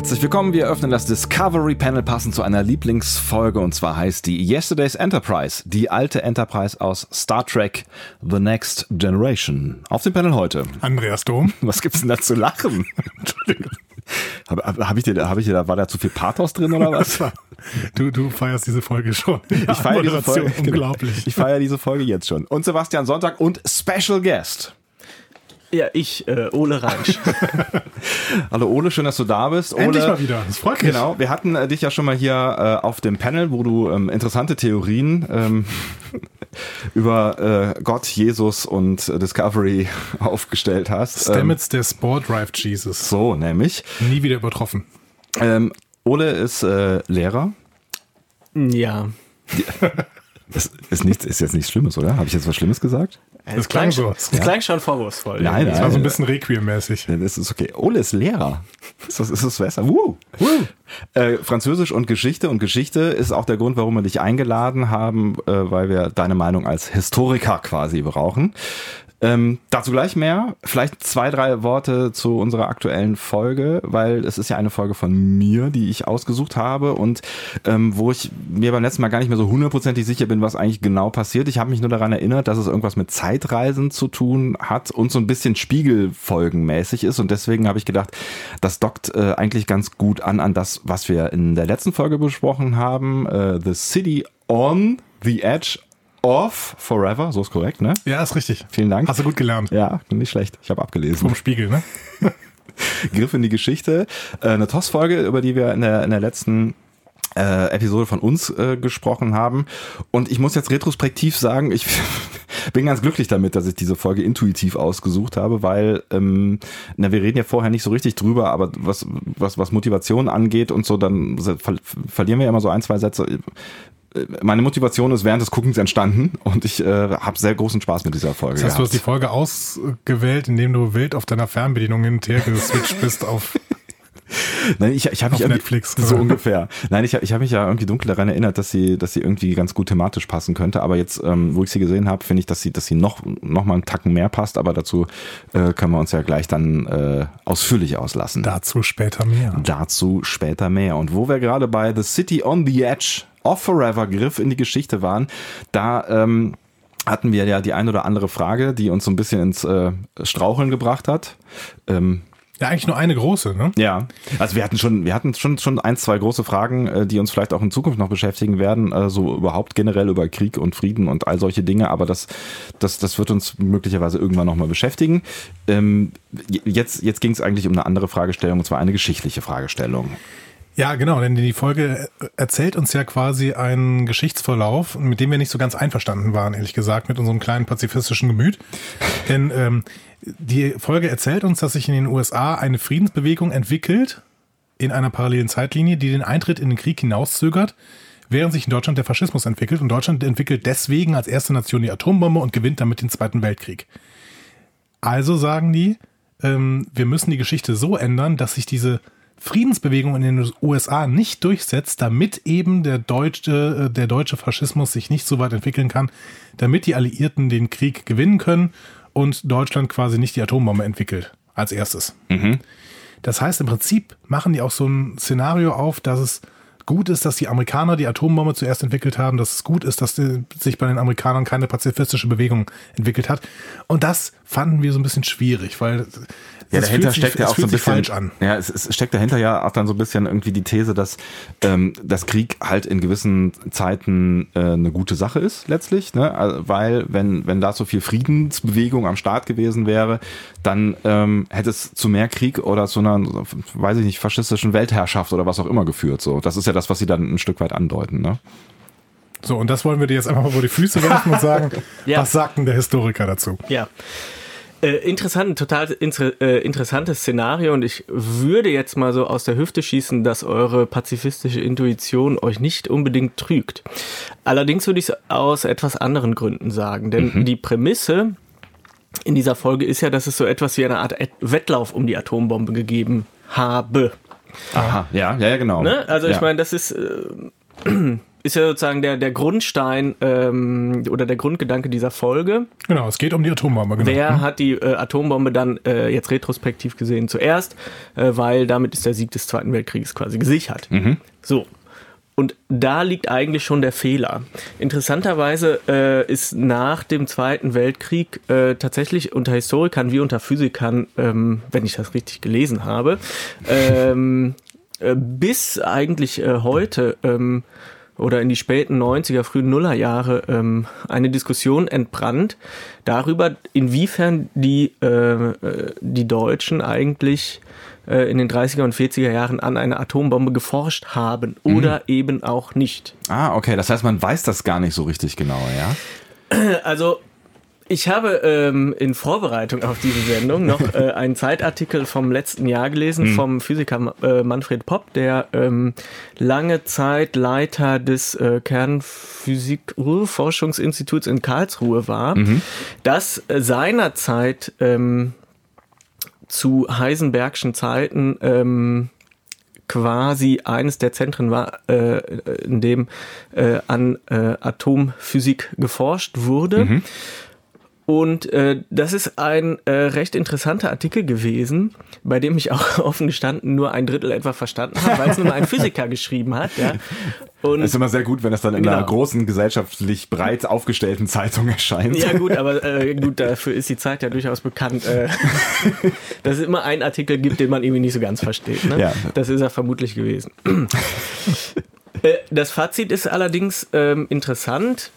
Herzlich willkommen, wir öffnen das Discovery Panel passend zu einer Lieblingsfolge und zwar heißt die Yesterday's Enterprise, die alte Enterprise aus Star Trek The Next Generation. Auf dem Panel heute. Andreas Dom. Was gibt's denn da zu lachen? Entschuldigung. Habe hab, hab ich dir, ich dir da, war da zu viel Pathos drin oder was? Du, du feierst diese Folge schon. Ich feiere diese Folge. Unglaublich. Ich feiere diese Folge jetzt schon. Und Sebastian Sonntag und Special Guest. Ja, ich, äh, Ole Reinsch. Hallo Ole, schön, dass du da bist. Ole, Endlich mal wieder, das freut mich. Genau, wir hatten äh, dich ja schon mal hier äh, auf dem Panel, wo du ähm, interessante Theorien ähm, über äh, Gott, Jesus und äh, Discovery aufgestellt hast. Stamets, der Spore Drive Jesus. So, nämlich. Nie wieder übertroffen. Ähm, Ole ist äh, Lehrer. Ja. Das ist, nichts, ist jetzt nichts Schlimmes, oder? Habe ich jetzt was Schlimmes gesagt? Das klang so. Das klang schon vorwurfsvoll. Nein, Das nein. war so ein bisschen Requiem-mäßig. Ja, Das ist okay. Ole ist Lehrer. Ist das, ist das besser? Woo. Äh, Französisch und Geschichte. Und Geschichte ist auch der Grund, warum wir dich eingeladen haben, äh, weil wir deine Meinung als Historiker quasi brauchen. Ähm, dazu gleich mehr. Vielleicht zwei, drei Worte zu unserer aktuellen Folge, weil es ist ja eine Folge von mir, die ich ausgesucht habe und ähm, wo ich mir beim letzten Mal gar nicht mehr so hundertprozentig sicher bin, was eigentlich genau passiert. Ich habe mich nur daran erinnert, dass es irgendwas mit Zeitreisen zu tun hat und so ein bisschen Spiegelfolgenmäßig ist und deswegen habe ich gedacht, das dockt äh, eigentlich ganz gut an an das, was wir in der letzten Folge besprochen haben. Äh, the City on the Edge of Forever, so ist korrekt, ne? Ja, ist richtig. Vielen Dank. Hast du gut gelernt. Ja, nicht schlecht. Ich habe abgelesen. Vom Spiegel, ne? Griff in die Geschichte. Äh, eine TOS-Folge, über die wir in der, in der letzten äh, Episode von uns äh, gesprochen haben. Und ich muss jetzt retrospektiv sagen, ich bin ganz glücklich damit, dass ich diese Folge intuitiv ausgesucht habe, weil ähm, na, wir reden ja vorher nicht so richtig drüber, aber was, was, was Motivation angeht und so, dann ver verlieren wir ja immer so ein, zwei Sätze. Meine Motivation ist während des Guckens entstanden und ich äh, habe sehr großen Spaß mit dieser Folge. Das heißt, du hast die. Folge ausgewählt, indem du wild auf deiner Fernbedienung hin und her geswitcht bist auf Nein, ich, ich habe mich Netflix, so oder? ungefähr. Nein, ich, ich habe mich ja irgendwie dunkel daran erinnert, dass sie, dass sie irgendwie ganz gut thematisch passen könnte. Aber jetzt, ähm, wo ich sie gesehen habe, finde ich, dass sie, dass sie noch, noch mal einen Tacken mehr passt. Aber dazu äh, können wir uns ja gleich dann äh, ausführlich auslassen. dazu später mehr. Dazu später mehr. Und wo wir gerade bei The City on the Edge of Forever Griff in die Geschichte waren, da ähm, hatten wir ja die ein oder andere Frage, die uns so ein bisschen ins äh, Straucheln gebracht hat. Ähm, Ja, eigentlich nur eine große, ne? ja, also wir hatten schon, wir hatten schon schon ein, zwei große Fragen, äh, die uns vielleicht auch in Zukunft noch beschäftigen werden, äh, so überhaupt generell über Krieg und Frieden und all solche Dinge, aber das, das, das wird uns möglicherweise irgendwann nochmal beschäftigen. Ähm, jetzt jetzt ging es eigentlich um eine andere Fragestellung, und zwar eine geschichtliche Fragestellung. Ja, genau, denn die Folge erzählt uns ja quasi einen Geschichtsverlauf, mit dem wir nicht so ganz einverstanden waren, ehrlich gesagt, mit unserem kleinen pazifistischen Gemüt. Denn ähm, die Folge erzählt uns, dass sich in den USA eine Friedensbewegung entwickelt, in einer parallelen Zeitlinie, die den Eintritt in den Krieg hinauszögert, während sich in Deutschland der Faschismus entwickelt. Und Deutschland entwickelt deswegen als erste Nation die Atombombe und gewinnt damit den Zweiten Weltkrieg. Also sagen die, ähm, wir müssen die Geschichte so ändern, dass sich diese Friedensbewegung in den USA nicht durchsetzt, damit eben der deutsche, äh, der deutsche Faschismus sich nicht so weit entwickeln kann, damit die Alliierten den Krieg gewinnen können und Deutschland quasi nicht die Atombombe entwickelt als erstes. Das heißt, im Prinzip machen die auch so ein Szenario auf, dass es gut ist, dass die Amerikaner die Atombombe zuerst entwickelt haben, dass es gut ist, dass die, sich bei den Amerikanern keine pazifistische Bewegung entwickelt hat. Und das fanden wir so ein bisschen schwierig, weil Ja, es dahinter fühlt sich- steckt ja auch so ein bisschen, falsch an. ja, es, es steckt dahinter ja auch dann so ein bisschen irgendwie die These, dass ähm, das Krieg halt in gewissen Zeiten äh, eine gute Sache ist letztlich, ne? Also, weil wenn wenn da so viel Friedensbewegung am Start gewesen wäre, dann ähm, hätte es zu mehr Krieg oder zu einer, weiß ich nicht, faschistischen Weltherrschaft oder was auch immer geführt. So, das ist ja das, was sie dann ein Stück weit andeuten, ne? So, und das wollen wir dir jetzt einfach mal vor die Füße werfen und sagen, Ja. was sagt denn der Historiker dazu? Ja. Äh, interessant, total inter, äh, interessantes Szenario und ich würde jetzt mal so aus der Hüfte schießen, dass eure pazifistische Intuition euch nicht unbedingt trügt. Allerdings würde ich es aus etwas anderen Gründen sagen, denn die Prämisse in dieser Folge ist ja, dass es so etwas wie eine Art Et- Wettlauf um die Atombombe gegeben habe. Aha, ja, ja, ja genau. Ne? Also ich ja. meine, das ist, äh, ist ja sozusagen der, der Grundstein ähm, oder der Grundgedanke dieser Folge. Genau, es geht um die Atombombe. Genau. Wer hm? hat die äh, Atombombe dann äh, jetzt retrospektiv gesehen zuerst? Äh, weil damit ist der Sieg des Zweiten Weltkrieges quasi gesichert. Mhm. So. Und da liegt eigentlich schon der Fehler. Interessanterweise äh, ist nach dem Zweiten Weltkrieg äh, tatsächlich unter Historikern wie unter Physikern, ähm, wenn ich das richtig gelesen habe, ähm, äh, bis eigentlich heute ähm, oder in die späten 90er, frühen Nullerjahre ähm, eine Diskussion entbrannt darüber, inwiefern die, äh, äh die Deutschen eigentlich äh, in den 30er und 40er Jahren an einer Atombombe geforscht haben oder mhm. eben auch nicht. Ah, okay, das heißt, man weiß das gar nicht so richtig genau, ja? Also ich habe ähm, in Vorbereitung auf diese Sendung noch äh, einen Zeitartikel vom letzten Jahr gelesen hm. vom Physiker äh, Manfred Popp, der ähm, lange Zeit Leiter des äh, Kernphysik-Forschungsinstituts in Karlsruhe war, mhm. das äh, seinerzeit ähm, zu Heisenbergschen Zeiten ähm, quasi eines der Zentren war, äh, in dem äh, an äh, Atomphysik geforscht wurde. Mhm. Und äh, das ist ein äh, recht interessanter Artikel gewesen, bei dem ich auch offen gestanden nur ein Drittel etwa verstanden habe, weil es nur ein Physiker geschrieben hat. Ja. Und das ist immer sehr gut, wenn das dann in genau. einer großen, gesellschaftlich breit aufgestellten Zeitung erscheint. Ja gut, aber äh, gut, dafür ist die Zeit ja durchaus bekannt, äh, dass es immer einen Artikel gibt, den man irgendwie nicht so ganz versteht. Ne? Ja. Das ist er vermutlich gewesen. Äh, das Fazit ist allerdings ähm, interessant.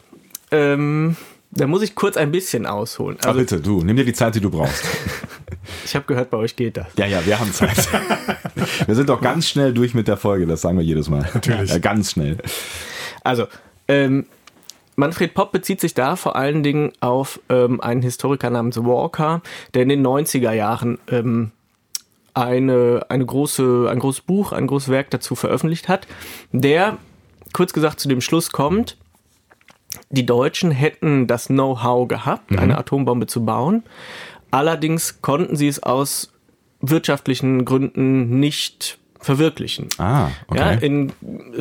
Ähm, da muss ich kurz ein bisschen ausholen. Also, ah, bitte, du, nimm dir die Zeit, die du brauchst. ich habe gehört, bei euch geht das. Ja, ja, wir haben Zeit. wir sind doch ganz schnell durch mit der Folge, das sagen wir jedes Mal. Natürlich. Ja, ganz schnell. Also, ähm, Manfred Popp bezieht sich da vor allen Dingen auf ähm, einen Historiker namens Walker, der in den 90er Jahren ähm, eine, eine große, ein großes Buch, ein großes Werk dazu veröffentlicht hat, der kurz gesagt zu dem Schluss kommt, die Deutschen hätten das Know-how gehabt, mhm. eine Atombombe zu bauen. Allerdings konnten sie es aus wirtschaftlichen Gründen nicht verwirklichen. Ah, okay. Ja, in,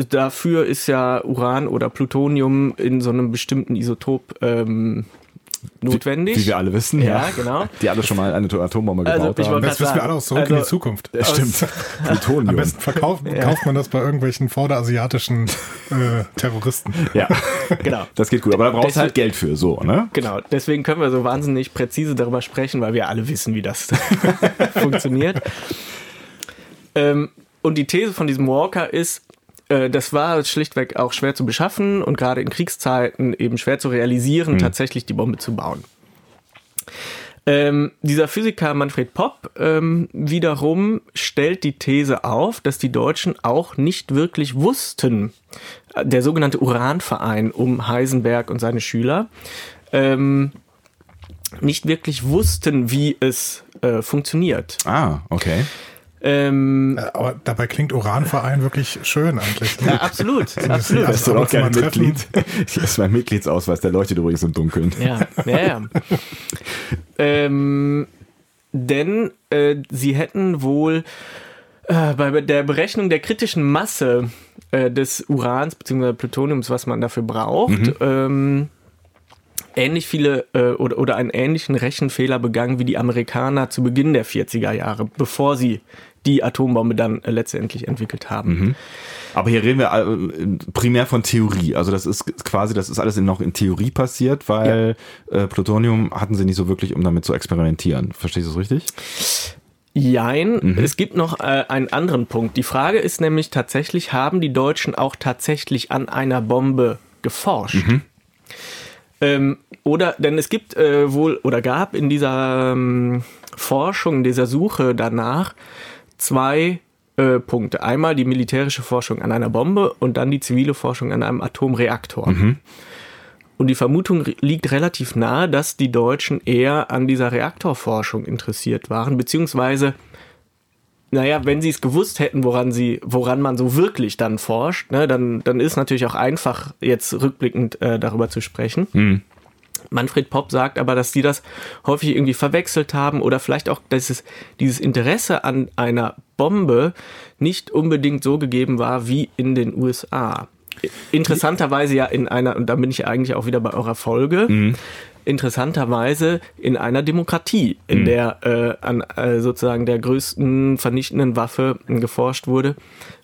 dafür ist ja Uran oder Plutonium in so einem bestimmten Isotop ähm, notwendig. Wie, wie, wir alle wissen, ja, ja, genau. Die alle schon mal eine Atombombe also, gebaut haben. Das wissen wir alle auch zurück also, in die Zukunft. Stimmt. Plutonium. Am besten verkauft, ja. kauft man das bei irgendwelchen vorderasiatischen äh, Terroristen. Ja, genau. Das geht gut, aber da brauchst du halt Geld für, so, ne? Genau, deswegen können wir so wahnsinnig präzise darüber sprechen, weil wir alle wissen, wie das funktioniert. Ähm, und die These von diesem Walker ist, das war schlichtweg auch schwer zu beschaffen und gerade in Kriegszeiten eben schwer zu realisieren, mhm. tatsächlich die Bombe zu bauen. Ähm, dieser Physiker Manfred Popp ähm, wiederum stellt die These auf, dass die Deutschen auch nicht wirklich wussten, äh, der sogenannte Uranverein um Heisenberg und seine Schüler, ähm, nicht wirklich wussten, wie es äh, funktioniert. Ah, okay. Ähm, äh, Aber dabei klingt Uranverein wirklich schön eigentlich. Ja, absolut, absolut. Hast du auch gerne Mitglied? Hier ist mein Mitgliedsausweis, der leuchtet übrigens im Dunkeln. Ja, ja, ja. ähm, denn äh, sie hätten wohl äh, bei der Berechnung der kritischen Masse äh, des Urans bzw. Plutoniums, was man dafür braucht, mhm. ähm, ähnlich viele äh, oder, oder einen ähnlichen Rechenfehler begangen wie die Amerikaner zu Beginn der 40er Jahre, bevor sie die Atombombe dann äh, letztendlich entwickelt haben. Mhm. Aber hier reden wir äh, primär von Theorie. Also das ist quasi, das ist alles noch in Theorie passiert, weil ja. äh, Plutonium hatten sie nicht so wirklich, um damit zu experimentieren. Verstehst du es richtig? Jein, mhm. es gibt noch äh, einen anderen Punkt. Die Frage ist nämlich tatsächlich, haben die Deutschen auch tatsächlich an einer Bombe geforscht? Mhm. Ähm, oder, denn es gibt äh, wohl oder gab in dieser ähm, Forschung, dieser Suche danach zwei äh, Punkte. Einmal die militärische Forschung an einer Bombe und dann die zivile Forschung an einem Atomreaktor. Mhm. Und die Vermutung liegt relativ nahe, dass die Deutschen eher an dieser Reaktorforschung interessiert waren, beziehungsweise, naja, wenn sie es gewusst hätten, woran sie, woran man so wirklich dann forscht, ne, dann, dann ist natürlich auch einfach, jetzt rückblickend äh, darüber zu sprechen. Mhm. Manfred Popp sagt aber, dass die das häufig irgendwie verwechselt haben oder vielleicht auch, dass es dieses Interesse an einer Bombe nicht unbedingt so gegeben war wie in den USA. Interessanterweise ja in einer, und da bin ich eigentlich auch wieder bei eurer Folge, Mhm. interessanterweise in einer Demokratie, in Mhm. der äh, an äh, sozusagen der größten vernichtenden Waffe geforscht wurde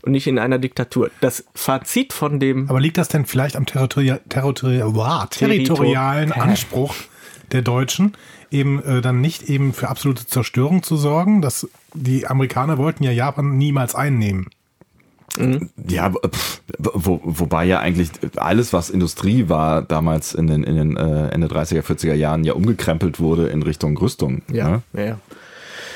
und nicht in einer Diktatur. Das Fazit von dem Aber liegt das denn vielleicht am territoria territoria wow, territorialen Territor- Anspruch der Deutschen, eben äh, dann nicht eben für absolute Zerstörung zu sorgen? Dass die Amerikaner wollten ja Japan niemals einnehmen. Ja, pff, wo, wobei ja eigentlich alles, was Industrie war, damals in den, in den äh, Ende 30er, 40er Jahren ja umgekrempelt wurde in Richtung Rüstung. ja, ne? ja,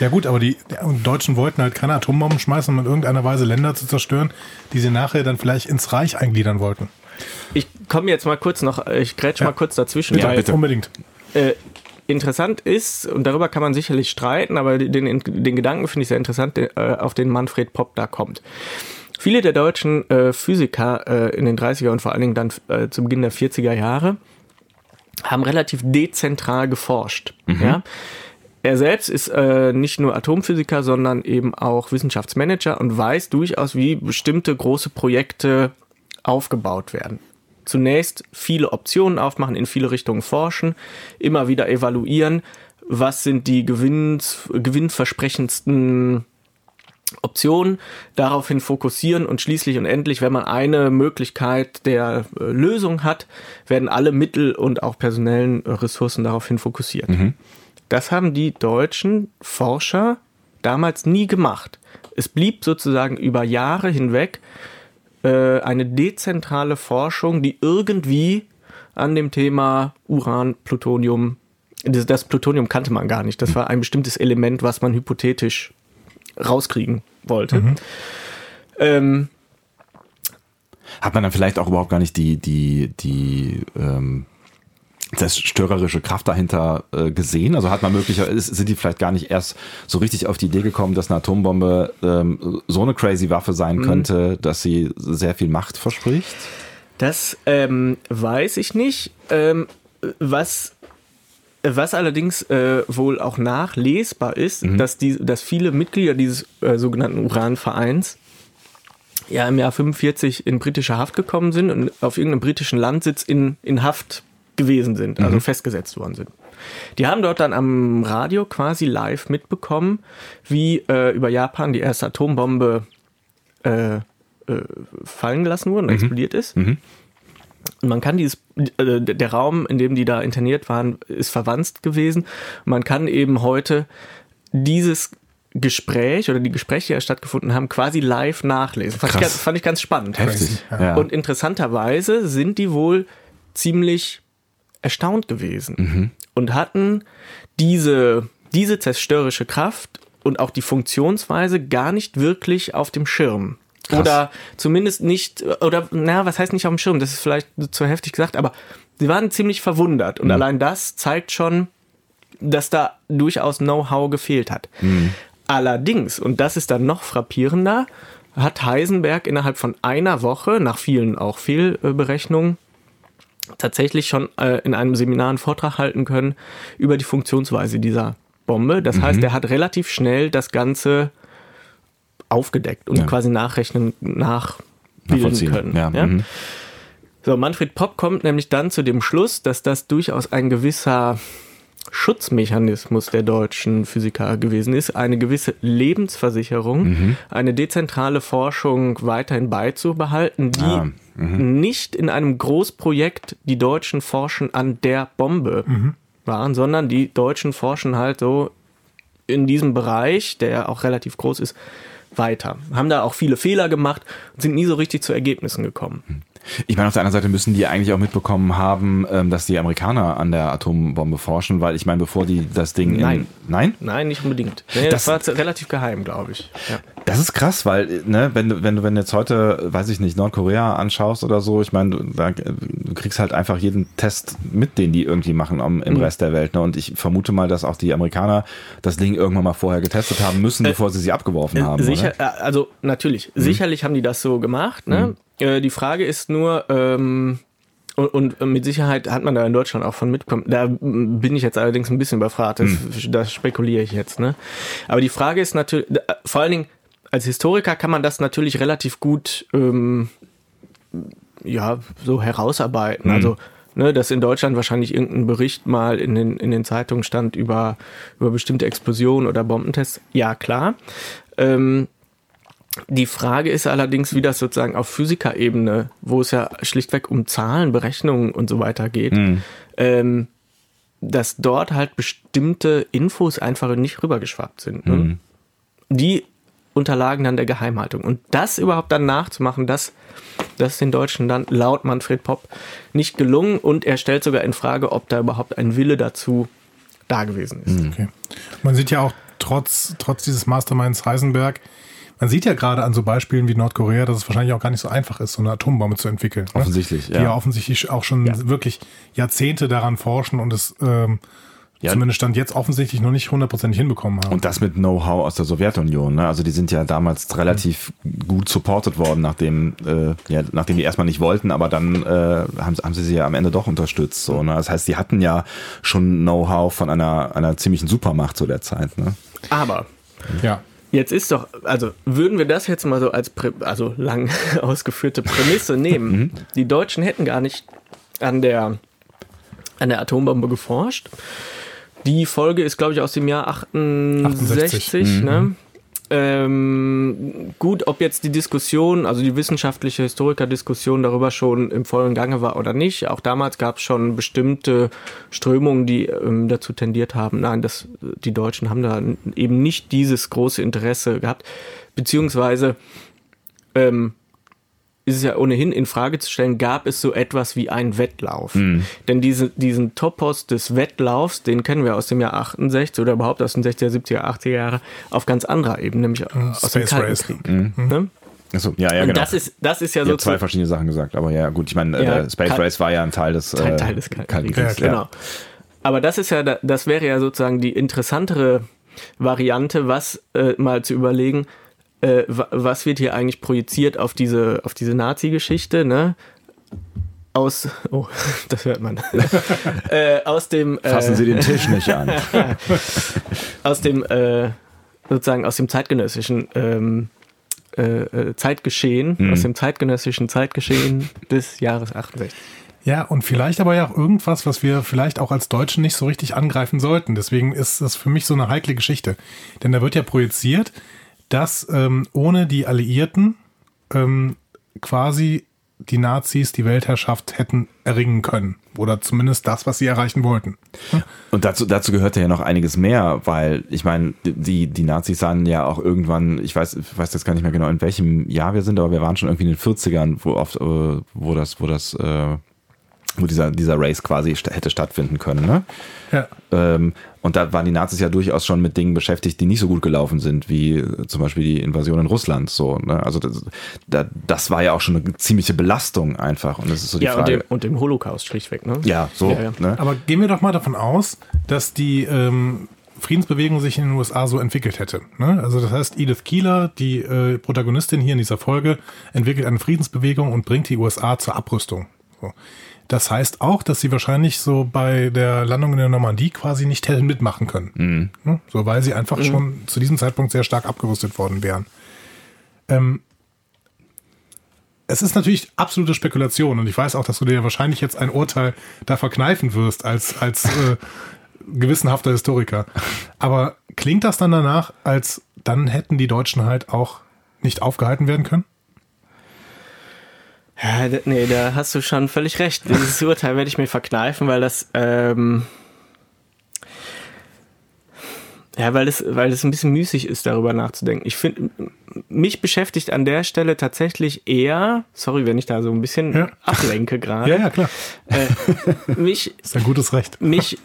ja. Gut, aber die Deutschen wollten halt keine Atombomben schmeißen, um in irgendeiner Weise Länder zu zerstören, die sie nachher dann vielleicht ins Reich eingliedern wollten. Ich komme jetzt mal kurz noch, ich grätsch Ja. mal kurz dazwischen. Bitte, bitte. Unbedingt. Äh, interessant ist, und darüber kann man sicherlich streiten, aber den, den Gedanken finde ich sehr interessant, äh, auf den Manfred Popp da kommt. Viele der deutschen äh, Physiker äh, in den 30er und vor allen Dingen dann äh, zu Beginn der 40er Jahre haben relativ dezentral geforscht. Ja? Er selbst ist äh, nicht nur Atomphysiker, sondern eben auch Wissenschaftsmanager und weiß durchaus, wie bestimmte große Projekte aufgebaut werden. Zunächst viele Optionen aufmachen, in viele Richtungen forschen, immer wieder evaluieren, was sind die gewinns, gewinnversprechendsten Optionen, daraufhin fokussieren und schließlich und endlich, wenn man eine Möglichkeit der äh, Lösung hat, werden alle Mittel und auch personellen äh, Ressourcen daraufhin fokussiert. Das haben die deutschen Forscher damals nie gemacht. Es blieb sozusagen über Jahre hinweg äh, eine dezentrale Forschung, die irgendwie an dem Thema Uran, Plutonium, das, das Plutonium kannte man gar nicht. Das war ein bestimmtes Element, was man hypothetisch rauskriegen wollte. Ähm, Hat man dann vielleicht auch überhaupt gar nicht die, die, die ähm, zerstörerische Kraft dahinter äh, gesehen? Also hat man möglicherweise, sind die vielleicht gar nicht erst so richtig auf die Idee gekommen, dass eine Atombombe ähm, so eine crazy Waffe sein könnte, dass sie sehr viel Macht verspricht? Das ähm, weiß ich nicht. Ähm, was, was allerdings äh, wohl auch nachlesbar ist, dass, die, dass viele Mitglieder dieses äh, sogenannten Uranvereins ja im Jahr 45 in britische Haft gekommen sind und auf irgendeinem britischen Landsitz in, in Haft gewesen sind, also festgesetzt worden sind. Die haben dort dann am Radio quasi live mitbekommen, wie äh, über Japan die erste Atombombe äh, äh, fallen gelassen wurde und explodiert ist. Und man kann dieses, äh, der Raum, in dem die da interniert waren, ist verwandt gewesen. Man kann eben heute dieses Gespräch oder die Gespräche, die da stattgefunden haben, quasi live nachlesen. Fand, ich ganz, fand ich ganz spannend. Heftig. Ja. Und interessanterweise sind die wohl ziemlich erstaunt gewesen und hatten diese, diese zerstörerische Kraft und auch die Funktionsweise gar nicht wirklich auf dem Schirm. Krass. Oder zumindest nicht, oder na, was heißt nicht auf dem Schirm? Das ist vielleicht zu heftig gesagt, aber sie waren ziemlich verwundert. Und allein das zeigt schon, dass da durchaus Know-how gefehlt hat. Allerdings, und das ist dann noch frappierender, hat Heisenberg innerhalb von einer Woche, nach vielen auch Fehlberechnungen, tatsächlich schon äh, in einem Seminar einen Vortrag halten können über die Funktionsweise dieser Bombe. Das heißt, er hat relativ schnell das Ganze aufgedeckt und Ja. quasi nachrechnen, nachbilden können. Ja, Ja? mhm. So, Manfred Popp kommt nämlich dann zu dem Schluss, dass das durchaus ein gewisser Schutzmechanismus der deutschen Physiker gewesen ist, eine gewisse Lebensversicherung, eine dezentrale Forschung weiterhin beizubehalten, die Ah, nicht in einem Großprojekt die Deutschen forschen an der Bombe waren, sondern die Deutschen forschen halt so in diesem Bereich, der auch relativ groß ist, weiter. Haben da auch viele Fehler gemacht und sind nie so richtig zu Ergebnissen gekommen. Ich meine, auf der anderen Seite müssen die eigentlich auch mitbekommen haben, ähm, dass die Amerikaner an der Atombombe forschen, weil ich meine, bevor die das Ding Nein. in, nein? Nein, nicht unbedingt. Nee, das, Das- war relativ geheim, glaube ich. Ja. Das ist krass, weil, ne, wenn du, wenn du, wenn du jetzt heute, weiß ich nicht, Nordkorea anschaust oder so, ich meine, du, du kriegst halt einfach jeden Test mit, den die irgendwie machen Mhm. im Rest der Welt, ne? Und ich vermute mal, dass auch die Amerikaner das Ding irgendwann mal vorher getestet haben müssen, bevor sie sie abgeworfen haben. Äh, Sicher, Oder? äh, also natürlich, sicherlich haben die das so gemacht. Ne? Äh, die Frage ist nur, ähm, und, und mit Sicherheit hat man da in Deutschland auch von mitbekommen. Da bin ich jetzt allerdings ein bisschen überfragt, das, das spekuliere ich jetzt. Ne? Aber die Frage ist natürlich, vor allen Dingen als Historiker kann man das natürlich relativ gut ähm, ja, so herausarbeiten. Mhm. Also, ne, dass in Deutschland wahrscheinlich irgendein Bericht mal in den, in den Zeitungen stand über, über bestimmte Explosionen oder Bombentests. Ja, klar. Ähm, die Frage ist allerdings, wie das sozusagen auf Physikerebene, wo es ja schlichtweg um Zahlen, Berechnungen und so weiter geht, mhm. ähm, dass dort halt bestimmte Infos einfach nicht rübergeschwappt sind. Ne? Mhm. Die unterlagen dann der Geheimhaltung. Und das überhaupt dann nachzumachen, das, das ist den Deutschen dann laut Manfred Popp nicht gelungen und er stellt sogar in Frage, ob da überhaupt ein Wille dazu da gewesen ist. Mhm. Okay. Man sieht ja auch trotz, trotz dieses Masterminds Heisenberg, man sieht ja gerade an so Beispielen wie Nordkorea, dass es wahrscheinlich auch gar nicht so einfach ist, so eine Atombombe zu entwickeln. Ne? Offensichtlich, ja. Die ja offensichtlich auch schon ja. wirklich Jahrzehnte daran forschen und es ähm, ja. zumindest stand jetzt offensichtlich noch nicht hundertprozentig hinbekommen haben. Und das mit Know-how aus der Sowjetunion. Ne? Also die sind ja damals relativ mhm. gut supported worden, nachdem, äh, ja, nachdem die erstmal nicht wollten, aber dann äh, haben, haben sie sie ja am Ende doch unterstützt. So, ne? Das heißt, die hatten ja schon Know-how von einer, einer ziemlichen Supermacht zu der Zeit. Ne? Aber ja. Jetzt ist doch, also würden wir das jetzt mal so als Prä also lang ausgeführte Prämisse nehmen, mhm. die Deutschen hätten gar nicht an der, an der Atombombe geforscht. Die Folge ist, glaube ich, aus dem Jahr 68, 68 ne? Mhm. Ähm, gut, ob jetzt die Diskussion, also die wissenschaftliche Historikerdiskussion darüber schon im vollen Gange war oder nicht. Auch damals gab es schon bestimmte Strömungen, die ähm, dazu tendiert haben, nein, das, die Deutschen haben da eben nicht dieses große Interesse gehabt, beziehungsweise ähm, ist es ja ohnehin in Frage zu stellen, gab es so etwas wie einen Wettlauf? Mhm. Denn diese, diesen Topos des Wettlaufs, den kennen wir aus dem Jahr 68 oder überhaupt aus den 60er, 70er, 80er Jahre auf ganz anderer Ebene, nämlich mhm. aus dem Kalten Krieg. Mhm. Ne? Achso, ja, ja, genau. Das ist, das ist ja so. zwei verschiedene Sachen gesagt, aber ja, gut, ich meine, ja, Space Race war ja ein Teil des, Teil, Teil des Kalten, Kalten Kriegs. Ja, genau. Aber das ist ja, das wäre ja sozusagen die interessantere Variante, was äh, mal zu überlegen, äh, was wird hier eigentlich projiziert auf diese, auf diese Nazi-Geschichte, ne? Aus, oh, das hört man. äh, aus dem. Äh, Fassen Sie den Tisch nicht an. aus dem, äh, sozusagen aus dem zeitgenössischen ähm, äh, äh, Zeitgeschehen, hm. aus dem zeitgenössischen Zeitgeschehen des Jahres 68. Ja, und vielleicht aber ja auch irgendwas, was wir vielleicht auch als Deutschen nicht so richtig angreifen sollten. Deswegen ist das für mich so eine heikle Geschichte. Denn da wird ja projiziert, dass ähm, ohne die Alliierten ähm, quasi die Nazis die Weltherrschaft hätten erringen können. Oder zumindest das, was sie erreichen wollten. Und dazu, dazu gehörte ja noch einiges mehr, weil ich meine, die, die Nazis sahen ja auch irgendwann, ich weiß, ich weiß jetzt gar nicht mehr genau, in welchem Jahr wir sind, aber wir waren schon irgendwie in den 40ern, wo oft, äh, wo das, wo das äh, wo dieser, dieser Race quasi hätte stattfinden können. Ne? Ja. Ähm, und da waren die Nazis ja durchaus schon mit Dingen beschäftigt, die nicht so gut gelaufen sind, wie äh, zum Beispiel die Invasion in Russland. So, ne? Also das, das war ja auch schon eine ziemliche Belastung einfach. Und das ist so die ja, Frage. Und dem, und dem Holocaust schlichtweg. Ne? Ja, so. Ja, ja. Ne? Aber gehen wir doch mal davon aus, dass die ähm, Friedensbewegung sich in den USA so entwickelt hätte. Ne? Also das heißt, Edith Keeler, die äh, Protagonistin hier in dieser Folge, entwickelt eine Friedensbewegung und bringt die USA zur Abrüstung. So. Das heißt auch, dass sie wahrscheinlich so bei der Landung in der Normandie quasi nicht hätten mitmachen können. Mhm. Ne? So, weil sie einfach mhm. schon zu diesem Zeitpunkt sehr stark abgerüstet worden wären. Ähm, es ist natürlich absolute Spekulation und ich weiß auch, dass du dir wahrscheinlich jetzt ein Urteil da verkneifen wirst als, als äh, gewissenhafter Historiker. Aber klingt das dann danach, als dann hätten die Deutschen halt auch nicht aufgehalten werden können? Ja, nee, da hast du schon völlig recht. Dieses Urteil werde ich mir verkneifen, weil das, ähm, ja, weil das, weil das ein bisschen müßig ist, darüber nachzudenken. Ich finde, mich beschäftigt an der Stelle tatsächlich eher, sorry, wenn ich da so ein bisschen ja. ablenke gerade. Ja, ja, klar. Äh, mich, ist ein gutes Recht. Mich,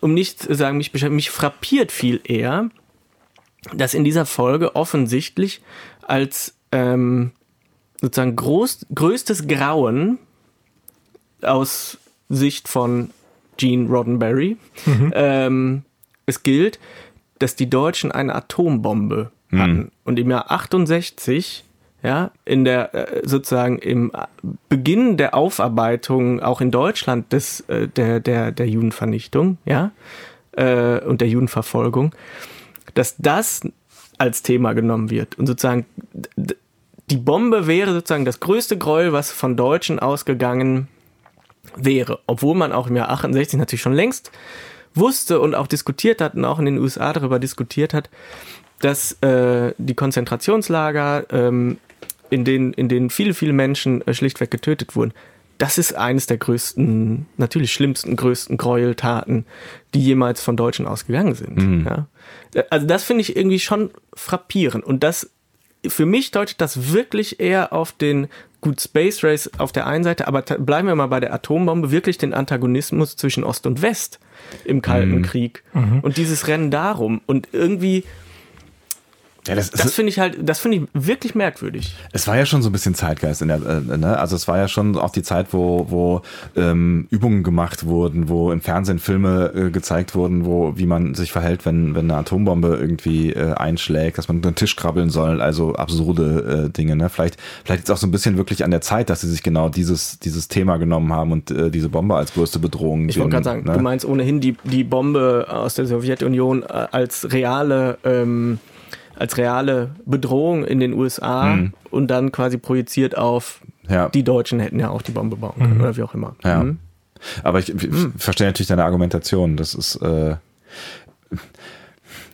um nicht zu sagen, mich beschäftigt, mich frappiert viel eher, dass in dieser Folge offensichtlich als, ähm, sozusagen groß, größtes Grauen aus Sicht von Gene Roddenberry. Mhm. Ähm, es gilt, dass die Deutschen eine Atombombe mhm. hatten. Und im Jahr 68, ja, in der äh, sozusagen im Beginn der Aufarbeitung auch in Deutschland des, äh, der, der, der Judenvernichtung, ja, äh, und der Judenverfolgung, dass das als Thema genommen wird und sozusagen die Bombe wäre sozusagen das größte Gräuel, was von Deutschen ausgegangen wäre. Obwohl man auch im Jahr 68 natürlich schon längst wusste und auch diskutiert hat und auch in den USA darüber diskutiert hat, dass äh, die Konzentrationslager, ähm, in, denen, in denen viele, viele Menschen äh, schlichtweg getötet wurden, das ist eines der größten, natürlich schlimmsten, größten Gräueltaten, die jemals von Deutschen ausgegangen sind. Mhm. Ja? Also das finde ich irgendwie schon frappierend. Und das, für mich deutet das wirklich eher auf den, gut, Space Race auf der einen Seite, aber bleiben wir mal bei der Atombombe, wirklich den Antagonismus zwischen Ost und West im Kalten mhm. Krieg. Mhm. Und dieses Rennen darum. Und irgendwie ja, das, das finde ich halt, das finde ich wirklich merkwürdig. Es war ja schon so ein bisschen Zeitgeist in der, äh, ne? also es war ja schon auch die Zeit, wo, wo ähm, Übungen gemacht wurden, wo im Fernsehen Filme äh, gezeigt wurden, wo wie man sich verhält, wenn, wenn eine Atombombe irgendwie äh, einschlägt, dass man unter den Tisch krabbeln soll, also absurde äh, Dinge. Ne? Vielleicht, vielleicht ist auch so ein bisschen wirklich an der Zeit, dass sie sich genau dieses, dieses Thema genommen haben und äh, diese Bombe als größte Bedrohung. Ich wollte gerade sagen, ne? du meinst ohnehin die, die Bombe aus der Sowjetunion äh, als reale ähm, als reale Bedrohung in den USA mhm. und dann quasi projiziert auf ja. die Deutschen hätten ja auch die Bombe bauen können mhm. oder wie auch immer. Ja. Mhm. Aber ich, ich mhm. verstehe natürlich deine Argumentation. Das ist äh,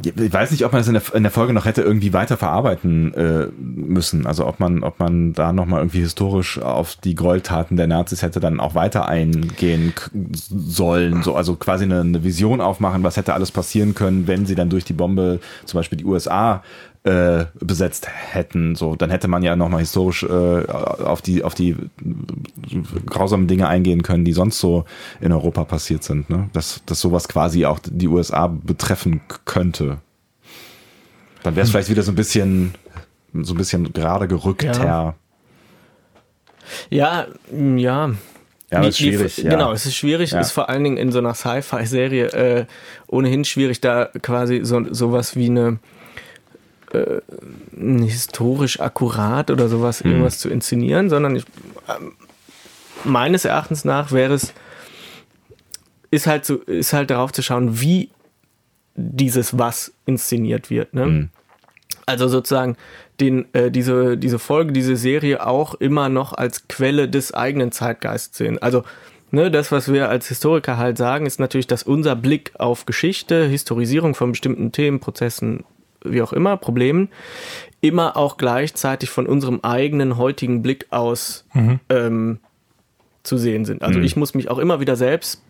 ich weiß nicht, ob man das in der, in der Folge noch hätte irgendwie weiter verarbeiten äh, müssen. Also ob man, ob man da nochmal irgendwie historisch auf die Gräueltaten der Nazis hätte dann auch weiter eingehen sollen. So, also quasi eine, eine Vision aufmachen, was hätte alles passieren können, wenn sie dann durch die Bombe zum Beispiel die USA äh, besetzt hätten. So, dann hätte man ja nochmal historisch äh, auf die auf die grausamen Dinge eingehen können, die sonst so in Europa passiert sind. Ne? Dass, dass sowas quasi auch die USA betreffen könnte. Dann wäre es hm. vielleicht wieder so ein bisschen so ein bisschen gerade gerückt ja. Ja, ja. Ja, die, ist schwierig. Die, ja. Genau, es ist schwierig, ja. ist vor allen Dingen in so einer Sci-Fi-Serie äh, ohnehin schwierig, da quasi so sowas wie eine äh, historisch akkurat oder sowas, hm. irgendwas zu inszenieren, sondern ich, äh, meines Erachtens nach wäre es, ist halt, so, ist halt darauf zu schauen, wie dieses Was inszeniert wird. Ne? Hm. Also sozusagen den, äh, diese, diese Folge, diese Serie auch immer noch als Quelle des eigenen Zeitgeists sehen. Also ne, das, was wir als Historiker halt sagen, ist natürlich, dass unser Blick auf Geschichte, Historisierung von bestimmten Themen, Prozessen wie auch immer, Problemen, immer auch gleichzeitig von unserem eigenen heutigen Blick aus mhm. ähm, zu sehen sind. Also mhm. ich muss mich auch immer wieder selbst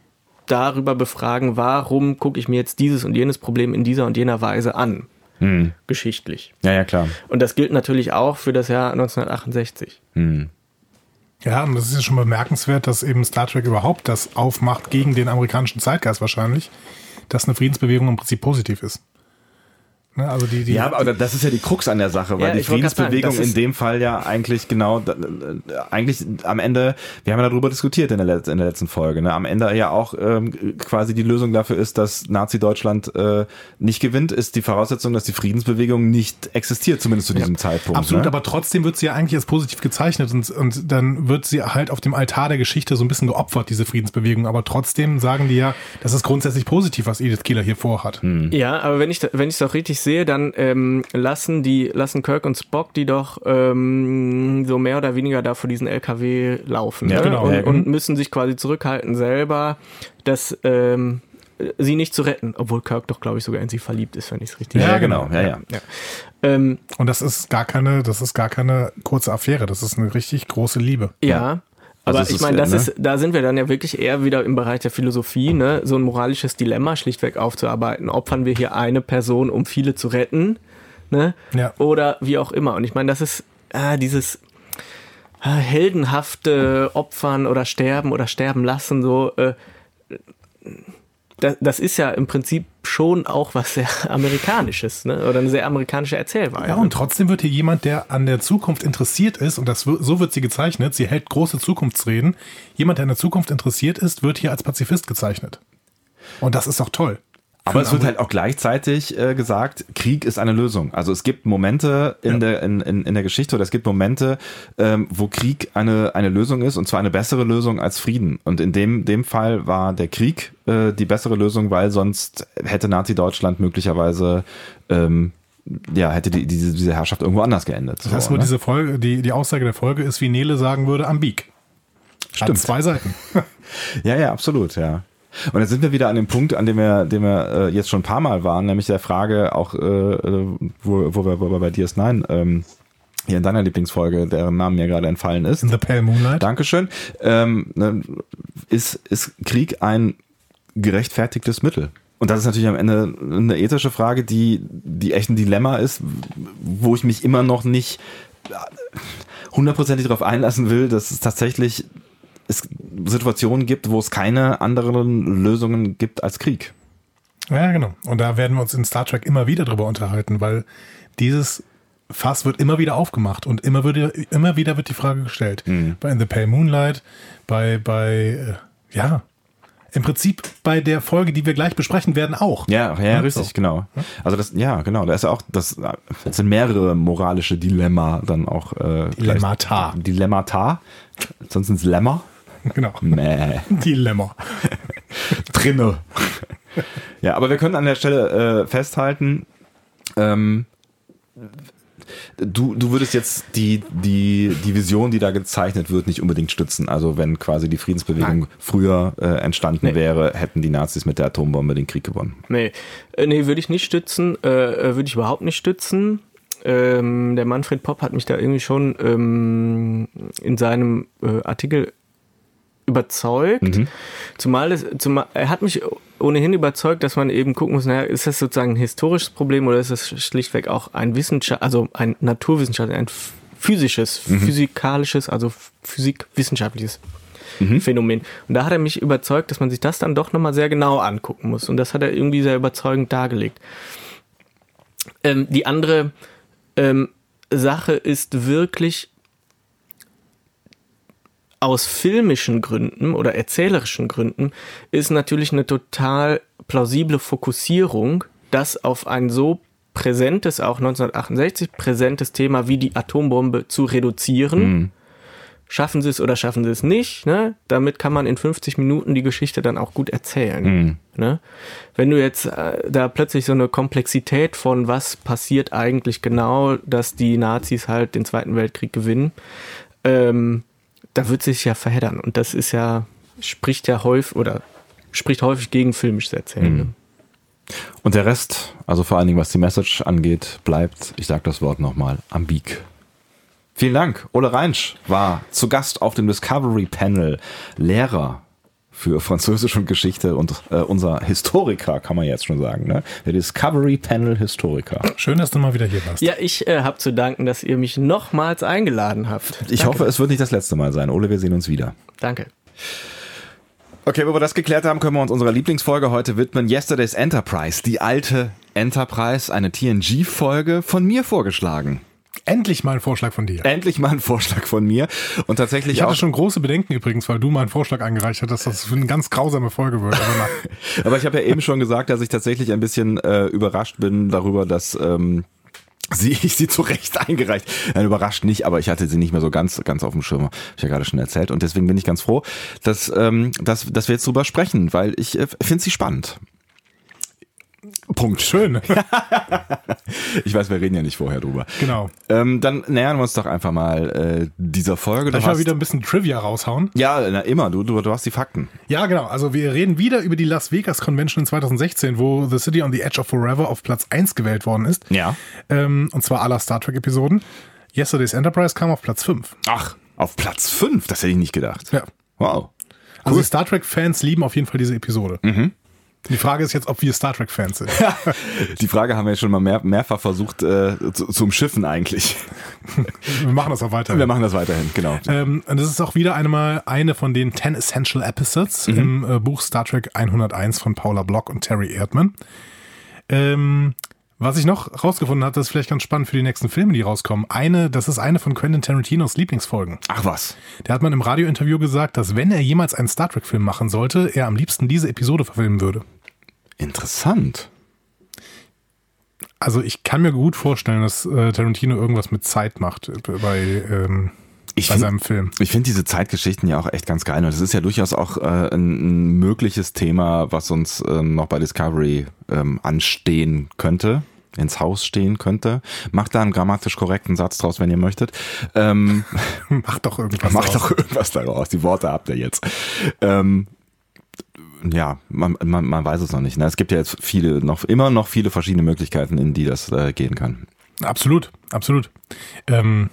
darüber befragen, warum gucke ich mir jetzt dieses und jenes Problem in dieser und jener Weise an. Mhm. Geschichtlich. Ja, ja, klar. Und das gilt natürlich auch für das Jahr 1968. Mhm. Ja, und das ist ja schon bemerkenswert, dass eben Star Trek überhaupt das aufmacht gegen den amerikanischen Zeitgeist wahrscheinlich, dass eine Friedensbewegung im Prinzip positiv ist. Ne? Also die, die, ja, aber das ist ja die Krux an der Sache, weil ja, die Friedensbewegung sagen, in dem Fall ja eigentlich genau, eigentlich am Ende, wir haben ja darüber diskutiert in der, in der letzten Folge, ne? am Ende ja auch ähm, quasi die Lösung dafür ist, dass Nazi-Deutschland äh, nicht gewinnt, ist die Voraussetzung, dass die Friedensbewegung nicht existiert, zumindest zu diesem ja, Zeitpunkt. Absolut, ne? aber trotzdem wird sie ja eigentlich als positiv gezeichnet und, und dann wird sie halt auf dem Altar der Geschichte so ein bisschen geopfert, diese Friedensbewegung, aber trotzdem sagen die ja, das ist grundsätzlich positiv, was Edith Kieler hier vorhat. Hm. Ja, aber wenn ich, wenn ich es auch richtig sehe, dann ähm, lassen die, lassen Kirk und Spock die doch ähm, so mehr oder weniger da vor diesen LKW laufen ja, ne? genau. und, und, müssen sich quasi zurückhalten selber, dass ähm, sie nicht zu retten, obwohl Kirk doch, glaube ich, sogar in sie verliebt ist, wenn ich es richtig Ja, ja genau, ja, ja. ja. Ähm, und das ist gar keine, das ist gar keine kurze Affäre, das ist eine richtig große Liebe. Ja. Aber also ich meine, das ne? ist, da sind wir dann ja wirklich eher wieder im Bereich der Philosophie, ne? so ein moralisches Dilemma schlichtweg aufzuarbeiten. Opfern wir hier eine Person, um viele zu retten, ne? Ja. Oder wie auch immer. Und ich meine, das ist ah, dieses ah, heldenhafte Opfern oder sterben oder sterben lassen, so. Äh, das, das ist ja im Prinzip schon auch was sehr Amerikanisches, ne? Oder eine sehr amerikanische Erzählweise. Ja, und trotzdem wird hier jemand, der an der Zukunft interessiert ist, und das so wird sie gezeichnet, sie hält große Zukunftsreden. Jemand, der an der Zukunft interessiert ist, wird hier als Pazifist gezeichnet. Und das ist doch toll. Aber es wird halt auch gleichzeitig äh, gesagt, Krieg ist eine Lösung. Also es gibt Momente in, ja. der, in, in, in der Geschichte oder es gibt Momente, ähm, wo Krieg eine, eine Lösung ist und zwar eine bessere Lösung als Frieden. Und in dem, dem Fall war der Krieg äh, die bessere Lösung, weil sonst hätte Nazi-Deutschland möglicherweise ähm, ja, hätte die, diese, diese Herrschaft irgendwo anders geendet. Das heißt, so, wo ne? diese Folge, die, die Aussage der Folge ist, wie Nele sagen würde, am. Hat Stimmt. zwei Seiten. Ja, ja, absolut, ja. Und jetzt sind wir wieder an dem Punkt, an dem wir, dem wir äh, jetzt schon ein paar Mal waren, nämlich der Frage auch, äh, äh, wo, wo, wir, wo wir bei DS9 ähm, hier in deiner Lieblingsfolge, deren Namen mir gerade entfallen ist. In the Pale Moonlight. Dankeschön. Ähm, ne, ist, ist Krieg ein gerechtfertigtes Mittel? Und das ist natürlich am Ende eine ethische Frage, die, die echt ein Dilemma ist, wo ich mich immer noch nicht hundertprozentig darauf einlassen will, dass es tatsächlich es Situationen gibt, wo es keine anderen Lösungen gibt als Krieg. Ja, genau. Und da werden wir uns in Star Trek immer wieder drüber unterhalten, weil dieses Fass wird immer wieder aufgemacht und immer, würde, immer wieder wird die Frage gestellt. Bei In the Pale Moonlight, bei, bei, äh, ja, im Prinzip bei der Folge, die wir gleich besprechen werden, auch. Ja, ja, richtig, so. genau. Also das, ja, genau. Da ist ja auch, das, das sind mehrere moralische Dilemma dann auch. Äh, Dilemmata. Dilemmata. Sonst sind es Lämmer. Genau. Mäh. Dilemma. Drinne. ja, aber wir können an der Stelle äh, festhalten, ähm, du, du würdest jetzt die, die, die Vision, die da gezeichnet wird, nicht unbedingt stützen. Also wenn quasi die Friedensbewegung Nein. früher äh, entstanden Nee. wäre, hätten die Nazis mit der Atombombe den Krieg gewonnen. Nee, äh, nee würde ich nicht stützen, äh, äh, würde ich überhaupt nicht stützen. Ähm, der Manfred Popp hat mich da irgendwie schon ähm, in seinem äh, Artikel überzeugt. Zumal, es, zumal er hat mich ohnehin überzeugt, dass man eben gucken muss, naja, ist das sozusagen ein historisches Problem oder ist das schlichtweg auch ein Wissenschaft, also ein naturwissenschaftliches, ein physisches, physikalisches, also physikwissenschaftliches Phänomen. Und da hat er mich überzeugt, dass man sich das dann doch nochmal sehr genau angucken muss. Und das hat er irgendwie sehr überzeugend dargelegt. Ähm, die andere ähm, Sache ist wirklich aus filmischen Gründen oder erzählerischen Gründen ist natürlich eine total plausible Fokussierung, das auf ein so präsentes, auch 1968 präsentes Thema wie die Atombombe zu reduzieren. Schaffen sie es oder schaffen sie es nicht? Ne? Damit kann man in 50 Minuten die Geschichte dann auch gut erzählen. Ne? Wenn du jetzt äh, da plötzlich so eine Komplexität von was passiert eigentlich genau, dass die Nazis halt den Zweiten Weltkrieg gewinnen, ähm, da wird sich ja verheddern. Und das ist ja, spricht ja häufig oder spricht häufig gegen filmisches Erzählen. Ne? Und der Rest, also vor allen Dingen was die Message angeht, bleibt, ich sage das Wort nochmal, ambig. Vielen Dank. Ole Reinsch war zu Gast auf dem Discovery Panel, Lehrer für Französisch und Geschichte und äh, unser Historiker, kann man jetzt schon sagen. Ne? Der Discovery Panel Historiker. Schön, dass du mal wieder hier warst. Ja, ich äh, habe zu danken, dass ihr mich nochmals eingeladen habt. Ich Danke. hoffe, es wird nicht das letzte Mal sein. Ole, wir sehen uns wieder. Danke. Okay, wo wir das geklärt haben, können wir uns unserer Lieblingsfolge heute widmen. Yesterday's Enterprise, die alte Enterprise, eine TNG-Folge von mir vorgeschlagen. Endlich mal ein Vorschlag von dir. Endlich mal ein Vorschlag von mir. Und tatsächlich Ich hatte schon große Bedenken übrigens, weil du mal einen Vorschlag eingereicht hast, dass das für eine ganz grausame Folge wird. Aber Aber ich habe ja eben schon gesagt, dass ich tatsächlich ein bisschen äh, überrascht bin darüber, dass ähm, sie, ich sie zu Recht eingereicht. Nein, überrascht nicht, aber ich hatte sie nicht mehr so ganz, ganz auf dem Schirm. Hab ich ja gerade schon erzählt. Und deswegen bin ich ganz froh, dass, ähm, dass, dass wir jetzt drüber sprechen, weil ich äh, finde sie spannend. Punkt. schön. Ich weiß, wir reden ja nicht vorher drüber. genau. Ähm, dann nähern wir uns doch einfach mal äh, dieser Folge. Soll ich mal wieder ein bisschen Trivia raushauen? ja, na, immer. Du, du, du hast die Fakten. Ja, genau. Also wir reden wieder über die Las Vegas Convention in 2016, wo The City on the Edge of Forever auf Platz 1 gewählt worden ist. Ja. Ähm, und zwar aller Star Trek Episoden. Yesterday's Enterprise kam auf Platz 5. Ach, auf Platz 5. Das hätte ich nicht gedacht. Ja. Wow. Also die Star Trek-Fans lieben auf jeden Fall diese Episode. Die Frage ist jetzt, ob wir Star Trek-Fans sind. Die Frage haben wir schon mal mehr, mehrfach versucht äh, zu, zu umschiffen eigentlich. wir machen das auch weiter. Wir machen das weiterhin, genau. Ähm, und das ist auch wieder einmal eine von den 10 Essential Episodes im äh, Buch Star Trek 101 von Paula Block und Terry Erdmann. Ähm, was ich noch rausgefunden habe, das ist vielleicht ganz spannend für die nächsten Filme, die rauskommen. Eine, das ist eine von Quentin Tarantinos Lieblingsfolgen. Ach was. Der hat man im Radiointerview gesagt, dass wenn er jemals einen Star Trek-Film machen sollte, er am liebsten diese Episode verfilmen würde. Interessant. Also ich kann mir gut vorstellen, dass äh, Tarantino irgendwas mit Zeit macht äh, bei, ähm, Ich bei find- seinem Film. Ich finde diese Zeitgeschichten ja auch echt ganz geil. Und das ist ja durchaus auch äh, ein, mögliches Thema, was uns ähm, noch bei Discovery ähm, anstehen könnte. ins Haus stehen könnte. Macht da einen grammatisch korrekten Satz draus, wenn ihr möchtet. Ähm, Macht doch irgendwas macht doch irgendwas daraus. Die Worte habt ihr jetzt. Ähm, ja, man, man, man weiß es noch nicht. Ne? Es gibt ja jetzt viele, noch immer noch viele verschiedene Möglichkeiten, in die das äh, gehen kann. Absolut, absolut. Ähm,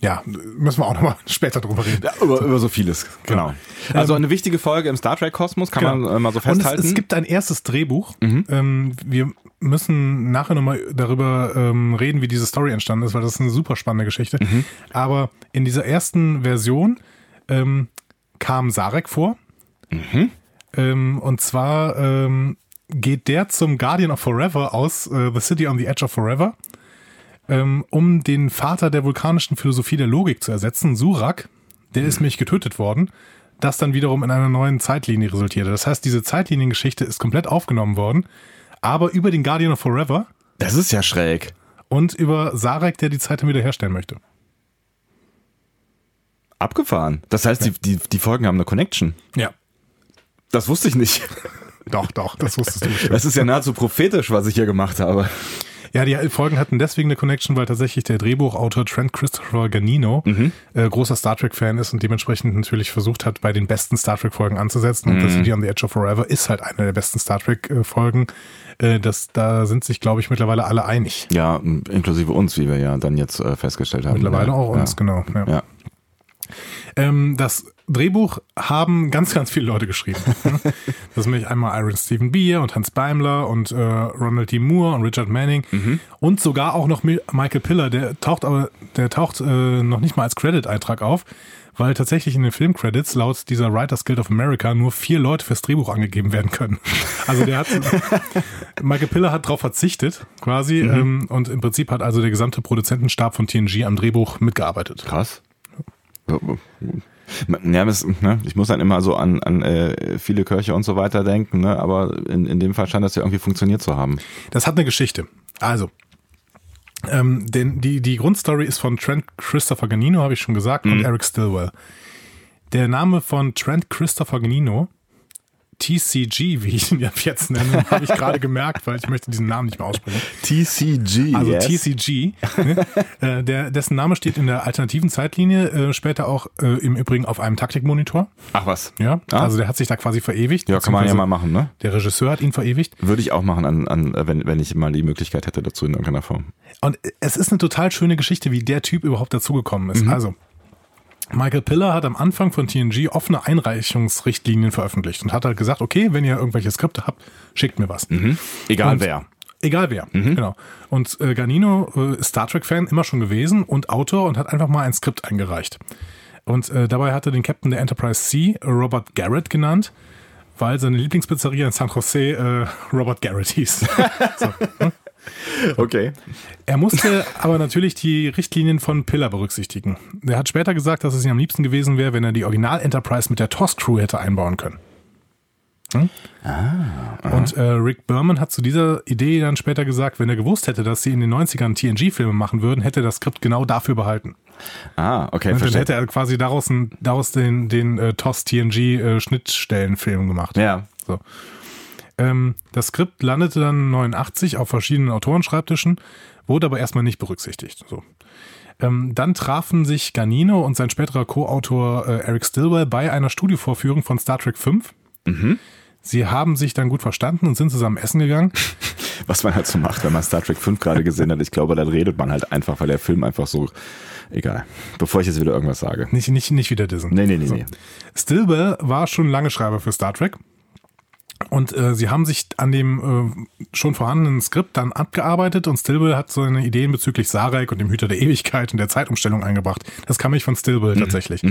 ja, müssen wir auch nochmal später drüber reden. Ja, über, über so vieles, genau. Also eine wichtige Folge im Star Trek Kosmos, kann Genau. man äh, mal so Und es, festhalten. es gibt ein erstes Drehbuch. Ähm, wir müssen nachher nochmal darüber ähm, reden, wie diese Story entstanden ist, weil das ist eine super spannende Geschichte. Aber in dieser ersten Version ähm, kam Sarek vor. Ähm, und zwar ähm, geht der zum Guardian of Forever aus äh, The City on the Edge of Forever, ähm, um den Vater der vulkanischen Philosophie der Logik zu ersetzen, Surak. Der ist nämlich getötet worden, das dann wiederum in einer neuen Zeitlinie resultierte. Das heißt, diese Zeitliniengeschichte ist komplett aufgenommen worden, aber über den Guardian of Forever das ist ja schräg. und über Sarek, der die Zeit dann wiederherstellen möchte. Abgefahren. Das heißt, die, die, die Folgen haben eine Connection. Ja. Das wusste ich nicht. Doch, doch, das wusstest du bestimmt. Das ist ja nahezu prophetisch, was ich hier gemacht habe. Ja, die Folgen hatten deswegen eine Connection, weil tatsächlich der Drehbuchautor Trent Christopher Ganino äh, großer Star Trek-Fan ist und dementsprechend natürlich versucht hat, bei den besten Star Trek-Folgen anzusetzen. Und das City on the Edge of Forever ist halt eine der besten Star Trek-Folgen. Äh, das, da sind sich, glaube ich, mittlerweile alle einig. Ja, inklusive uns, wie wir ja dann jetzt äh, festgestellt haben. Mittlerweile ja. auch uns, ja. genau. Ja. Ja. Ähm, das Drehbuch haben ganz, ganz viele Leute geschrieben. das sind nämlich einmal Iron Stephen Beer und Hans Beimler und äh, Ronald D. Moore und Richard Manning und sogar auch noch Mi- Michael Piller, der taucht aber, der taucht äh, noch nicht mal als Credit-Eintrag auf, weil tatsächlich in den Filmcredits laut dieser Writers Guild of America nur vier Leute fürs Drehbuch angegeben werden können. Also der hat, Michael Piller hat darauf verzichtet, quasi, ähm, und im Prinzip hat also der gesamte Produzentenstab von TNG am Drehbuch mitgearbeitet. Krass. Ja, das, ne, ich muss dann immer so an, an äh, viele Kirche und so weiter denken, ne, aber in, in dem Fall scheint das ja irgendwie funktioniert zu haben. Das hat eine Geschichte. Also, ähm, denn die, die Grundstory ist von Trent Christopher Ganino, habe ich schon gesagt, und Eric Stilwell. Der Name von Trent Christopher Ganino, TCG, wie ich ihn jetzt nenne, habe ich gerade gemerkt, weil ich möchte diesen Namen nicht mehr aussprechen. TCG. Also TCG, ne? äh, der, dessen Name steht in der alternativen Zeitlinie, äh, später auch äh, im Übrigen auf einem Taktikmonitor. Ach was. Ja, Ah. also der hat sich da quasi verewigt. Ja, kann man ja mal machen, ne? Der Regisseur hat ihn verewigt. Würde ich auch machen, an, an, wenn, wenn ich mal die Möglichkeit hätte dazu in irgendeiner Form. Und es ist eine total schöne Geschichte, wie der Typ überhaupt dazugekommen ist. Also, Michael Piller hat am Anfang von TNG offene Einreichungsrichtlinien veröffentlicht und hat halt gesagt, okay, wenn ihr irgendwelche Skripte habt, schickt mir was. Egal Und- wer. Egal wer, genau. Und äh, Ganino äh, ist Star Trek-Fan immer schon gewesen und Autor und hat einfach mal ein Skript eingereicht. Und äh, dabei hat er den Captain der Enterprise C, Robert Garrett, genannt, weil seine Lieblingspizzeria in San Jose äh, Robert Garrett hieß. so. Okay. Er musste aber natürlich die Richtlinien von Piller berücksichtigen. Er hat später gesagt, dass es ihm am liebsten gewesen wäre, wenn er die Original Enterprise mit der TOS-Crew hätte einbauen können. Hm? Und äh, Rick Berman hat zu dieser Idee dann später gesagt, wenn er gewusst hätte, dass sie in den 90ern TNG-Filme machen würden, hätte er das Skript genau dafür behalten. Ah, okay, Und dann verstehe. hätte er quasi daraus, ein, daraus den, den äh, TOS-TNG-Schnittstellenfilm gemacht. Ja. So. Ähm, das Skript landete dann 89 auf verschiedenen Autorenschreibtischen, wurde aber erstmal nicht berücksichtigt. So. Ähm, dann trafen sich Ganino und sein späterer Co-Autor äh, Eric Stilwell bei einer Studiovorführung von Star Trek 5. Sie haben sich dann gut verstanden und sind zusammen essen gegangen. Was man halt so macht, wenn man Star Trek 5 gerade gesehen hat. Ich glaube, dann redet man halt einfach, weil der Film einfach so. Egal. Bevor ich jetzt wieder irgendwas sage. Nicht, nicht, nicht wieder Disney. Nee, nee, nee, nee. Stilwell war schon lange Schreiber für Star Trek. Und äh, sie haben sich an dem äh, schon vorhandenen Skript dann abgearbeitet und Stilwell hat seine Ideen bezüglich Sarek und dem Hüter der Ewigkeit und der Zeitumstellung eingebracht. Das kam ich von Stilwell tatsächlich.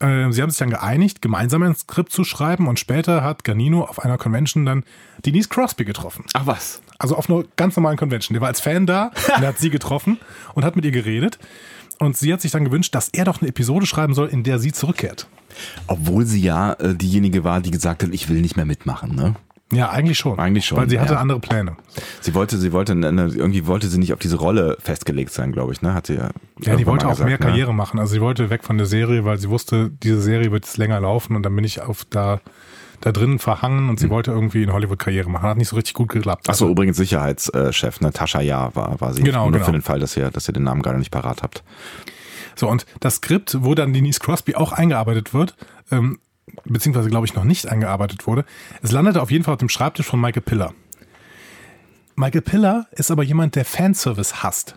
Äh, sie haben sich dann geeinigt, gemeinsam ein Skript zu schreiben und später hat Ganino auf einer Convention dann Denise Crosby getroffen. Ach was. Also auf einer ganz normalen Convention. Der war als Fan da und er hat sie getroffen und hat mit ihr geredet. Und sie hat sich dann gewünscht, dass er doch eine Episode schreiben soll, in der sie zurückkehrt. Obwohl sie ja äh, diejenige war, die gesagt hat, ich will nicht mehr mitmachen, ne? Ja, eigentlich schon. Eigentlich schon, Weil sie hatte ja. andere Pläne. Sie wollte, sie wollte, eine, irgendwie wollte sie nicht auf diese Rolle festgelegt sein, glaube ich, ne? Hat sie ja. Ja, die wollte auch mehr gesagt, ne? Karriere machen. Also sie wollte weg von der Serie, weil sie wusste, diese Serie wird jetzt länger laufen und dann bin ich auf da da drin verhangen und sie wollte irgendwie eine Hollywood-Karriere machen. Hat nicht so richtig gut geklappt. Achso, übrigens Sicherheitschef, ne? Tascha Ja war, war sie. Genau, Nur genau. für den Fall, dass ihr, dass ihr den Namen gerade nicht parat habt. So, und das Skript, wo dann Denise Crosby auch eingearbeitet wird, ähm, beziehungsweise glaube ich noch nicht eingearbeitet wurde, es landete auf jeden Fall auf dem Schreibtisch von Michael Piller. Michael Piller ist aber jemand, der Fanservice hasst.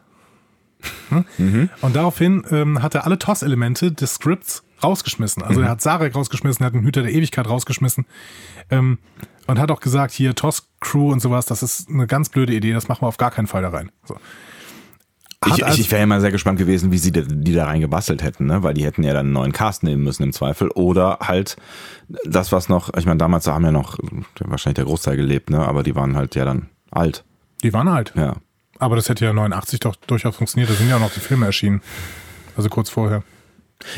Hm? Und daraufhin ähm, hat er alle TOS-Elemente des Skripts rausgeschmissen. Also er hat Sarek rausgeschmissen, er hat den Hüter der Ewigkeit rausgeschmissen ähm, und hat auch gesagt, hier TOS-Crew und sowas, das ist eine ganz blöde Idee, das machen wir auf gar keinen Fall da rein. So. Hat Ich, ich, ich wäre ja mal sehr gespannt gewesen, wie sie die, die da rein gebastelt hätten, ne? weil die hätten ja dann einen neuen Cast nehmen müssen im Zweifel. Oder halt das, was noch, ich meine, damals haben ja noch wahrscheinlich der Großteil gelebt, ne? aber die waren halt ja dann alt. Die waren alt. Ja. Aber das hätte ja 89 doch durchaus funktioniert. Da sind ja auch noch die Filme erschienen. Also kurz vorher.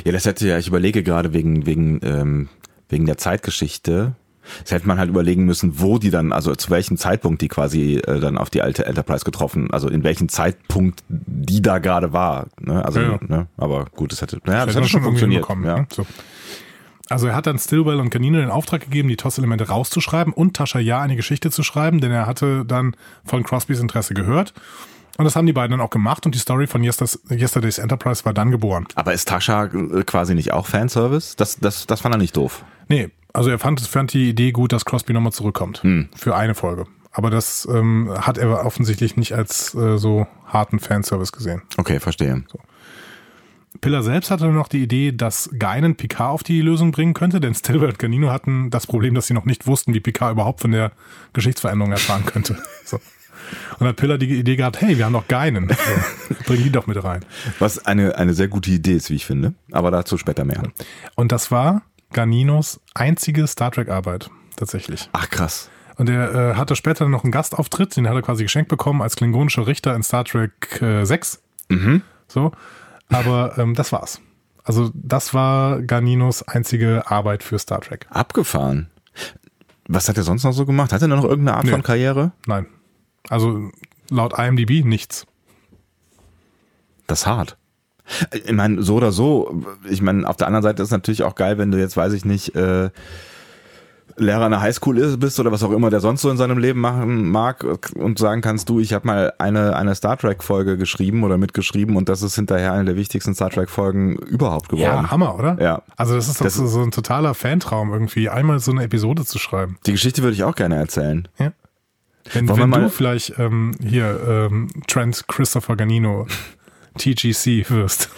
Ja, das hätte ja, ich überlege gerade wegen, wegen, ähm, wegen der Zeitgeschichte. Das hätte man halt überlegen müssen, wo die dann, also zu welchem Zeitpunkt die quasi äh, dann auf die alte Enterprise getroffen, also in welchem Zeitpunkt die da gerade war. Ne? Also, Ja, ja. Ne? aber gut, das hätte, naja, das Hätte hätte schon funktioniert. Ja. ne? so. Also er hat dann Stillwell und Ganino den Auftrag gegeben, die TOS-Elemente rauszuschreiben und Tascha Ja eine Geschichte zu schreiben, denn er hatte dann von Crosbys Interesse gehört. Und das haben die beiden dann auch gemacht und die Story von Yesterday's, Enterprise war dann geboren. Aber ist Tascha äh, quasi nicht auch Fanservice? Das, das, das fand er nicht doof. Nee, also er fand, fand die Idee gut, dass Crosby nochmal zurückkommt. Hm. Für eine Folge. Aber das ähm, hat er offensichtlich nicht als äh, so harten Fanservice gesehen. Okay, verstehe. Piller selbst hatte noch die Idee, dass Geinen Picard auf die Lösung bringen könnte, denn Stilwell und Ganino hatten das Problem, dass sie noch nicht wussten, wie Picard überhaupt von der Geschichtsveränderung erfahren könnte. So. Und hat Piller die Idee gehabt, hey, wir haben noch Geinen. So, bring die doch mit rein. Was eine, eine sehr gute Idee ist, wie ich finde. Aber dazu später mehr. Und das war Ganinos einzige Star Trek-Arbeit, tatsächlich. Ach krass. Und er äh, hatte später noch einen Gastauftritt, den hat er quasi geschenkt bekommen als klingonischer Richter in Star Trek äh, 6. So. Aber ähm, das war's. Also, das war Ganinos einzige Arbeit für Star Trek. Abgefahren. Was hat er sonst noch so gemacht? Hat er noch irgendeine Art Nö. von Karriere? Nein. Also, laut IMDb nichts. Das ist hart. Ich meine, so oder so, ich meine, auf der anderen Seite ist es natürlich auch geil, wenn du jetzt, weiß ich nicht, äh, Lehrer der Highschool ist- bist oder was auch immer der sonst so in seinem Leben machen mag und sagen kannst, du, ich habe mal eine, eine Star Trek-Folge geschrieben oder mitgeschrieben und das ist hinterher eine der wichtigsten Star Trek-Folgen überhaupt geworden. Ja, Hammer, oder? Ja. Also, das ist doch Das- so, so ein totaler Fantraum, irgendwie einmal so eine Episode zu schreiben. Die Geschichte würde ich auch gerne erzählen. Ja. Wenn, wir wenn du vielleicht ähm, hier ähm, Trent Christopher Ganino TGC wirst.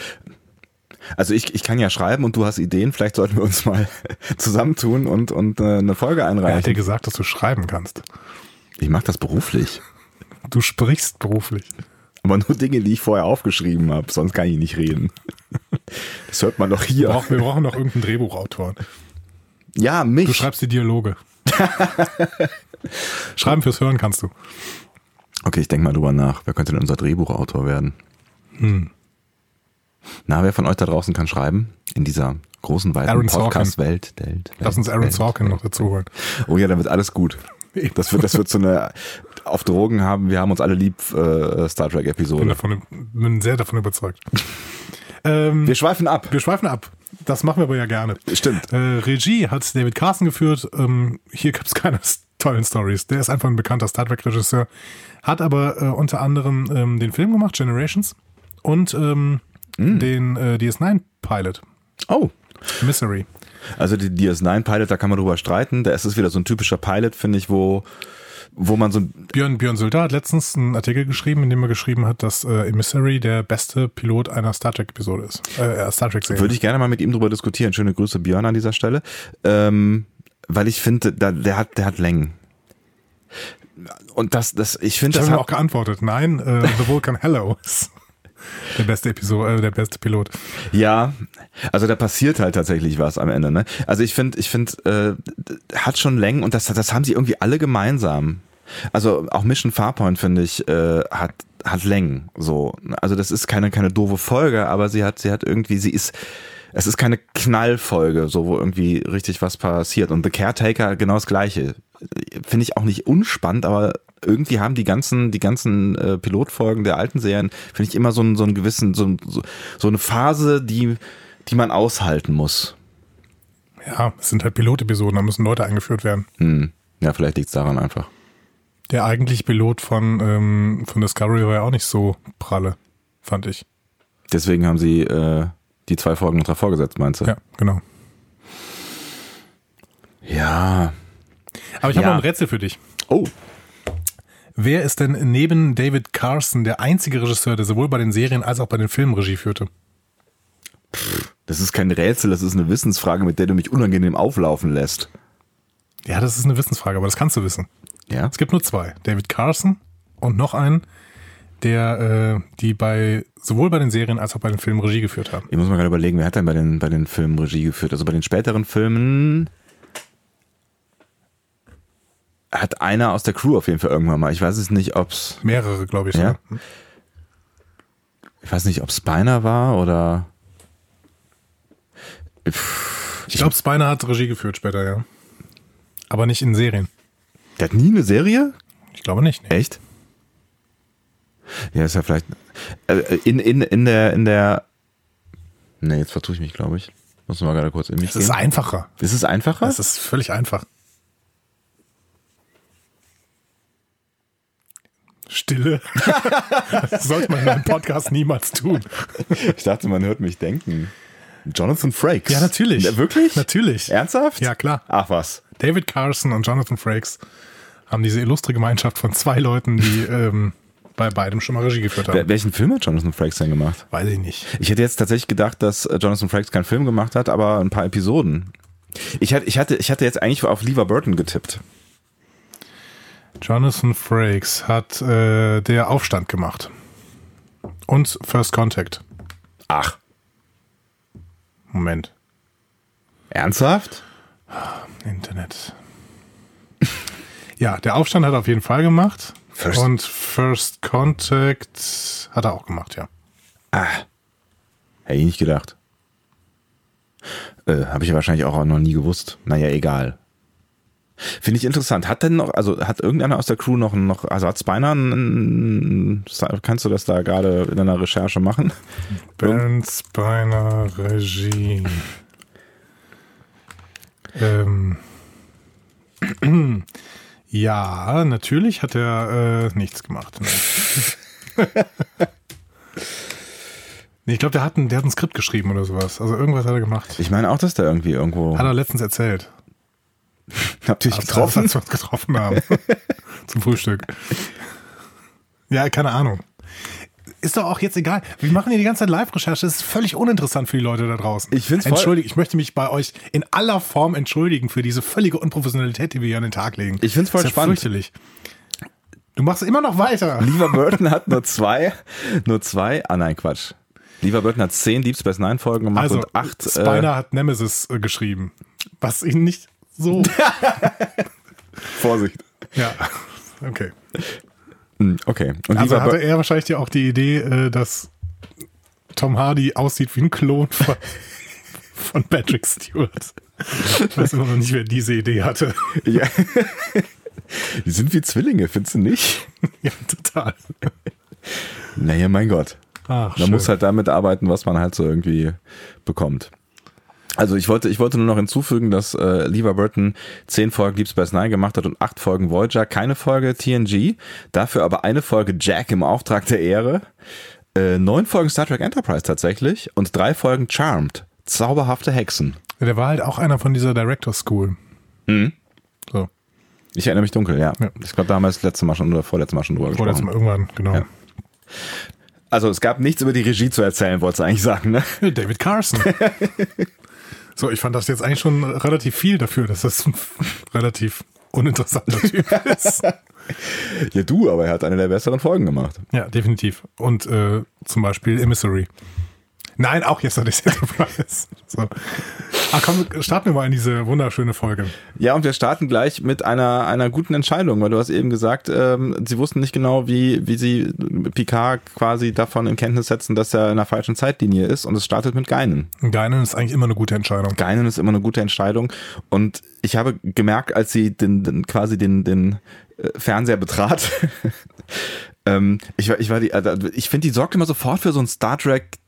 Also ich, ich kann ja schreiben und du hast Ideen, vielleicht sollten wir uns mal zusammentun und, und äh, eine Folge Er hat dir einreichen. gesagt, dass du schreiben kannst. Ich mache das beruflich. Du sprichst beruflich. Aber nur Dinge, die ich vorher aufgeschrieben habe, sonst kann ich nicht reden. Das hört man doch Wir hier. brauchen, wir brauchen noch irgendeinen Drehbuchautor. Ja, Du mich. schreibst die Dialoge. Schreiben fürs Hören kannst du. Okay, ich denke mal drüber nach. Wer könnte denn unser Drehbuchautor werden? Hm. Na, wer von euch da draußen kann schreiben? In dieser großen, weiten. Podcast-Welt. Welt, Lass uns Aaron Welt. Sorkin noch dazu holen. Oh ja, dann wird alles gut. Das wird, das wird so eine auf Drogen haben, wir haben uns alle lieb äh, Star Bin, Trek-Episode. davon, bin sehr davon überzeugt. Ähm, Wir schweifen ab. wir schweifen ab. Das machen wir aber ja gerne. Stimmt. Äh, Regie hat David Carson geführt. Ähm, hier gibt es keine tollen Stories. Der ist einfach ein bekannter Star Trek-Regisseur. Hat aber äh, unter anderem ähm, den Film gemacht, Generations. Und ähm, den äh, DS9-Pilot, Oh. Misery. Also die DS9-Pilot, da kann man drüber streiten. Da ist es wieder so ein typischer Pilot, finde ich, wo, wo man so ein Björn, Björn Sülter hat letztens einen Artikel geschrieben, in dem er geschrieben hat, dass äh, Emissary der beste Pilot einer Star Trek-Episode ist. Äh, Star Trek-Serie. Würde ich gerne mal mit ihm drüber diskutieren. Schöne Grüße Björn an dieser Stelle. Ähm, weil ich finde, da, der hat, der hat Längen. Und das, das, ich finde, das hat, auch geantwortet. Nein, äh, The Vulcan Hello der beste Episode, äh, der beste Pilot. ja, also da passiert halt tatsächlich was am Ende, ne? Also ich finde, ich finde, äh, hat schon Längen und das, das haben sie irgendwie alle gemeinsam. Also auch Mission Farpoint, finde ich, äh, hat, hat Längen, so. Also das ist keine, keine doofe Folge, aber sie hat, sie hat irgendwie, sie ist, es ist keine Knallfolge, so wo irgendwie richtig was passiert. Und The Caretaker genau das Gleiche. Finde ich auch nicht unspannend, aber irgendwie haben die ganzen, die ganzen äh, Pilotfolgen der alten Serien, finde ich immer so einen, so einen gewissen, so, so, so eine Phase, die, die man aushalten muss. Ja, es sind halt Pilotepisoden, da müssen Leute eingeführt werden. Hm. Ja, vielleicht liegt es daran einfach. Der eigentliche Pilot von, ähm, von Discovery war ja auch nicht so pralle, fand ich. Deswegen haben sie äh, die zwei Folgen noch davor gesetzt, meinst du? Ja, genau. Ja. Aber ich habe Ja. noch ein Rätsel für dich. Oh. Wer ist denn neben David Carson der einzige Regisseur, der sowohl bei den Serien als auch bei den Filmen Regie führte? Das ist kein Rätsel, das ist eine Wissensfrage, mit der du mich unangenehm auflaufen lässt. Ja, das ist eine Wissensfrage, aber das kannst du wissen. Ja? Es gibt nur zwei. David Carson und noch einen, der äh, die bei sowohl bei den Serien als auch bei den Filmen Regie geführt haben. Ich muss mal gerade überlegen, wer hat denn bei den, bei den Filmen Regie geführt? Also bei den späteren Filmen hat einer aus der Crew auf jeden Fall irgendwann mal. Ich weiß es nicht, ob's, Mehrere, glaube ich. Ja? sogar. ich weiß nicht, ob Spiner war oder. Ich glaube, Spiner hat Regie geführt später, ja. Aber nicht in Serien. Der hat nie eine Serie? Ich glaube nicht. Nee. Echt? Ja, ist ja vielleicht. äh, In, in, in der, in der. Ne, jetzt vertue ich mich, glaube ich. Muss mal gerade kurz in mich Es ist einfacher. Ist es einfacher? Es ist völlig einfach. Stille. das sollte man in einem Podcast niemals tun. Ich dachte, man hört mich denken. Jonathan Frakes. Ja, natürlich. Wirklich? Natürlich. Ernsthaft? Ja, klar. Ach was. David Carson und Jonathan Frakes haben diese illustre Gemeinschaft von zwei Leuten, die ähm, bei beidem schon mal Regie geführt haben. Wel- Welchen Film hat Jonathan Frakes denn gemacht? Weiß ich nicht. Ich hätte jetzt tatsächlich gedacht, dass äh, Jonathan Frakes keinen Film gemacht hat, aber ein paar Episoden. Ich hatte, ich hatte, ich hatte jetzt eigentlich auf Lever Burton getippt. Jonathan Frakes hat äh, der Aufstand gemacht. Und First Contact. Ach. Moment. Ernsthaft? Internet. ja, der Aufstand hat er auf jeden Fall gemacht. First- Und First Contact hat er auch gemacht, ja. Ah. Hätte ich nicht gedacht. Äh, Habe ich ja wahrscheinlich auch noch nie gewusst. Naja, egal. Finde ich interessant. Hat denn noch, also hat irgendeiner aus der Crew noch, noch also hat Spiner, einen- kannst du das da gerade in deiner Recherche machen? Ben Spiner Regie. ähm. Ja, natürlich hat er äh, nichts gemacht. Ne? Ich glaube, der, hat ein- der hat ein Skript geschrieben oder sowas. Also irgendwas hat er gemacht. Ich meine auch, dass der irgendwie irgendwo. Hat er letztens erzählt. Habt ihr dich getroffen? Als wir uns getroffen haben. Zum Frühstück. Ja, keine Ahnung. Ist doch auch jetzt egal. Wir machen hier die ganze Zeit Live-Recherche. Das ist völlig uninteressant für die Leute da draußen. Ich voll- Entschuldige, ich möchte mich bei euch in aller Form entschuldigen für diese völlige Unprofessionalität, die wir hier an den Tag legen. Ich find's voll Das ist ja spannend. fürchterlich. Du machst immer noch weiter. Lever Burton hat nur zwei, nur zwei, ah nein, Quatsch. Lever Burton hat zehn Deep Space Nine Folgen gemacht Also, und acht. Spiner hat Nemesis äh, geschrieben. Was ihn nicht so. Vorsicht. ja. Okay. Hm, Okay. Und Also hatte er wahrscheinlich ja auch die Idee, äh, dass Tom Hardy aussieht wie ein Klon von, von Patrick Stewart. Ich weiß immer noch nicht, wer diese Idee hatte. ja. Die sind wie Zwillinge, findest du nicht? ja, total. Naja, mein Gott. Ach, Man muss halt damit arbeiten, was man halt so irgendwie bekommt. Also ich wollte, ich wollte nur noch hinzufügen, dass äh, Lever Burton zehn Folgen Deep Space Nine gemacht hat und acht Folgen Voyager, keine Folge TNG, dafür aber eine Folge Jack im Auftrag der Ehre, äh, neun Folgen Star Trek Enterprise tatsächlich und drei Folgen Charmed, zauberhafte Hexen. Der war halt auch einer von dieser Director School. Mhm. So, Ich erinnere mich dunkel, ja. Ja. Ich glaube, da haben wir das letzte Mal schon oder vorletztes Mal schon drüber vorletztes gesprochen. Mal irgendwann, genau. Ja. Also es gab nichts über die Regie zu erzählen, wolltest du eigentlich sagen, ne? David Carson. so, ich fand das jetzt eigentlich schon relativ viel dafür, dass das ein relativ uninteressanter Typ ist. Ja, du, aber er hat eine der besseren Folgen gemacht. Ja, definitiv. Und äh, zum Beispiel Emissary. Nein, auch Yesterday's Enterprise. So. Ach komm, starten wir mal in diese wunderschöne Folge. Ja, und wir starten gleich mit einer, einer guten Entscheidung, weil du hast eben gesagt, ähm, sie wussten nicht genau, wie, wie sie Picard quasi davon in Kenntnis setzen, dass er in der falschen Zeitlinie ist und es startet mit Geinen. Geinen ist eigentlich immer eine gute Entscheidung. Geinen ist immer eine gute Entscheidung und ich habe gemerkt, als sie den, den quasi den, den äh, Fernseher betrat, ähm, ich war, ich war die, also ich finde, die sorgt immer sofort für so ein Star Trek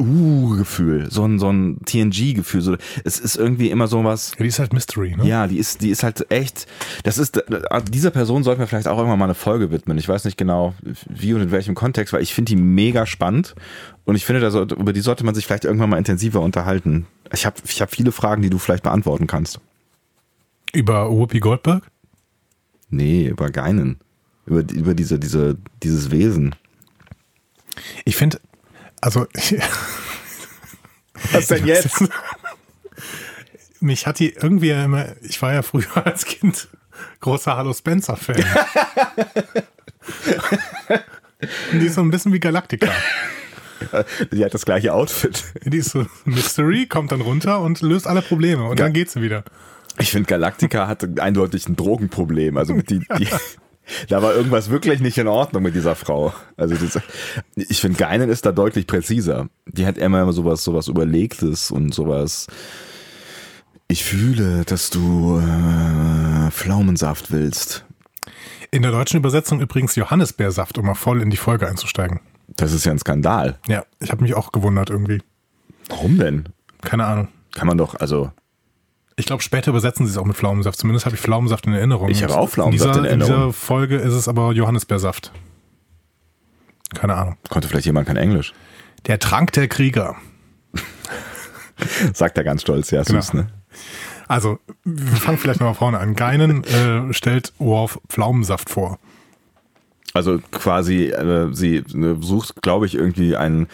Uh-Gefühl, so ein, so ein TNG-Gefühl. So, es ist irgendwie immer so was. Ja, die ist halt Mystery, ne? Ja, die ist, die ist halt echt. Das ist dieser Person sollten wir vielleicht auch irgendwann mal eine Folge widmen. Ich weiß nicht genau, wie und in welchem Kontext, weil ich finde die mega spannend und ich finde, da sollte, über die sollte man sich vielleicht irgendwann mal intensiver unterhalten. Ich habe ich hab viele Fragen, die du vielleicht beantworten kannst. Über Whoopi Goldberg? Nee, über Geinen. Über, über diese, diese, dieses Wesen. Ich finde, also. Was denn jetzt? Mich hat die irgendwie immer, ich war ja früher als Kind großer Hallo Spencer-Fan. die ist so ein bisschen wie Galactica. Die hat das gleiche Outfit. Die ist so Mystery, kommt dann runter und löst alle Probleme und Ga dann geht sie wieder. Ich finde, Galactica hatte eindeutig ein Drogenproblem. Also die, die, da war irgendwas wirklich nicht in Ordnung mit dieser Frau. Also das, ich finde, Geinen ist da deutlich präziser. Die hat immer sowas, sowas Überlegtes und sowas. Ich fühle, dass du äh, Pflaumensaft willst. In der deutschen Übersetzung übrigens Johannisbeersaft, um mal voll in die Folge einzusteigen. Das ist ja ein Skandal. Ja, ich habe mich auch gewundert irgendwie. Warum denn? Keine Ahnung. Kann man doch, also ich glaube, später übersetzen sie es auch mit Pflaumensaft. Zumindest habe ich Pflaumensaft in Erinnerung. Ich habe auch Pflaumensaft in, dieser, in Erinnerung. In dieser Folge ist es aber Johannisbeersaft. Keine Ahnung. Konnte vielleicht jemand kein Englisch? Der Trank der Krieger. Sagt er ganz stolz, ja, genau. süß, ne? Also, wir fangen vielleicht nochmal vorne an. Geinen äh, stellt Worf Pflaumensaft vor. Also quasi, äh, sie äh, sucht, glaube ich, irgendwie einen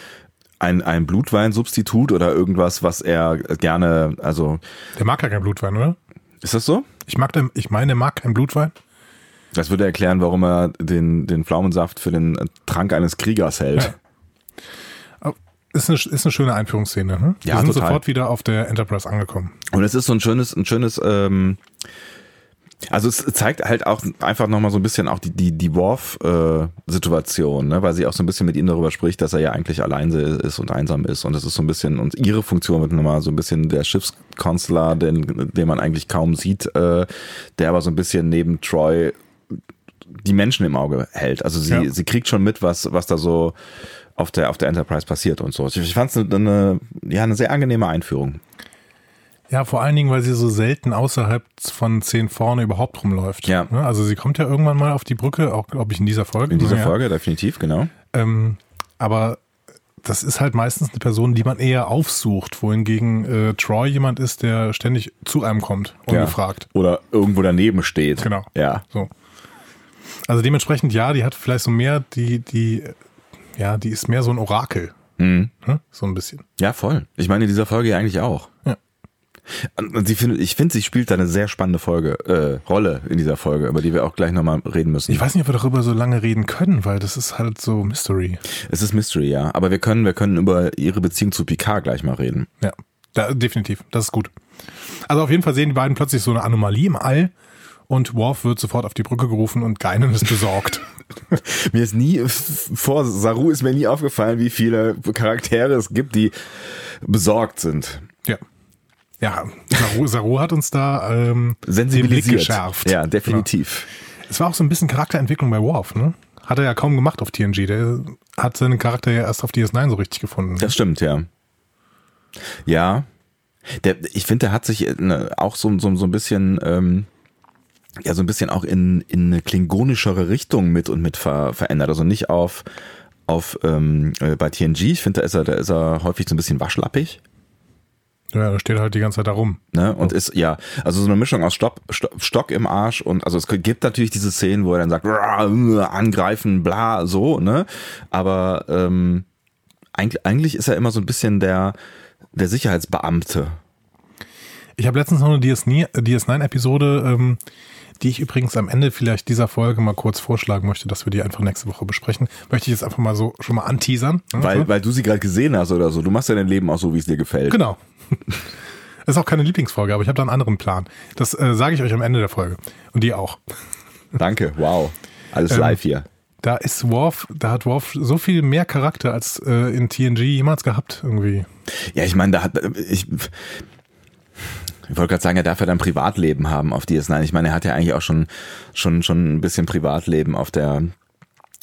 ein, ein Blutweinsubstitut oder irgendwas, was er gerne, also. Der mag ja kein Blutwein, oder? Ist das so? Ich mag den, ich meine, er mag kein Blutwein. Das würde erklären, warum er den, den Pflaumensaft für den Trank eines Kriegers hält. Ja. Ist eine, ist eine schöne Einführungsszene. Ne? Wir ja, sind total. sofort wieder auf der Enterprise angekommen. Und es ist so ein schönes, ein schönes, ähm, also es zeigt halt auch einfach nochmal so ein bisschen auch die, die, die Worf-Situation, äh, ne? weil sie auch so ein bisschen mit ihm darüber spricht, dass er ja eigentlich allein ist und einsam ist. Und es ist so ein bisschen, und ihre Funktion wird nochmal so ein bisschen der Schiffskonsular, den, den man eigentlich kaum sieht, äh, der aber so ein bisschen neben Troy die Menschen im Auge hält. Also sie, ja. sie kriegt schon mit, was, was da so auf der, auf der Enterprise passiert und so. Ich fand es eine, eine, ja, eine sehr angenehme Einführung. Ja, vor allen Dingen, weil sie so selten außerhalb von zehn vorne überhaupt rumläuft. Ja. Also sie kommt ja irgendwann mal auf die Brücke, auch glaube ich in dieser Folge. In dieser ja. Folge, definitiv, genau. Ähm, aber das ist halt meistens eine Person, die man eher aufsucht, wohingegen äh, Troy jemand ist, der ständig zu einem kommt, ungefragt. Ja. Oder irgendwo daneben steht. Genau. Ja. So. Also dementsprechend, ja, die hat vielleicht so mehr, die, die, ja, die ist mehr so ein Orakel. Mhm. Hm? So ein bisschen. Ja, voll. Ich meine, in dieser Folge eigentlich auch. Ja. Und sie findet, ich finde, sie spielt da eine sehr spannende Folge, äh, Rolle in dieser Folge, über die wir auch gleich nochmal reden müssen. Ich weiß nicht, ob wir darüber so lange reden können, weil das ist halt so Mystery. Es ist Mystery, ja. Aber wir können, wir können über ihre Beziehung zu Picard gleich mal reden. Ja, da, definitiv. Das ist gut. Also auf jeden Fall sehen die beiden plötzlich so eine Anomalie im All und Worf wird sofort auf die Brücke gerufen und Geinen ist besorgt. mir ist nie, vor Saru ist mir nie aufgefallen, wie viele Charaktere es gibt, die besorgt sind. Ja. Ja, Saru, Saru hat uns da ähm, sensibilisiert. Den Blick geschärft. Ja, definitiv. Genau. Es war auch so ein bisschen Charakterentwicklung bei Worf, ne? Hat er ja kaum gemacht auf TNG. Der hat seinen Charakter ja erst auf DS9 so richtig gefunden. Das stimmt, ja. Ja. Der, ich finde, der hat sich ne, auch so, so, so ein bisschen, ähm, ja, so ein bisschen auch in, in eine klingonischere Richtung mit und mit ver, verändert. Also nicht auf, auf ähm, äh, bei TNG. Ich finde, da ist er, da ist er häufig so ein bisschen waschlappig. Ja, da steht halt die ganze Zeit da rum. Ne? Und ist, ja, also so eine Mischung aus Stopp, Stopp, Stock im Arsch und also es gibt natürlich diese Szenen, wo er dann sagt, angreifen, bla, so, ne? Aber ähm, eigentlich, eigentlich ist er immer so ein bisschen der, der Sicherheitsbeamte. Ich habe letztens noch eine DS9-Episode, ähm, die ich übrigens am Ende vielleicht dieser Folge mal kurz vorschlagen möchte, dass wir die einfach nächste Woche besprechen. Möchte ich jetzt einfach mal so schon mal anteasern. Weil, so. weil du sie gerade gesehen hast oder so. Du machst ja dein Leben auch so, wie es dir gefällt. Genau. Das ist auch keine Lieblingsfolge, aber ich habe da einen anderen Plan. Das äh, sage ich euch am Ende der Folge. Und die auch. Danke, wow. Alles ähm, live hier. Da ist Worf, da hat Worf so viel mehr Charakter als äh, in TNG jemals gehabt, irgendwie. Ja, ich meine, da hat ich, ich wollte gerade sagen, er darf ja dann Privatleben haben auf DS9. Ich meine, er hat ja eigentlich auch schon, schon, schon ein bisschen Privatleben auf der,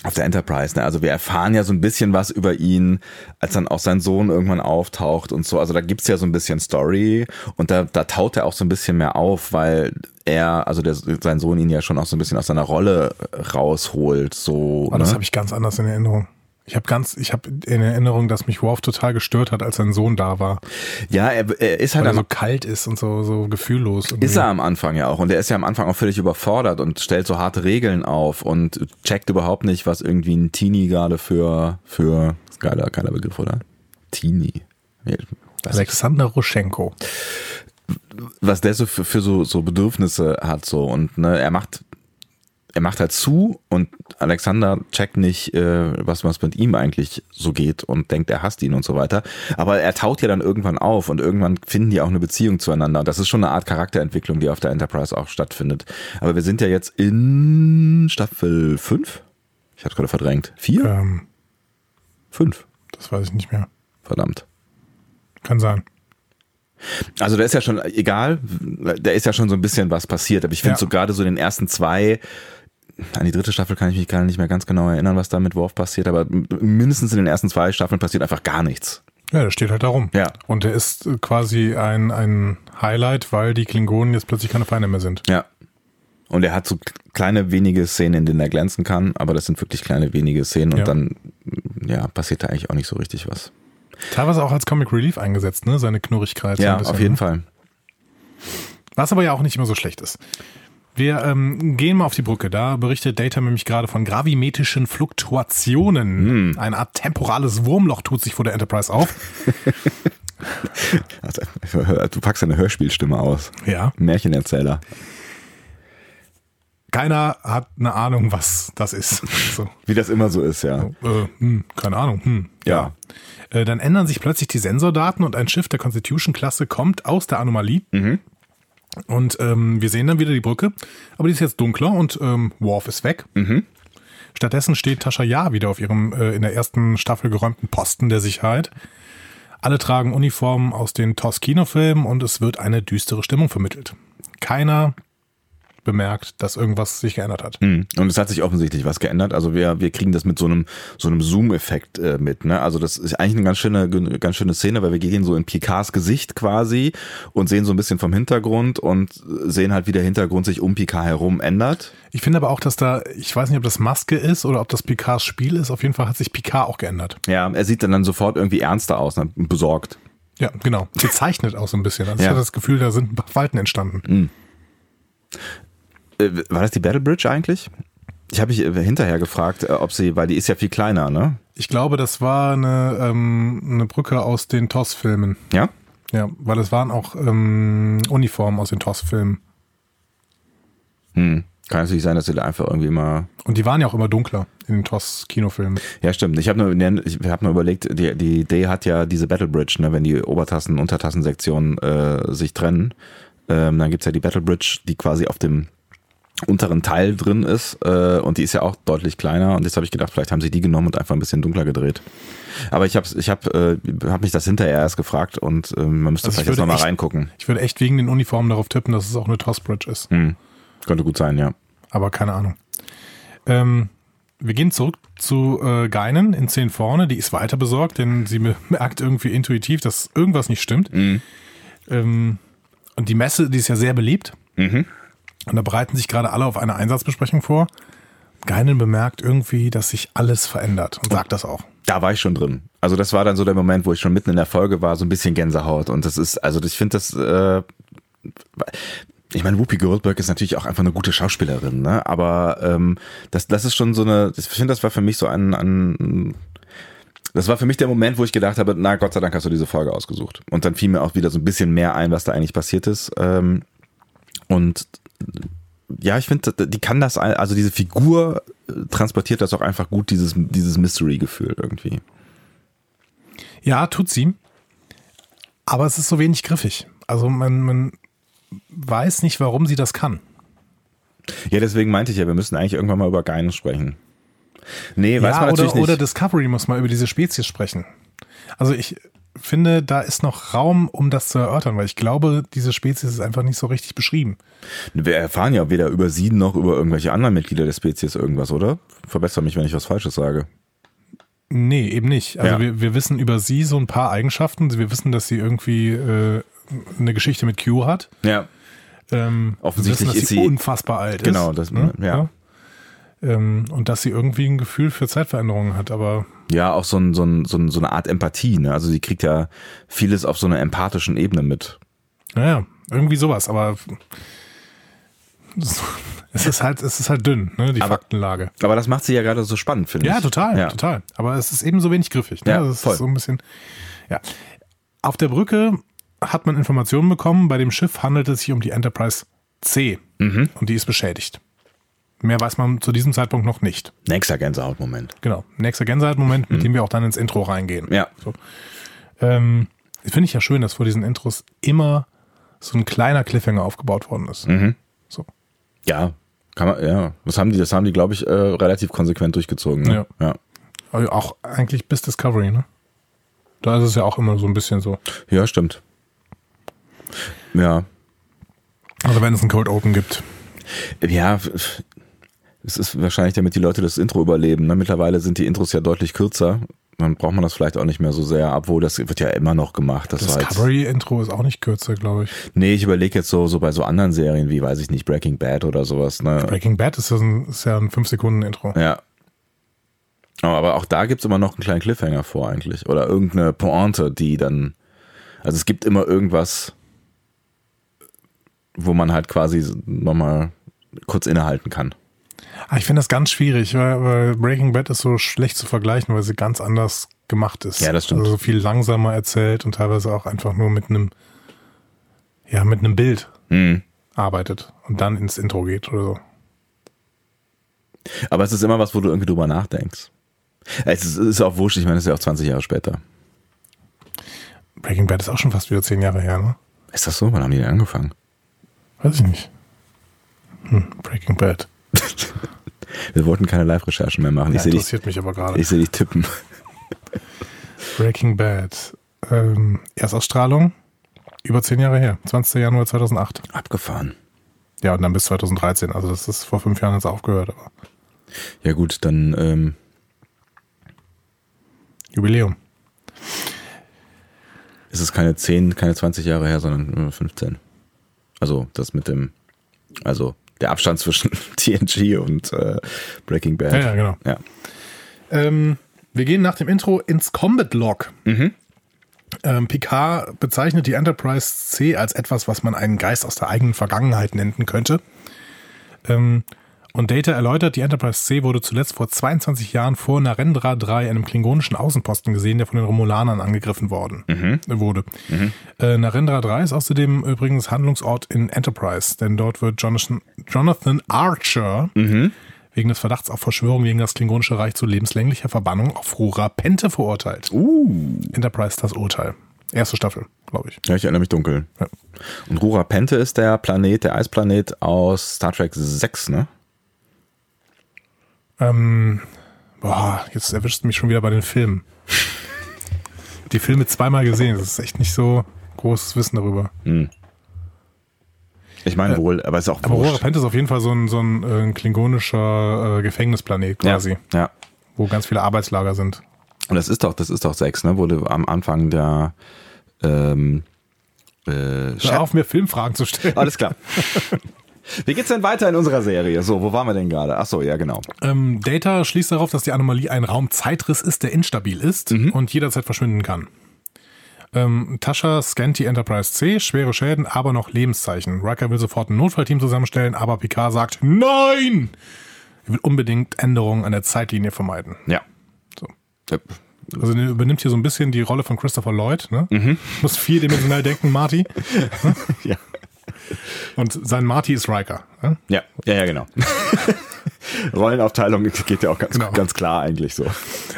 auf der Enterprise. Ne? Also wir erfahren ja so ein bisschen was über ihn, als dann auch sein Sohn irgendwann auftaucht und so. Also da gibt's ja so ein bisschen Story und da, da taut er auch so ein bisschen mehr auf, weil er, also der, sein Sohn ihn ja schon auch so ein bisschen aus seiner Rolle rausholt. So, Aber ne? das habe ich ganz anders in Erinnerung. Ich habe ganz, ich habe in Erinnerung, dass mich Worf total gestört hat, als sein Sohn da war. Ja, er, er ist halt Weil er so kalt ist und so, so gefühllos. irgendwie. ist er am Anfang ja auch und er ist ja am Anfang auch völlig überfordert und stellt so harte Regeln auf und checkt überhaupt nicht, was irgendwie ein Teenie gerade für für ist geiler geiler Begriff oder Teenie. Alexander Roschenko. was der so für, für so, so Bedürfnisse hat so und ne, er macht er macht halt zu und Alexander checkt nicht, äh, was was mit ihm eigentlich so geht und denkt, er hasst ihn und so weiter. Aber er taut ja dann irgendwann auf und irgendwann finden die auch eine Beziehung zueinander. Und das ist schon eine Art Charakterentwicklung, die auf der Enterprise auch stattfindet. Aber wir sind ja jetzt in Staffel 5? Ich hab's gerade verdrängt. 4? Ähm, 5. das weiß ich nicht mehr. Verdammt. Kann sein. Also da ist ja schon, egal, da ist ja schon so ein bisschen was passiert. Aber ich finde Ja. so gerade so in den ersten zwei, an die dritte Staffel kann ich mich gar nicht mehr ganz genau erinnern, was da mit Worf passiert, aber mindestens in den ersten zwei Staffeln passiert einfach gar nichts. Ja, der steht halt da rum. Ja. Und der ist äh, quasi ein, ein Highlight, weil die Klingonen jetzt plötzlich keine Feinde mehr sind. Ja. Und er hat so kleine wenige Szenen, in denen er glänzen kann, aber das sind wirklich kleine wenige Szenen und Ja. dann ja, passiert da eigentlich auch nicht so richtig was. Teilweise auch als Comic Relief eingesetzt, ne? Seine Knurrigkeit. Ja, bisschen, auf jeden ne? Fall. Was aber ja auch nicht immer so schlecht ist. Wir ähm, gehen mal auf die Brücke. Da berichtet Data nämlich gerade von gravimetrischen Fluktuationen. Hm. Eine Art temporales Wurmloch tut sich vor der Enterprise auf. Also, Du packst deine Hörspielstimme aus. Ja. Märchenerzähler. Keiner hat eine Ahnung, was das ist. So. Wie das immer so ist, ja. Äh, hm, keine Ahnung. Hm. Ja. Äh, dann ändern sich plötzlich die Sensordaten und ein Schiff der Constitution-Klasse kommt aus der Anomalie. Und ähm, wir sehen dann wieder die Brücke, aber die ist jetzt dunkler und ähm, Worf ist weg. Stattdessen steht Tascha Ja wieder auf ihrem äh, in der ersten Staffel geräumten Posten der Sicherheit. Alle tragen Uniformen aus den TOS-Kinofilmen und es wird eine düstere Stimmung vermittelt. Keiner bemerkt, dass irgendwas sich geändert hat. Mhm. Und es hat sich offensichtlich was geändert. Also wir, wir kriegen das mit so einem, so einem Zoom-Effekt äh, mit. Ne? Also das ist eigentlich eine ganz schöne, ganz schöne Szene, weil wir gehen so in Picards Gesicht quasi und sehen so ein bisschen vom Hintergrund und sehen halt, wie der Hintergrund sich um Picard herum ändert. Ich finde aber auch, dass da, ich weiß nicht, ob das Maske ist oder ob das Picards Spiel ist. Auf jeden Fall hat sich Picard auch geändert. Ja, er sieht dann, dann sofort irgendwie ernster aus, ne? besorgt. Ja, genau. Gezeichnet auch so ein bisschen. Also ich Ja. hatte das Gefühl, da sind ein paar Falten entstanden. Äh, war das die Battle Bridge eigentlich? Ich habe mich äh, hinterher gefragt, äh, ob sie, weil die ist ja viel kleiner, ne? Ich glaube, das war eine, ähm, eine Brücke aus den TOS-Filmen. Ja? Ja, weil es waren auch ähm, Uniformen aus den TOS-Filmen. Hm. Kann natürlich sein, dass sie da einfach irgendwie mal Und die waren ja auch immer dunkler in den TOS-Kinofilmen. Ja, stimmt. Ich habe nur, ne, ich hab nur überlegt, die, die Idee hat ja diese Battle Bridge, ne, wenn die Obertassen- und Untertassensektionen äh, sich trennen, ähm, dann gibt's ja die Battle Bridge, die quasi auf dem unteren Teil drin ist äh, und die ist ja auch deutlich kleiner und jetzt habe ich gedacht, vielleicht haben sie die genommen und einfach ein bisschen dunkler gedreht. Aber ich habe ich hab, äh, hab mich das hinterher erst gefragt und äh, man müsste Also ich vielleicht jetzt nochmal reingucken. Ich würde echt wegen den Uniformen darauf tippen, dass es auch eine TOS-Bridge ist. Hm. Könnte gut sein, ja. Aber keine Ahnung. Ähm, wir gehen zurück zu äh, Geinen in 10 vorne. Die ist weiter besorgt, denn sie merkt irgendwie intuitiv, dass irgendwas nicht stimmt. Ähm, und die Messe, die ist ja sehr beliebt. Mhm. Und da bereiten sich gerade alle auf eine Einsatzbesprechung vor. Geinen bemerkt irgendwie, dass sich alles verändert und sagt das auch. Da war ich schon drin. Also das war dann so der Moment, wo ich schon mitten in der Folge war, so ein bisschen Gänsehaut. Und das ist, also ich finde das, äh, ich meine, Whoopi Goldberg ist natürlich auch einfach eine gute Schauspielerin, ne? Aber ähm, das, das ist schon so eine, ich finde, das war für mich so ein, ein das war für mich der Moment, wo ich gedacht habe, na Gott sei Dank hast du diese Folge ausgesucht. Und dann fiel mir auch wieder so ein bisschen mehr ein, was da eigentlich passiert ist. Ähm, und ja, ich finde, die kann das, also diese Figur äh, transportiert das auch einfach gut, dieses, dieses Mystery-Gefühl irgendwie. Ja, tut sie. Aber es ist so wenig griffig. Also man, man weiß nicht, warum sie das kann. Ja, deswegen meinte ich ja, wir müssen eigentlich irgendwann mal über Geinen sprechen. Nee, weiß ja, man natürlich oder, nicht. oder Discovery muss mal über diese Spezies sprechen. Also ich, finde, da ist noch Raum, um das zu erörtern, weil ich glaube, diese Spezies ist einfach nicht so richtig beschrieben. Wir erfahren ja weder über sie noch über irgendwelche anderen Mitglieder der Spezies irgendwas, oder? Verbessere mich, wenn ich was Falsches sage. Nee, eben nicht. Also Ja. wir, wir wissen über sie so ein paar Eigenschaften. Wir wissen, dass sie irgendwie äh, eine Geschichte mit Q hat. Ja. Ähm, Offensichtlich wissen, dass ist sie sie- unfassbar alt Genau, das- ne? ja. Ähm, und dass sie irgendwie ein Gefühl für Zeitveränderungen hat, aber Ja, auch so, ein, so, ein, so, ein, so eine Art Empathie. Ne? Also sie kriegt ja vieles auf so einer empathischen Ebene mit. naja, irgendwie sowas, aber es ist halt, es ist halt dünn, ne, die Aber- Faktenlage. Aber das macht sie ja gerade so spannend, finde Ja, ich. total, Ja. total. Aber es ist eben so wenig griffig. Ne? Ja, das ist voll. so ein bisschen. Ja. Auf der Brücke hat man Informationen bekommen, bei dem Schiff handelt es sich um die Enterprise C Mhm. und die ist beschädigt. Mehr weiß man zu diesem Zeitpunkt noch nicht. Nächster Gänsehautmoment. Genau. Nächster Gänsehaut-Moment, Mhm. mit dem wir auch dann ins Intro reingehen. Ja. So. Ähm, Finde ich ja schön, dass vor diesen Intros immer so ein kleiner Cliffhanger aufgebaut worden ist. Mhm. So. Ja, kann man, ja. Das haben die, das haben die, glaube ich, äh, relativ konsequent durchgezogen. Ne? Ja. ja. Also auch eigentlich bis Discovery, ne? Da ist es ja auch immer so ein bisschen so. Ja, stimmt. Ja. Also wenn es ein Cold Open gibt. Ja, es ist wahrscheinlich, damit die Leute das Intro überleben. Ne? Mittlerweile sind die Intros ja deutlich kürzer. Dann braucht man das vielleicht auch nicht mehr so sehr, obwohl das wird ja immer noch gemacht. Das Discovery-Intro ist auch nicht kürzer, glaube ich. nee, ich überlege jetzt so, so bei so anderen Serien wie, weiß ich nicht, Breaking Bad oder sowas. Ne? Breaking Bad ist, ein, ist ja ein 5-Sekunden-Intro. Ja. Aber auch da gibt's immer noch einen kleinen Cliffhanger vor eigentlich. Oder irgendeine Pointe, die dann. Also es gibt immer irgendwas, wo man halt quasi nochmal kurz innehalten kann. Ah, ich finde das ganz schwierig, weil, weil Breaking Bad ist so schlecht zu vergleichen, weil sie ganz anders gemacht ist. Ja, das stimmt. Also so viel langsamer erzählt und teilweise auch einfach nur mit einem, ja, mit einem Bild Mhm. arbeitet und dann ins Intro geht oder so. Aber es ist immer was, wo du irgendwie drüber nachdenkst. Es ist, ist auch wurscht, ich meine, es ist ja auch 20 Jahre später. Breaking Bad ist auch schon fast wieder zehn Jahre her, ne? Ist das so? Wann haben die denn angefangen? Weiß ich nicht. Hm, Breaking Bad. Wir wollten keine Live-Recherchen mehr machen. Ja, ich sehe dich, interessiert mich aber gerade. ich seh dich tippen. Breaking Bad. Ähm, Erstausstrahlung über zehn Jahre her. 20. Januar 2008. Abgefahren. Ja, und dann bis 2013. Also das ist vor fünf Jahren jetzt aufgehört, aber Ja gut, dann ähm, Jubiläum. ist es keine 10, keine 20 Jahre her, sondern nur 15. Also das mit dem, also der Abstand zwischen TNG und äh, Breaking Bad. Ja, ja, genau. Ja. Ähm, wir gehen nach dem Intro ins Combat Log. Mhm. Ähm, Picard bezeichnet die Enterprise C als etwas, was man einen Geist aus der eigenen Vergangenheit nennen könnte. Ähm, und Data erläutert, die Enterprise C wurde zuletzt vor 22 Jahren vor Narendra 3, einem klingonischen Außenposten gesehen, der von den Romulanern angegriffen worden äh, wurde. Äh, Narendra 3 ist außerdem übrigens Handlungsort in Enterprise, denn dort wird Jonathan, Jonathan Archer wegen des Verdachts auf Verschwörung gegen das Klingonische Reich zu lebenslänglicher Verbannung auf Rura Pente verurteilt. Uh. Enterprise das Urteil. Erste Staffel, glaube ich. Ja, ich erinnere mich dunkel. Ja. Und Rura Pente ist der Planet, der Eisplanet aus Star Trek 6, ne? Ähm, boah, jetzt erwischt mich schon wieder bei den Filmen. Die Filme zweimal gesehen, das ist echt nicht so großes Wissen darüber. Ich meine wohl, aber es ist auch Aber wurscht. Pente ist auf jeden Fall so ein, so ein, äh, ein klingonischer äh, Gefängnisplanet quasi, Ja, ja. wo ganz viele Arbeitslager sind. Und das ist doch, das ist doch 6, ne? Wurde am Anfang der ähm, äh, auf, mir Filmfragen zu stellen. Alles klar. Wie geht's denn weiter in unserer Serie? So, wo waren wir denn gerade? Ach so, ja, genau. Ähm, Data schließt darauf, dass die Anomalie ein Raumzeitriss ist, der instabil ist und jederzeit verschwinden kann. Ähm, Tascha scannt die Enterprise C, schwere Schäden, aber noch Lebenszeichen. Riker will sofort ein Notfallteam zusammenstellen, aber Picard sagt Nein! Er will unbedingt Änderungen an der Zeitlinie vermeiden. Ja. So. Ja. Also er übernimmt hier so ein bisschen die Rolle von Christopher Lloyd. Ne? Muss vierdimensional denken, Marty. Ja. Und sein Marty ist Riker. Ne? Ja, ja, ja, genau. Rollenaufteilung geht ja auch ganz, Genau. ganz klar eigentlich so.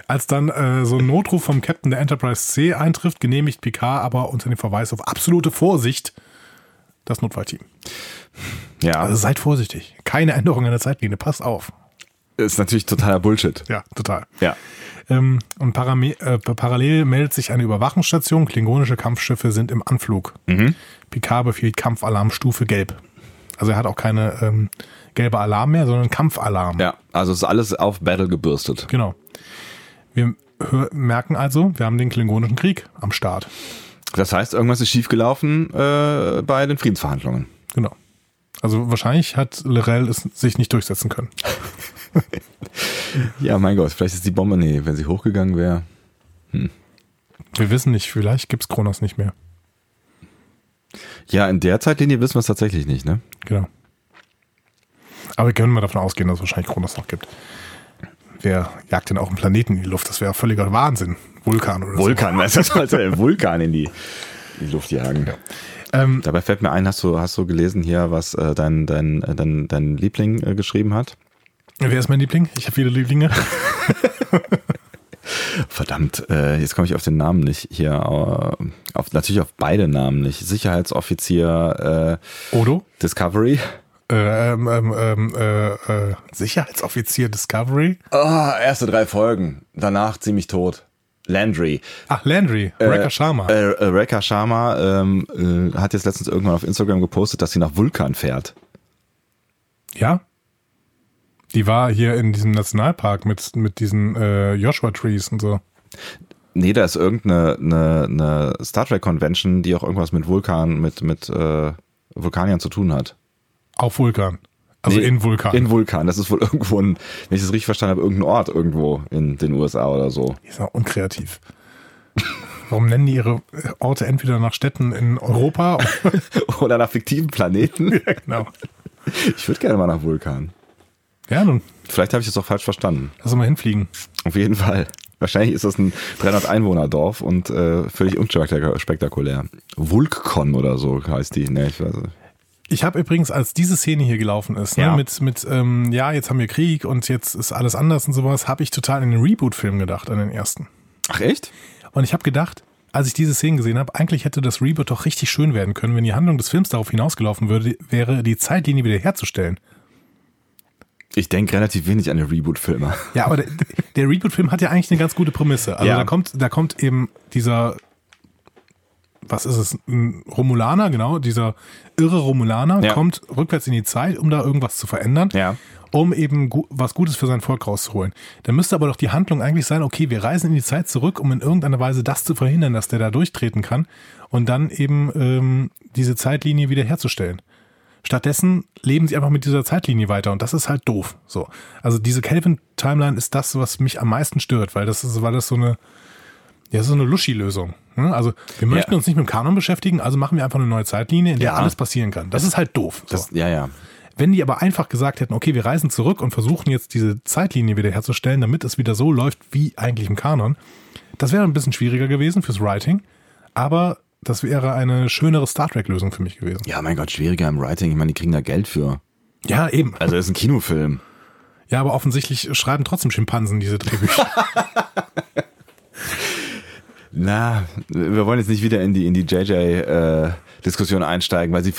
Als dann äh, so ein Notruf vom Captain der Enterprise C eintrifft, genehmigt Picard aber unter dem Verweis auf absolute Vorsicht das Notfallteam. Ja, Also seid vorsichtig. Keine Änderung an der Zeitlinie. Passt auf. ist natürlich totaler Bullshit. Ja, total. Ja. Ähm, und äh, parallel meldet sich eine Überwachungsstation. Klingonische Kampfschiffe sind im Anflug. Picard befiehlt Kampfalarmstufe gelb. Also er hat auch keine ähm, gelbe Alarm mehr, sondern Kampfalarm. Ja, also ist alles auf Battle gebürstet. Genau. Wir merken also, wir haben den Klingonischen Krieg am Start. Das heißt, irgendwas ist schiefgelaufen äh, bei den Friedensverhandlungen. Genau. Also wahrscheinlich hat Lorel es sich nicht durchsetzen können. Ja, mein Gott, vielleicht ist die Bombe, nee, wenn sie hochgegangen wäre. Wir wissen nicht, vielleicht gibt's Kronos nicht mehr. Ja, in der Zeitlinie wissen wir es tatsächlich nicht, ne? Genau. Aber wir können mal davon ausgehen, dass es wahrscheinlich Kronos noch gibt. Wer jagt denn auch einen Planeten in die Luft? Das wäre völliger Wahnsinn. Vulkan oder Vulkan, weißt du, das sollte ein Vulkan in die, in die Luft jagen. so. Ähm, Dabei fällt mir ein, hast du, hast du gelesen hier, was äh, dein, dein, äh, dein, dein Liebling äh, geschrieben hat? Wer ist mein Liebling? Ich habe viele Lieblinge. Verdammt, äh, jetzt komme ich auf den Namen nicht hier. Äh, auf, natürlich auf beide Namen nicht. Sicherheitsoffizier Odo? äh, Discovery. Äh, ähm, ähm, ähm, äh, äh, Sicherheitsoffizier Discovery. Oh, erste drei Folgen. Danach ziemlich tot. Landry. Ach, Landry. Rekha Sharma. Äh, äh, Rekha Sharma ähm, äh, hat jetzt letztens irgendwann auf Instagram gepostet, dass sie nach Vulkan fährt. ja? Die war hier in diesem Nationalpark mit, mit diesen äh, Joshua Trees und so. Nee, da ist irgendeine eine, eine Star Trek Convention, die auch irgendwas mit Vulkan, mit, mit äh, Vulkaniern zu tun hat. Auf Vulkan. Also Nee, in Vulkan. In Vulkan. Das ist wohl irgendwo ein, wenn ich das richtig verstanden habe, irgendein Ort irgendwo in den USA oder so. Die ist auch unkreativ. Warum nennen die ihre Orte entweder nach Städten in Europa? Oder nach fiktiven Planeten. ja, genau. Ich würde gerne mal nach Vulkan. Ja, nun, Vielleicht habe ich das auch falsch verstanden. lass uns mal hinfliegen. Auf jeden Fall. Wahrscheinlich ist das ein 300 Einwohner Dorf und äh, völlig unspektakulär. Vulkcon oder so heißt die. Nee, ich weiß nicht. Ich habe übrigens, als diese Szene hier gelaufen ist, Ja. ne, mit, mit ähm, ja, jetzt haben wir Krieg und jetzt ist alles anders und sowas, habe ich total an den Reboot-Film gedacht, an den ersten. Ach echt? Und ich habe gedacht, als ich diese Szene gesehen habe, eigentlich hätte das Reboot doch richtig schön werden können, wenn die Handlung des Films darauf hinausgelaufen würde, wäre, die Zeitlinie wiederherzustellen. Ich denke relativ wenig an den Reboot-Filme. Ja, aber der, der Reboot-Film hat ja eigentlich eine ganz gute Prämisse. Also Ja. da kommt, da kommt eben dieser, was ist es, ein Romulaner, genau, dieser irre Romulaner Ja. kommt rückwärts in die Zeit, um da irgendwas zu verändern. Ja. um eben was Gutes für sein Volk rauszuholen. Dann müsste aber doch die Handlung eigentlich sein, okay, wir reisen in die Zeit zurück, um in irgendeiner Weise das zu verhindern, dass der da durchtreten kann und dann eben ähm, diese Zeitlinie wiederherzustellen. Stattdessen leben sie einfach mit dieser Zeitlinie weiter und das ist halt doof. So, also diese Kelvin-Timeline ist das, was mich am meisten stört, weil das ist, weil das so eine, ja, so eine Luschi-Lösung. ne? Also wir möchten uns nicht mit dem Kanon beschäftigen, also machen wir einfach eine neue Zeitlinie, in der Ja. alles passieren kann. Das ist halt doof. So. Das, ja, ja. Wenn die aber einfach gesagt hätten, okay, wir reisen zurück und versuchen jetzt diese Zeitlinie wiederherzustellen, damit es wieder so läuft wie eigentlich im Kanon, das wäre ein bisschen schwieriger gewesen fürs Writing, aber das wäre eine schönere Star Trek-Lösung für mich gewesen. Ja, mein Gott, schwieriger im Writing. Ich meine, die kriegen da Geld für. Ja, eben. Also, das ist ein Kinofilm. Ja, aber offensichtlich schreiben trotzdem Schimpansen diese Drehbücher. Na, wir wollen jetzt nicht wieder in die, in die JJ-Diskussion einsteigen, weil sie,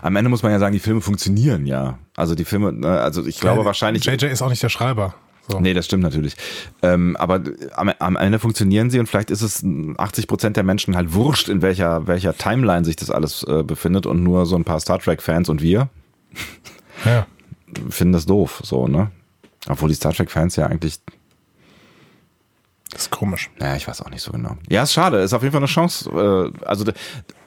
am Ende muss man ja sagen, die Filme funktionieren ja. Also die Filme, ne, also ich glaube wahrscheinlich. JJ ist auch nicht der Schreiber. So. Nee, das stimmt natürlich. Ähm, aber am, am Ende funktionieren sie und vielleicht ist es 80 Prozent der Menschen halt wurscht, in welcher, welcher Timeline sich das alles äh, befindet und nur so ein paar Star Trek-Fans und wir Ja. finden das doof, so, ne? Obwohl die Star Trek-Fans ja eigentlich, Das ist komisch. naja, ich weiß auch nicht so genau. Ja, ist schade, ist auf jeden Fall eine Chance. Äh, also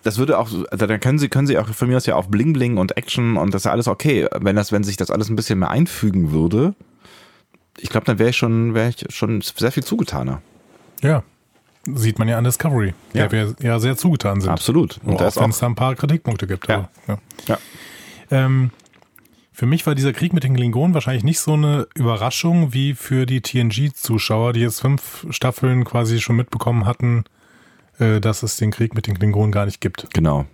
das würde auch, da da können sie, können sie auch von mir aus ja auf Bling Bling und Action und das ist ja alles okay. Wenn das, wenn sich das alles ein bisschen mehr einfügen würde, ich glaube, dann wäre ich schon, wäre ich schon sehr viel zugetaner. Ja. Sieht man ja an Discovery, Ja. der wir ja sehr zugetan sind. Absolut. Und auch wenn es da ein paar Kritikpunkte gibt. Ja. Aber, ja. ja. Ähm, für mich war dieser Krieg mit den Klingonen wahrscheinlich nicht so eine Überraschung wie für die TNG-Zuschauer, die jetzt fünf Staffeln quasi schon mitbekommen hatten, äh, dass es den Krieg mit den Klingonen gar nicht gibt. Genau.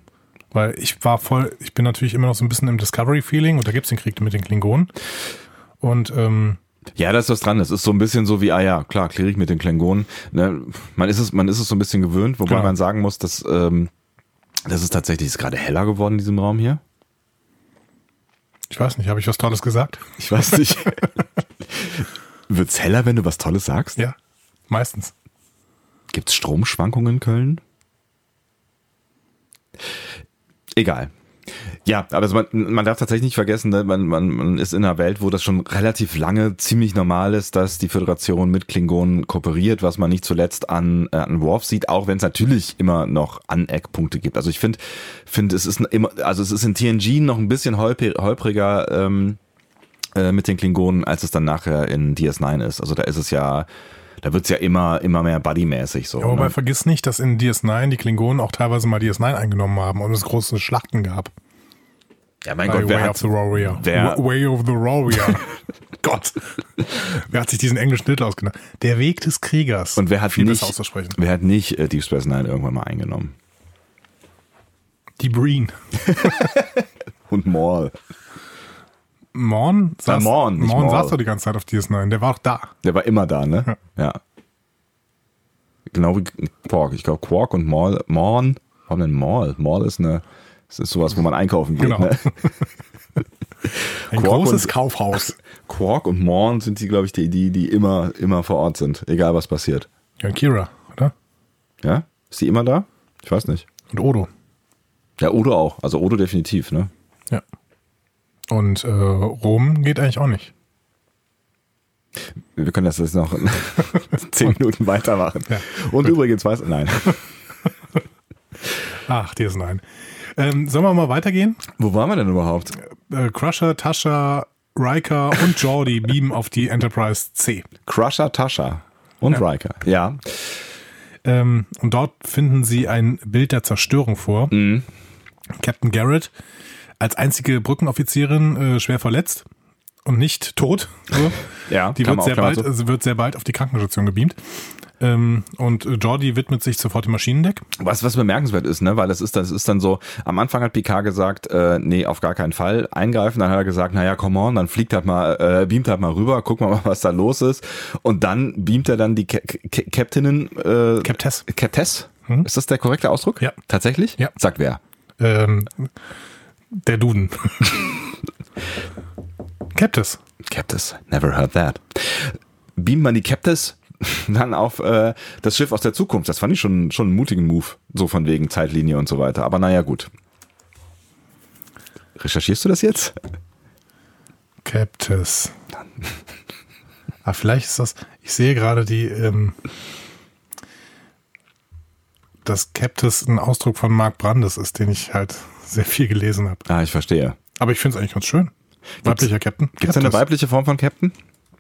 Weil ich war voll, ich bin natürlich immer noch so ein bisschen im Discovery-Feeling und da gibt es den Krieg mit den Klingonen. Und ähm, Ja, da ist was dran. Das ist so ein bisschen so wie, ah ja, klar, Klirik mit den Klingonen. Ne? Man, ist es, man ist es so ein bisschen gewöhnt, wobei Klar. man sagen muss, dass ähm, das ist tatsächlich ist gerade heller geworden in diesem Raum hier. ich weiß nicht, habe ich was Tolles gesagt? Ich weiß nicht. Wird's heller, wenn du was Tolles sagst? Ja. Meistens. Gibt es Stromschwankungen in Köln? Egal. Ja, aber man, man darf tatsächlich nicht vergessen, ne, man, man, man ist in einer Welt, wo das schon relativ lange ziemlich normal ist, dass die Föderation mit Klingonen kooperiert, was man nicht zuletzt an, äh, an Worf sieht, auch wenn es natürlich immer noch Aneckpunkte gibt. Also ich finde, finde es ist immer, also es ist in TNG noch ein bisschen holpriger ähm, äh, mit den Klingonen, als es dann nachher in DS9 ist. Also da ist es ja, da wird's ja immer, immer mehr buddymäßig so. Ja, aber ne? vergiss nicht, dass in DS9 die Klingonen auch teilweise mal DS9 eingenommen haben und es große Schlachten gab. ja, mein Bei Gott, wer Way of the Warrior. wer- Way of the Warrior. Gott. Wer hat sich diesen englischen Titel ausgedacht? Der Weg des Kriegers. und wer hat Viel nicht, auszusprechen. wer hat nicht äh, Deep Space Nine irgendwann mal eingenommen? Die Breen. Und Maul. Morn saß, Morn, Morn Maul. saß doch die ganze Zeit auf DS9. Der war auch da. Der war immer da, ne? Ja. Genau wie Quark. Ich glaube, Quark und Maul. Morn. Warum denn Maul? Maul ist eine, das ist sowas, wo man einkaufen geht, Genau. ne? Ein Quark großes und- Kaufhaus. Quark und Morn sind die, glaube ich, die, die, die immer, immer vor Ort sind. Egal, was passiert. Ja, Kira, oder? Ja? Ist die immer da? Ich weiß nicht. Und Odo. Ja, Odo auch. Also Odo definitiv, ne? Ja. Und äh, Rom geht eigentlich auch nicht. Wir können das jetzt noch zehn Minuten weitermachen. Ja, Und übrigens weiß, nein. Ach, DS9. Ähm, sollen wir mal weitergehen? Wo waren wir denn überhaupt? Äh, Crusher, Tascha, Riker und Jordi beamen auf die Enterprise C. Crusher, Tascha und Ja. Riker. Ja. Ähm, und dort finden sie ein Bild der Zerstörung vor. Mhm. Captain Garrett als einzige Brückenoffizierin äh, schwer verletzt und nicht tot. So. Ja, Die wird sehr, bald, so- wird sehr bald auf die Krankenstation gebeamt. Ähm, und äh, Jordi widmet sich sofort dem Maschinendeck. Was, was bemerkenswert ist, ne, weil das ist, das ist dann so, am Anfang hat Picard gesagt, äh, nee, auf gar keinen Fall eingreifen, dann hat er gesagt, naja, come on, dann fliegt halt mal, äh, beamt halt mal rüber, gucken wir mal, was da los ist. Und dann beamt er dann die Ca Ca Captainin, äh, Captess. Captess? Ist das der korrekte Ausdruck? Ja. Tatsächlich? Ja. Sagt wer? Ähm, der Duden. Captis. Captess. Never heard that. Beamt man die Captess dann auf äh, das Schiff aus der Zukunft. Das fand ich schon, schon einen mutigen Move. So von wegen Zeitlinie und so weiter. Aber naja, gut. Recherchierst du das jetzt? Captis. Ah, vielleicht ist das. Ich sehe gerade die. Ähm, dass Captis ein Ausdruck von Mark Brandes ist, den ich halt sehr viel gelesen habe. Ah, ich verstehe. Aber ich finde es eigentlich ganz schön. Weiblicher Captain. Gibt es eine weibliche Form von Captain?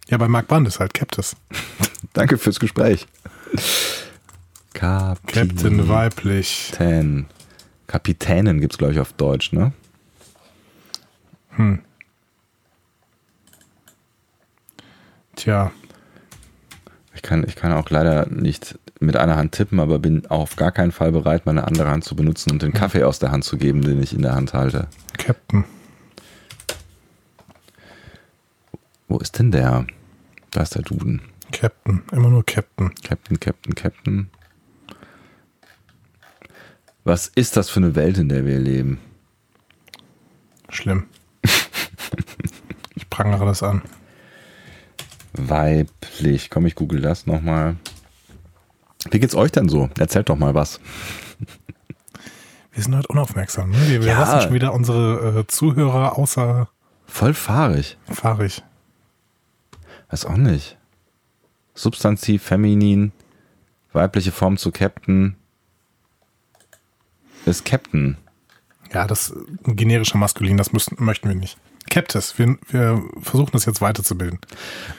Ja, bei Mark Brandes halt Captis. Danke fürs Gespräch. Captain weiblich. Kapitän. Kapitänin gibt es, glaube ich, auf Deutsch, ne? Tja, Ich kann, ich kann auch leider nicht mit einer Hand tippen, aber bin auf gar keinen Fall bereit, meine andere Hand zu benutzen und den Kaffee aus der Hand zu geben, den ich in der Hand halte. Captain. Wo ist denn der? Da ist der Duden. Captain. Immer nur Captain. Captain, Captain, Captain. Was ist das für eine Welt, in der wir leben? Schlimm. ich prangere das an. Weiblich. Komm, ich google das nochmal. Wie geht's euch denn so? Erzählt doch mal was. Wir sind heute unaufmerksam. Ne? Wir, wir Ja. lassen schon wieder unsere äh, Zuhörer außer Voll fahrig. fahrig. Weiß auch nicht. Substantiv, feminin, weibliche Form zu Captain. Ist Captain. Ja, das ist ein generischer Maskulin, das müssen, möchten wir nicht. Captis, wir, wir versuchen das jetzt weiterzubilden.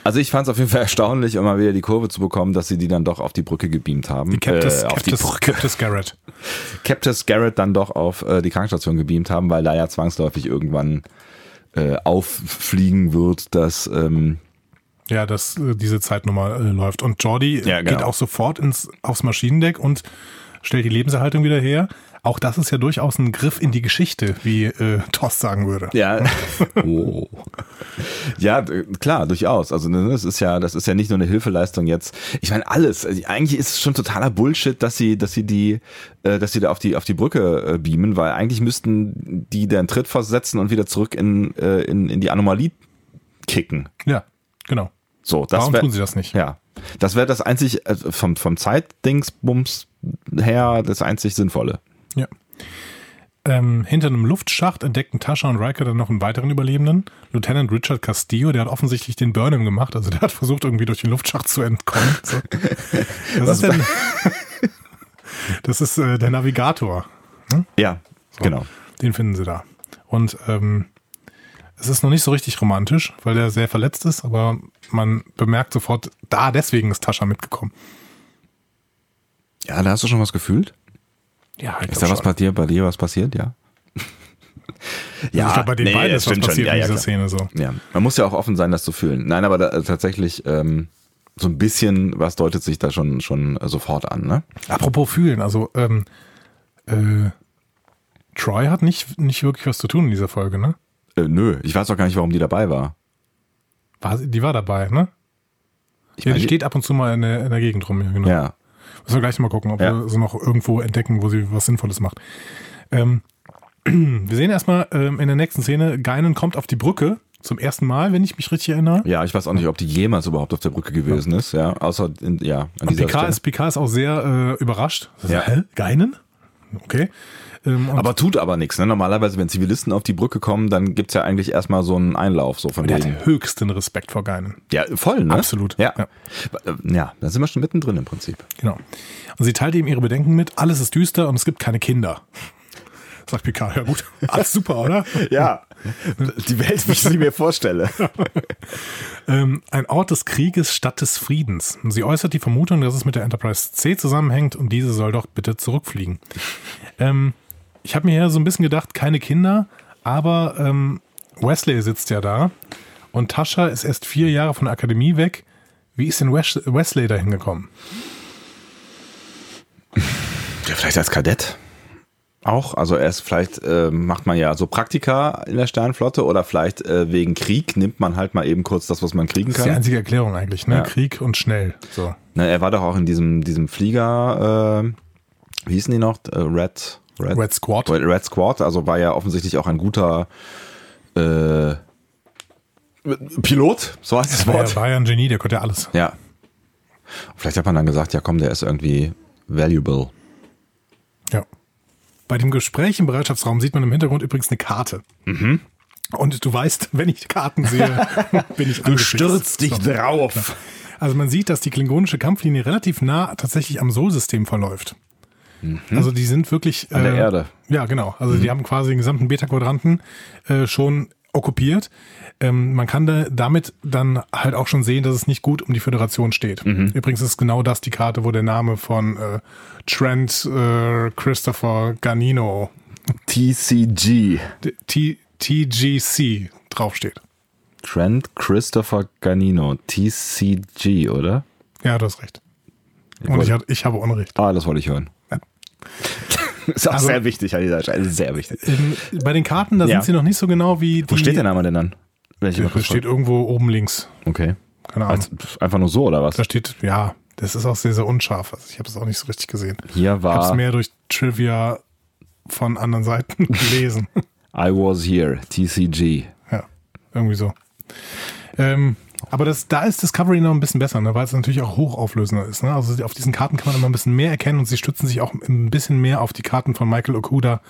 Also ich fand es auf jeden Fall erstaunlich, um mal wieder die Kurve zu bekommen, dass sie die dann doch auf die Brücke gebeamt haben. Die Captis, äh, auf die Brücke. Captis Garrett. Captis Garrett dann doch auf äh, die Krankenstation gebeamt haben, weil da ja zwangsläufig irgendwann äh, auffliegen wird, dass ähm, Ja, dass äh, diese Zeitnummer äh, läuft. Und Jordi Ja, genau. geht auch sofort ins, aufs Maschinendeck und stellt die Lebenserhaltung wieder her. Auch das ist ja durchaus ein Griff in die Geschichte, wie äh, Tost sagen würde. Ja. oh. Ja, klar, durchaus. Also ne, das ist ja, das ist ja nicht nur eine Hilfeleistung jetzt. Ich meine alles. Also, eigentlich ist es schon totaler Bullshit, dass sie, dass sie die, äh, dass sie da auf die auf die Brücke äh, beamen, weil eigentlich müssten die den Tritt versetzen und wieder zurück in äh, in, in die Anomalie kicken. Ja, genau. So, das Warum wär- tun sie das nicht? Ja, Das wäre das einzig, also vom, vom Zeitdingsbums her, das einzig Sinnvolle. Ja. Ähm, hinter einem Luftschacht entdeckten Tascha und Riker dann noch einen weiteren Überlebenden, Lieutenant Richard Castillo, der hat offensichtlich den Burnham gemacht, also der hat versucht irgendwie durch den Luftschacht zu entkommen. So. Das ist, der, das ist äh, der Navigator. Hm? Ja, so, genau. Den finden sie da. Und ähm, es ist noch nicht so richtig romantisch, weil der sehr verletzt ist, aber man bemerkt sofort, da deswegen ist Tascha mitgekommen. Ja, da hast du schon was gefühlt? Ja, ich Ist da was bei dir, bei dir was passiert? Ja. ja, also ich glaube, bei den nee, beiden ist was passiert ja, in dieser ja, Szene so. Ja, man muss ja auch offen sein, das zu fühlen. Nein, aber da, äh, tatsächlich ähm, so ein bisschen, was deutet sich da schon schon äh, sofort an, ne? Apropos fühlen, also ähm, äh, Troy hat nicht nicht wirklich was zu tun in dieser Folge, ne? Äh, nö, ich weiß auch gar nicht, warum die dabei war. war die war dabei, ne? Ich ja, die steht ab und zu mal in der, in der Gegend rum, ja, genau. Ja. Müssen wir gleich mal gucken, ob ja. wir sie noch irgendwo entdecken, wo sie was Sinnvolles macht. Ähm, wir sehen erstmal ähm, in der nächsten Szene, Geinen kommt auf die Brücke zum ersten Mal, wenn ich mich richtig erinnere. Ja, ich weiß auch nicht, ob die jemals überhaupt auf der Brücke gewesen ja. ist, ja, außer in, ja, an Und Picard ist, Picard ist auch sehr äh, überrascht. Ja. Hä? Geinen? Okay. Ähm, aber tut aber nichts. Ne? Normalerweise, wenn Zivilisten auf die Brücke kommen, dann gibt es ja eigentlich erstmal so einen Einlauf. So von der wegen. hat höchsten Respekt vor Geinen. Ja, voll, ne? Absolut. Ja. ja. Ja, da sind wir schon mittendrin im Prinzip. Genau. Und sie teilt ihm ihre Bedenken mit, alles ist düster und es gibt keine Kinder. Sagt Picard, ja gut, alles super, oder? ja, die Welt, wie ich sie mir vorstelle. ähm, ein Ort des Krieges statt des Friedens. Sie äußert die Vermutung, dass es mit der Enterprise C zusammenhängt und diese soll doch bitte zurückfliegen. Ähm, ich habe mir ja so ein bisschen gedacht, keine Kinder, aber ähm, Wesley sitzt ja da und Tascha ist erst vier Jahre von der Akademie weg. Wie ist denn Wesley da hingekommen? Ja, vielleicht als Kadett auch. Also erst vielleicht äh, macht man ja so Praktika in der Sternflotte oder vielleicht äh, wegen Krieg nimmt man halt mal eben kurz das, was man kriegen kann. Das ist die einzige Erklärung eigentlich, ne? Ja. Krieg und schnell. So. Na, er war doch auch in diesem, diesem Flieger, äh, wie hießen die noch? Äh, Red Red, Red Squad. Red Squad, also war ja offensichtlich auch ein guter äh, Pilot, so heißt das Wort. Er war ja ein Genie, der konnte ja alles. Ja. Vielleicht hat man dann gesagt, ja komm, der ist irgendwie valuable. Ja. Bei dem Gespräch im Bereitschaftsraum sieht man im Hintergrund übrigens eine Karte. Mhm. Und du weißt, wenn ich Karten sehe, bin ich Du stürzt dich drauf. Also man sieht, dass die klingonische Kampflinie relativ nah tatsächlich am Sol-System verläuft. Mhm. Also die sind wirklich an der äh, Erde. Ja, genau. Also mhm. die haben quasi den gesamten Beta-Quadranten äh, schon okkupiert. Ähm, man kann da, damit dann halt auch schon sehen, dass es nicht gut um die Föderation steht. Mhm. Übrigens ist genau das die Karte, wo der Name von äh, Trent äh, Christopher Ganino TCG T TGC draufsteht. Trent Christopher Ganino TCG, oder? Ja, du hast recht. Und ich, ich habe Unrecht. Ah, das wollte ich hören. ist auch also, sehr wichtig an dieser Stelle, sehr wichtig. In, bei den Karten, da ja. sind sie noch nicht so genau wie die. Wo steht der Name denn dann? Welche das steht irgendwo oben links. Okay. Keine Ahnung. Als, einfach nur so, oder was? Da steht, ja, das ist auch sehr, sehr unscharf. Also ich habe das auch nicht so richtig gesehen. Hier war. Ich habe es mehr durch Trivia von anderen Seiten gelesen. I was here, TCG. Ja, irgendwie so. Ähm, aber das, da ist Discovery noch ein bisschen besser, ne? weil es natürlich auch hochauflösender ist. Ne? Also auf diesen Karten kann man immer ein bisschen mehr erkennen und sie stützen sich auch ein bisschen mehr auf die Karten von Michael Okuda,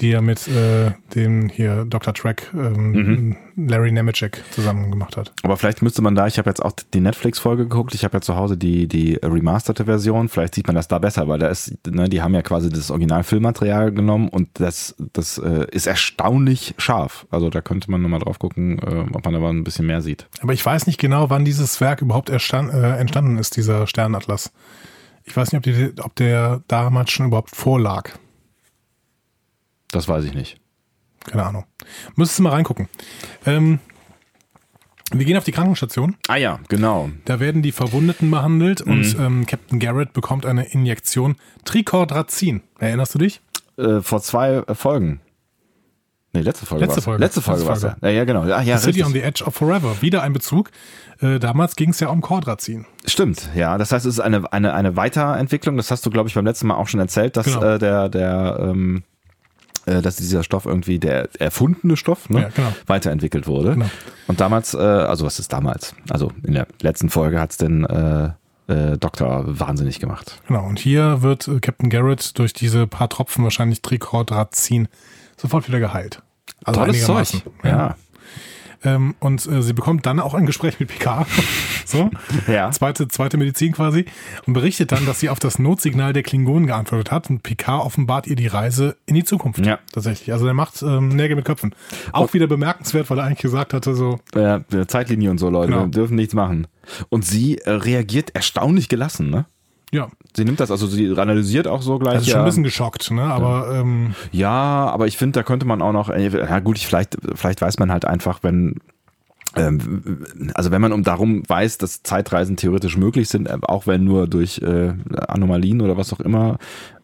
die er mit äh, dem hier Dr. Track ähm, mhm. Larry Nemeczek zusammen gemacht hat. Aber vielleicht müsste man da, ich habe jetzt auch die Netflix-Folge geguckt, ich habe ja zu Hause die, die remasterte Version, vielleicht sieht man das da besser, weil da ist, ne, die haben ja quasi das Original-Filmmaterial genommen und das, das äh, ist erstaunlich scharf. Also da könnte man nochmal drauf gucken, äh, ob man aber ein bisschen mehr sieht. Aber ich weiß nicht genau, wann dieses Werk überhaupt erstand, äh, entstanden ist, dieser Sternatlas. Ich weiß nicht, ob, die, ob der damals schon überhaupt vorlag. Das weiß ich nicht. Keine Ahnung. Müsstest du mal reingucken. Ähm, wir gehen auf die Krankenstation. Ah ja, genau. Da werden die Verwundeten behandelt mhm. und ähm, Captain Garrett bekommt eine Injektion Tricordrazin. Erinnerst du dich? Äh, vor zwei äh, Folgen. Nee, letzte Folge. Letzte Folge. Letzte Folge, war es ja. ja. genau. Ach, ja, City on the Edge of Forever. Wieder ein Bezug. Äh, damals ging es ja um Cordrazin. Stimmt, ja. Das heißt, es ist eine, eine, eine Weiterentwicklung. Das hast du, glaube ich, beim letzten Mal auch schon erzählt, dass genau. äh, der, der ähm, äh, dass dieser Stoff irgendwie der erfundene Stoff ne, Ja, genau. weiterentwickelt wurde. Genau. Und damals, äh, also was ist damals? Also in der letzten Folge hat's den äh, äh, Doktor wahnsinnig gemacht. Genau, und hier wird äh, Captain Garrett durch diese paar Tropfen wahrscheinlich Tricordrazin sofort wieder geheilt. Also Tolles. Zeug. Ja. Ähm, und äh, sie bekommt dann auch ein Gespräch mit Picard. so. Ja. Zweite, zweite Medizin quasi. Und berichtet dann, dass sie auf das Notsignal der Klingonen geantwortet hat. Und Picard offenbart ihr die Reise in die Zukunft. Ja. Tatsächlich. Also der macht ähm, Nägel mit Köpfen. Auch wieder bemerkenswert, weil er eigentlich gesagt hatte, so, Äh, Zeitlinie und so, Leute, Genau. wir dürfen nichts machen. Und sie äh, reagiert erstaunlich gelassen, ne? Ja, Sie nimmt das, also sie analysiert auch so gleich. also schon ja, ein bisschen geschockt, ne? Aber ähm, ja, aber ich finde, da könnte man auch noch, äh, ja gut, ich, vielleicht, vielleicht weiß man halt einfach, wenn, ähm, also wenn man um darum weiß, dass Zeitreisen theoretisch möglich sind, äh, auch wenn nur durch äh, Anomalien oder was auch immer,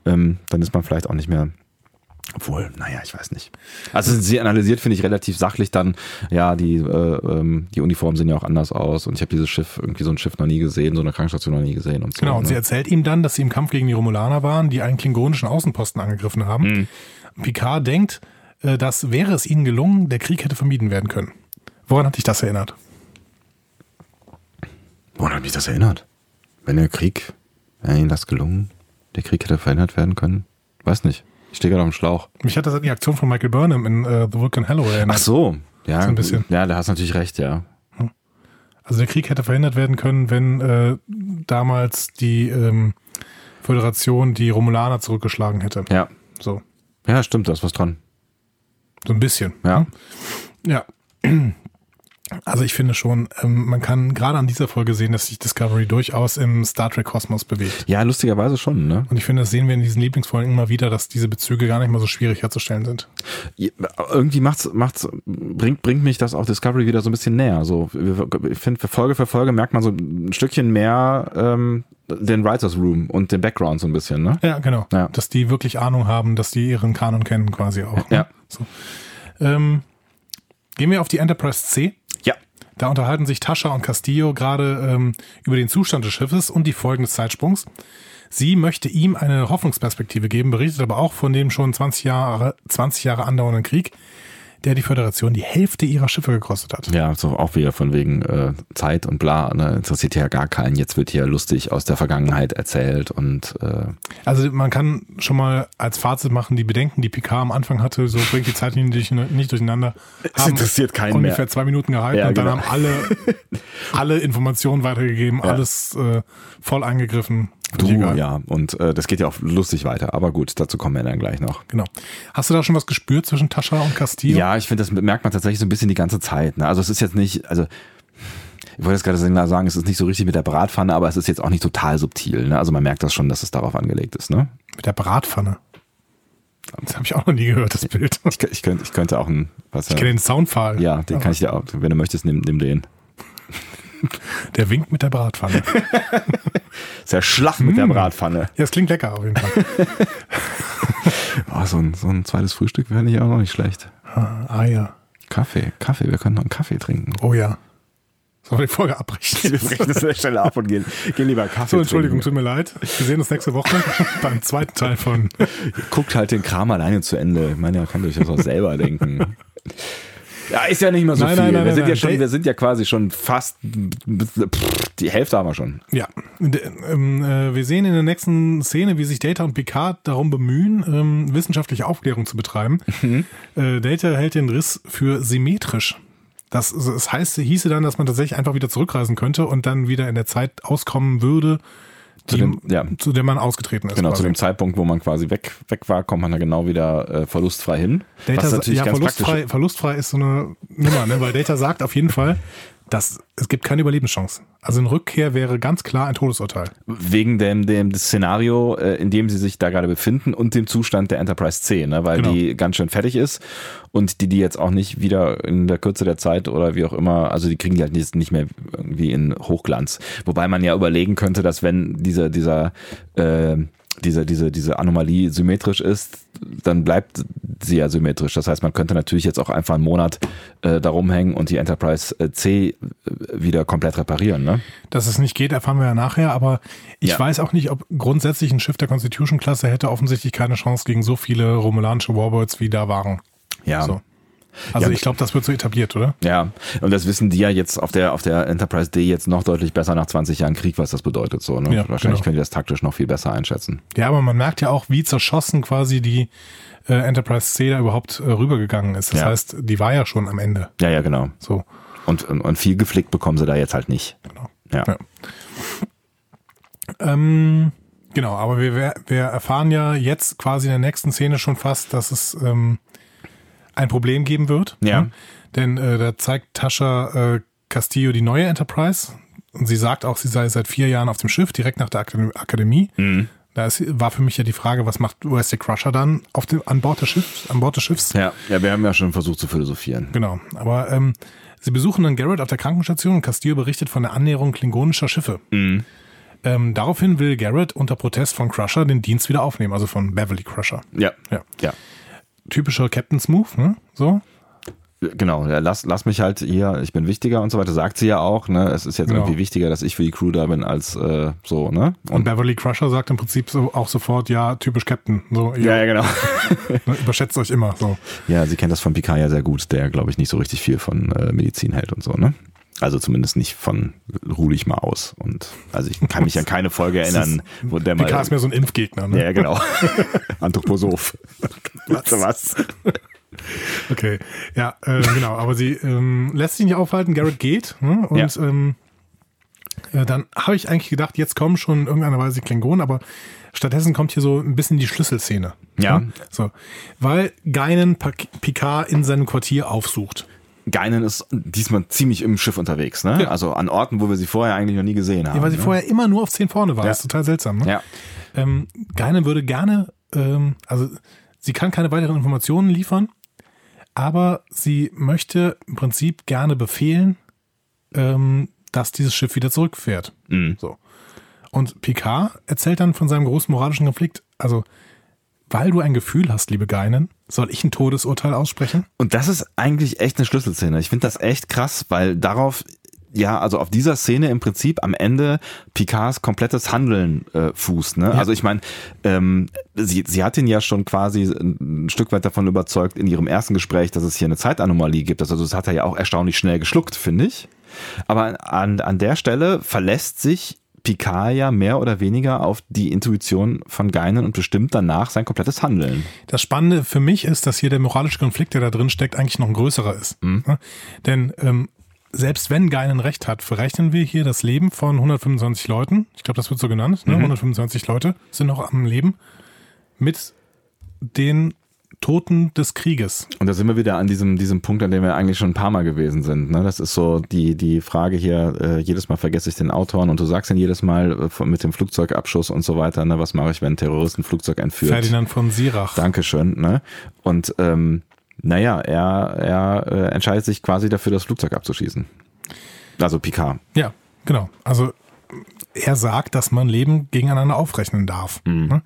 ähm, dann ist man vielleicht auch nicht mehr. Obwohl, naja, ich weiß nicht. Also sie analysiert, finde ich, relativ sachlich dann, ja, die, äh, ähm, die Uniformen sehen ja auch anders aus und ich habe dieses Schiff, irgendwie so ein Schiff noch nie gesehen, so eine Krankenstation noch nie gesehen und so. Genau, und ne? sie erzählt ihm dann, dass sie im Kampf gegen die Romulaner waren, die einen klingonischen Außenposten angegriffen haben. Hm. Picard denkt, äh, dass wäre es ihnen gelungen, der Krieg hätte vermieden werden können. Woran hat dich das erinnert? Woran hat mich das erinnert? Wenn der Krieg, wäre ihnen das gelungen, der Krieg hätte verhindert werden können? Weiß nicht. Ich stehe gerade dem Schlauch. Mich hat das an die Aktion von Michael Burnham in äh, The Vulcan Hello erinnert. Ach so. Ja, So ein bisschen. ja, da hast du natürlich recht, ja. Also der Krieg hätte verhindert werden können, wenn äh, damals die ähm, Föderation die Romulaner zurückgeschlagen hätte. Ja. So, Ja, stimmt, da ist was dran. so ein bisschen. Ja. Ja. Also ich finde schon, ähm, man kann gerade an dieser Folge sehen, dass sich Discovery durchaus im Star Trek Kosmos bewegt. Ja, lustigerweise schon, ne? Und ich finde, das sehen wir in diesen Lieblingsfolgen immer wieder, dass diese Bezüge gar nicht mal so schwierig herzustellen sind. Ja, Irgendwie macht's, macht's, bringt, bringt mich das auch Discovery wieder so ein bisschen näher. So, ich finde, für Folge für Folge merkt man so ein Stückchen mehr ähm, den Writers Room und den Background so ein bisschen, ne? Ja, genau. Ja. Dass die wirklich Ahnung haben, dass die ihren Kanon kennen quasi auch. Ne? Ja. So. Ähm, gehen wir auf die Enterprise C. Da unterhalten sich Tascha und Castillo gerade ähm, über den Zustand des Schiffes und die Folgen des Zeitsprungs. Sie möchte ihm eine Hoffnungsperspektive geben, berichtet aber auch von dem schon 20 Jahre, 20 Jahre andauernden Krieg, der die Föderation die Hälfte ihrer Schiffe gekostet hat. Ja, so auch wieder von wegen äh, Zeit und bla, ne, interessiert ja gar keinen. Jetzt wird hier lustig aus der Vergangenheit erzählt und äh, Also man kann schon mal als Fazit machen, die Bedenken, die Picard am Anfang hatte, so bringt die Zeitlinien dich nicht durcheinander. Es interessiert keinen ungefähr mehr. zwei Minuten gehalten Ja, und dann genau. haben alle, alle Informationen weitergegeben, alles äh, voll eingegriffen. Du, Egal. ja. Und äh, das geht ja auch lustig weiter. Aber gut, dazu kommen wir dann gleich noch. Genau. Hast du da schon was gespürt zwischen Tascha und Castillo? Ja, ich finde, das merkt man tatsächlich so ein bisschen die ganze Zeit. Ne? Also es ist jetzt nicht, also ich wollte jetzt gerade sagen, es ist nicht so richtig mit der Bratpfanne, aber es ist jetzt auch nicht total subtil. Ne? Also man merkt das schon, dass es darauf angelegt ist. Ne? Mit der Bratpfanne. Das habe ich auch noch nie gehört, das Bild. Ich, ich, könnte, ich könnte auch ein, was Ich kenne den Soundfall. ja, den kann ich dir auch, wenn du möchtest, nimm, nimm den. Der winkt mit der Bratpfanne. Ist ja Schlag mit der Mm. Bratpfanne. Ja, es klingt lecker auf jeden Fall. Oh, so, ein, so ein zweites Frühstück wäre nicht auch noch nicht schlecht. ah ja. Kaffee, Kaffee, wir können noch einen Kaffee trinken. Oh ja. Sollen wir die Folge abbrechen? Wir brechen das an der Stelle ab und gehen, gehen lieber Kaffee So, Entschuldigung, trinken. tut mir leid. Wir sehen uns nächste Woche beim zweiten Teil von Guckt halt den Kram alleine zu Ende. Ich meine, könnt euch das auch selber denken. Ja, ist ja nicht mehr so Nein, viel. nein, nein, wir, sind ja schon, wir sind ja quasi schon fast, pff, die Hälfte haben wir schon. Ja, D ähm, äh, wir sehen in der nächsten Szene, wie sich Data und Picard darum bemühen, ähm, wissenschaftliche Aufklärung zu betreiben. Äh, Data hält den Riss für symmetrisch. Das, das heißt, hieße dann, dass man tatsächlich einfach wieder zurückreisen könnte und dann wieder in der Zeit auskommen würde, Zu die, dem- ja. zu der man ausgetreten ist. Genau, zu quasi. dem Zeitpunkt, wo man quasi weg, weg war, kommt man da genau wieder äh, verlustfrei hin. Data, was natürlich ja, ganz verlustfrei, praktisch verlustfrei ist so eine Nummer, ne? weil Data sagt auf jeden Fall, dass es gibt keine Überlebenschance. Also eine Rückkehr wäre ganz klar ein Todesurteil. Wegen dem, dem das Szenario, äh, in dem sie sich da gerade befinden und dem Zustand der Enterprise C, ne? weil Genau. die ganz schön fertig ist und die die jetzt auch nicht wieder in der Kürze der Zeit oder wie auch immer, also die kriegen die halt nicht, nicht mehr irgendwie in Hochglanz. Wobei man ja überlegen könnte, dass wenn dieser, dieser äh, diese, diese, diese Anomalie symmetrisch ist, dann bleibt sie ja symmetrisch. Das heißt, man könnte natürlich jetzt auch einfach einen Monat äh, darum hängen und die Enterprise äh, C äh, wieder komplett reparieren. Ne? Dass es nicht geht, erfahren wir ja nachher, aber ich Ja. weiß auch nicht, ob grundsätzlich ein Schiff der Constitution-Klasse hätte offensichtlich keine Chance gegen so viele romulanische Warbirds, wie da waren. Ja. So. Also Ja, ich glaube, das wird so etabliert, oder? Ja, und das wissen die ja jetzt auf der, auf der Enterprise D jetzt noch deutlich besser nach 20 Jahren Krieg, was das bedeutet. So, ne? Ja, Wahrscheinlich genau. können die das taktisch noch viel besser einschätzen. Ja, aber man merkt ja auch, wie zerschossen quasi die äh, Enterprise C da überhaupt äh, rübergegangen ist. Das Ja. heißt, die war ja schon am Ende. Ja, ja, genau. So. Und, und, und viel geflickt bekommen sie da jetzt halt nicht. Genau. Ja. Ja. Ähm, genau, aber wir, wir- erfahren ja jetzt quasi in der nächsten Szene schon fast, dass es ähm, ein Problem geben wird. Ja. Ne? Denn äh, da zeigt Tascha äh, Castillo die neue Enterprise und sie sagt auch, sie sei seit vier Jahren auf dem Schiff, direkt nach der Akademie. Akademie. Mhm. Da ist, war für mich ja die Frage, was macht USD Crusher dann auf dem, an Bord des Schiffs? An Bord des Schiffs? Ja, ja, wir haben ja schon versucht zu philosophieren. Genau, aber ähm, sie besuchen dann Garrett auf der Krankenstation und Castillo berichtet von der Annäherung klingonischer Schiffe. Mhm. Ähm, daraufhin will Garrett unter Protest von Crusher den Dienst wieder aufnehmen, also von Beverly Crusher. Ja, Ja. ja. Typischer Captain's Move, ne? So. Genau, ja, lass, lass mich halt hier, ich bin wichtiger und so weiter, sagt sie ja auch, ne? Es ist jetzt Genau. irgendwie wichtiger, dass ich für die Crew da bin, als äh, so, ne? Und Beverly Crusher sagt im Prinzip so auch sofort, ja, typisch Captain. So, ja, ja, genau. ne, überschätzt euch immer. So. Ja, sie kennt das von Picard ja sehr gut, der, glaube ich, nicht so richtig viel von äh, Medizin hält und so, ne? Also zumindest nicht von ruh dich mal aus. Und also ich kann mich an keine Folge erinnern, wo der mal. Picard ist mir so ein Impfgegner, ne? ja, genau. Anthroposoph. Du was? Okay, ja, äh, genau. Aber sie ähm, lässt sich nicht aufhalten. Garrett geht. Ne? Und Ja. ähm, äh, dann habe ich eigentlich gedacht, jetzt kommen schon in irgendeiner Weise die Klingonen, aber stattdessen kommt hier so ein bisschen die Schlüsselszene. Ja. Ne? So, weil Geinen Picard in seinem Quartier aufsucht. Geinen ist diesmal ziemlich im Schiff unterwegs, ne? Ja. Also an Orten, wo wir sie vorher eigentlich noch nie gesehen haben. Ja, weil sie ne? vorher immer nur auf 10 vorne war. Ja. Das ist total seltsam. Ne? Ja. Ähm, Geinen würde gerne, ähm, also sie kann keine weiteren Informationen liefern, aber sie möchte im Prinzip gerne befehlen, ähm, dass dieses Schiff wieder zurückfährt. Mhm. So. Und Picard erzählt dann von seinem großen moralischen Konflikt. Also, weil du ein Gefühl hast, liebe Geinen, soll ich ein Todesurteil aussprechen? Und das ist eigentlich echt eine Schlüsselszene. Ich finde das echt krass, weil darauf, ja, also auf dieser Szene im Prinzip am Ende Picards komplettes Handeln äh, fußt. Ne? Also ich meine, ähm, sie, sie hat ihn ja schon quasi ein Stück weit davon überzeugt in ihrem ersten Gespräch, dass es hier eine Zeitanomalie gibt. Also das hat er ja auch erstaunlich schnell geschluckt, finde ich. Aber an, an der Stelle verlässt sich Picard ja mehr oder weniger auf die Intuition von Geinen und bestimmt danach sein komplettes Handeln. Das Spannende für mich ist, dass hier der moralische Konflikt, der da drin steckt, eigentlich noch ein größerer ist. Ne? Denn ähm, selbst wenn Geinen recht hat, verrechnen wir hier das Leben von 125 Leuten. Ich glaube, das wird so genannt. Ne? 125 Leute sind noch am Leben mit den Toten des Krieges. Und da sind wir wieder an diesem, diesem Punkt, an dem wir eigentlich schon ein paar Mal gewesen sind. Ne? Das ist so die, die Frage hier, äh, jedes Mal vergesse ich den Autoren und du sagst ihn jedes Mal äh, mit dem Flugzeugabschuss und so weiter, ne? was mache ich, wenn ein Terrorist ein Flugzeug entführt? Ferdinand von Sirach. Dankeschön. Ne? Und ähm, naja, er, er äh, entscheidet sich quasi dafür, das Flugzeug abzuschießen. Also Picard. Ja, genau. Also er sagt, dass man Leben gegeneinander aufrechnen darf. Ne?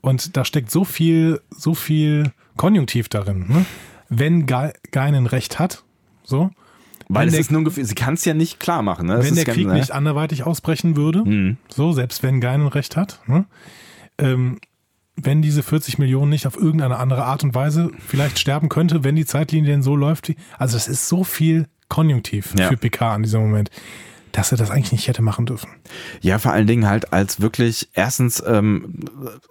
Und da steckt so viel, so viel Konjunktiv darin. Ne? Wenn Ge Geinen recht hat, so, Weil es der- ist Gefühl, sie kann es ja nicht klar machen. Ne? Wenn der ganz- Krieg ne? nicht anderweitig ausbrechen würde, so, selbst wenn Geinen recht hat, ne? ähm, wenn diese 40 Millionen nicht auf irgendeine andere Art und Weise vielleicht sterben könnte, wenn die Zeitlinie denn so läuft, wie, also es ist so viel Konjunktiv Ja. für PK an diesem Moment, dass er das eigentlich nicht hätte machen dürfen. Ja, vor allen Dingen halt als wirklich erstens ähm,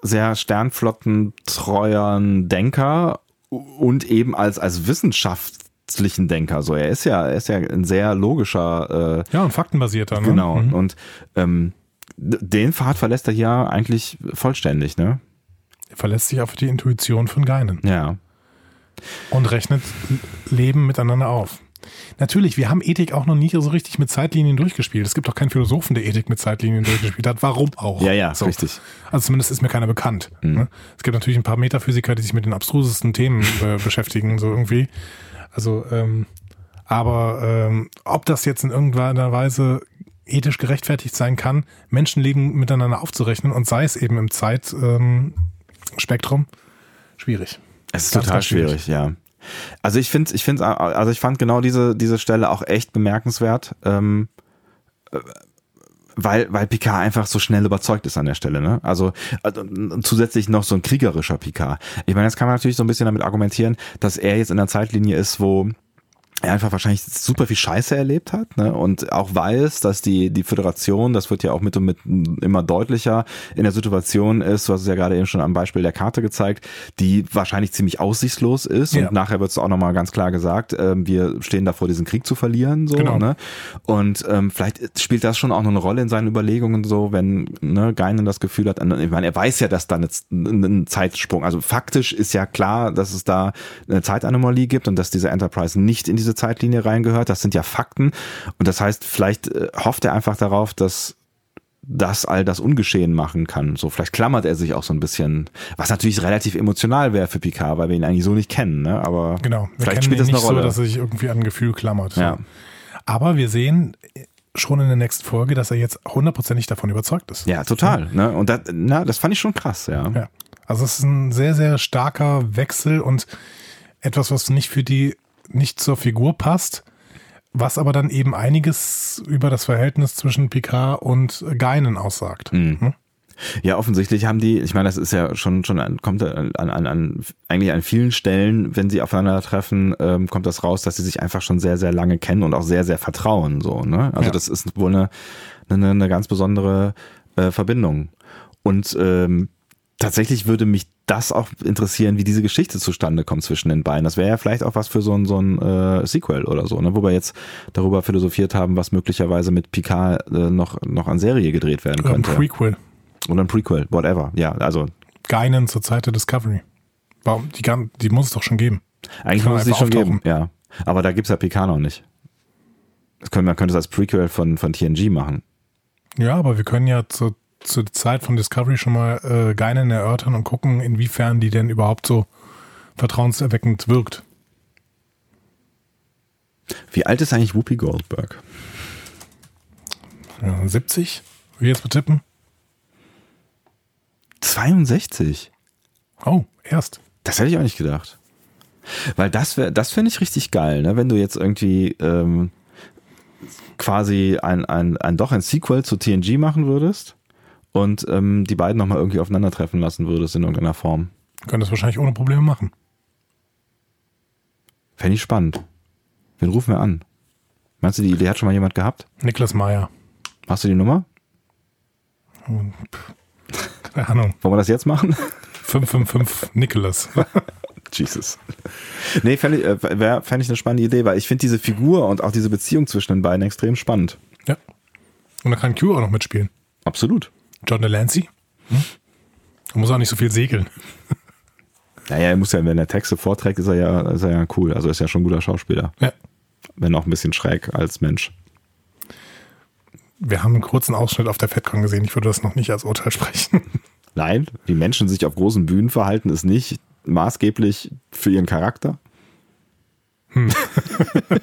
sehr sternflottentreuern Denker und eben als, als wissenschaftlichen Denker. So, er ist ja, er ist ja ein sehr logischer, äh, Ja, und faktenbasierter. Ne? genau. Mhm. Und ähm, den Pfad verlässt er ja eigentlich vollständig, ne? Er verlässt sich auf die Intuition von Geinen Ja. und rechnet Leben miteinander auf. Natürlich, wir haben Ethik auch noch nie so richtig mit Zeitlinien durchgespielt. Es gibt auch keinen Philosophen, der Ethik mit Zeitlinien durchgespielt hat. Warum auch? Ja, ja, So. richtig. Also zumindest ist mir keiner bekannt. Mhm. Ne? Es gibt natürlich ein paar Metaphysiker, die sich mit den abstrusesten Themen äh, beschäftigen, so irgendwie. Also, ähm, aber ähm, ob das jetzt in irgendeiner Weise ethisch gerechtfertigt sein kann, Menschenleben miteinander aufzurechnen und sei es eben im Zeitspektrum, ähm, schwierig. Es ist ganz, total schwierig, ja. Also ich finde, ich finde, also ich fand genau diese diese Stelle auch echt bemerkenswert. Ähm, weil, weil Picard einfach so schnell überzeugt ist an der Stelle. Ne? Also, also zusätzlich noch so ein kriegerischer Picard. Ich meine, jetzt kann man natürlich so ein bisschen damit argumentieren, dass er jetzt in der Zeitlinie ist, wo er einfach wahrscheinlich super viel Scheiße erlebt hat ne? und auch weiß, dass die, die Föderation, das wird ja auch mit und mit immer deutlicher, in der Situation ist, du hast es ja gerade eben schon am Beispiel der Karte gezeigt, die wahrscheinlich ziemlich aussichtslos ist ja. und nachher wird es auch nochmal ganz klar gesagt, äh, wir stehen davor, diesen Krieg zu verlieren. so genau. ne? Und ähm, vielleicht spielt das schon auch noch eine Rolle in seinen Überlegungen so, wenn ne, Geinen das Gefühl hat, ich meine, er weiß ja, dass da jetzt ein Zeitsprung, also faktisch ist ja klar, dass es da eine Zeitanomalie gibt und dass diese Enterprise nicht in diese diese Zeitlinie reingehört. Das sind ja Fakten. Und das heißt, vielleicht äh, hofft er einfach darauf, dass das all das ungeschehen machen kann. So, vielleicht klammert er sich auch so ein bisschen, was natürlich relativ emotional wäre für Picard, weil wir ihn eigentlich so nicht kennen, ne? Aber genau, wir vielleicht spielt das eine Rolle. so, dass er sich irgendwie an ein Gefühl klammert. Ja. Aber wir sehen schon in der nächsten Folge, dass er jetzt hundertprozentig davon überzeugt ist. Ja, total. Ne? Und das, na, das fand ich schon krass, ja. ja. Also es ist ein sehr, sehr starker Wechsel und etwas, was nicht für die nicht zur Figur passt, was aber dann eben einiges über das Verhältnis zwischen Picard und Geinen aussagt. Mhm. Hm? Ja, offensichtlich haben die, ich meine, das ist ja schon, schon an, kommt an, an, an, eigentlich an vielen Stellen, wenn sie aufeinandertreffen, ähm, kommt das raus, dass sie sich einfach schon sehr, sehr lange kennen und auch sehr, sehr vertrauen, so, ne? Also ja. das ist wohl eine, eine, eine ganz besondere äh, Verbindung. Und ähm, tatsächlich würde mich das auch interessieren, wie diese Geschichte zustande kommt zwischen den beiden. Das wäre ja vielleicht auch was für so ein, so ein äh, Sequel oder so, ne? wo wir jetzt darüber philosophiert haben, was möglicherweise mit Picard äh, noch, noch an Serie gedreht werden könnte. Ein Prequel. Oder ein Prequel, whatever. Ja, also. Geinen zur Zeit der Discovery. Warum? Die, kann, die muss es doch schon geben. Eigentlich muss es die schon auftauchen. geben, ja. Aber da gibt's ja Picard noch nicht. Das können, man könnte es als Prequel von, von TNG machen. Ja, aber wir können ja zur zur Zeit von Discovery schon mal äh, Geinen erörtern und gucken, inwiefern die denn überhaupt so vertrauenserweckend wirkt. Wie alt ist eigentlich Whoopi Goldberg? Ja, 70? Will ich jetzt betippen? 62? Oh, erst. Das hätte ich auch nicht gedacht. Weil das wäre, das fände ich richtig geil, ne? Wenn du jetzt irgendwie ähm, quasi ein, ein, ein doch ein Sequel zu TNG machen würdest und ähm, die beiden nochmal irgendwie aufeinandertreffen lassen würdest in irgendeiner Form. Können das wahrscheinlich ohne Probleme machen. Fände ich spannend. Wen rufen wir an? Meinst du, die Idee hat schon mal jemand gehabt? Niklas Meyer. Hast du die Nummer? Keine Ahnung. Wollen wir das jetzt machen? 555 Nicholas. Jesus. Nee, fände ich, äh, fänd ich eine spannende Idee, weil ich finde diese Figur und auch diese Beziehung zwischen den beiden extrem spannend. Ja. Und da kann Q auch noch mitspielen. Absolut. John Delancey? Hm? Er muss auch nicht so viel segeln. Naja, er muss ja, wenn er Texte vorträgt, ist er ja, ist er ja cool. Also ist ja schon ein guter Schauspieler. Ja. Wenn auch ein bisschen schräg als Mensch. Wir haben einen kurzen Ausschnitt auf der FedCon gesehen. Ich würde das noch nicht als Urteil sprechen. Nein, wie Menschen sich auf großen Bühnen verhalten, ist nicht maßgeblich für ihren Charakter. Hm.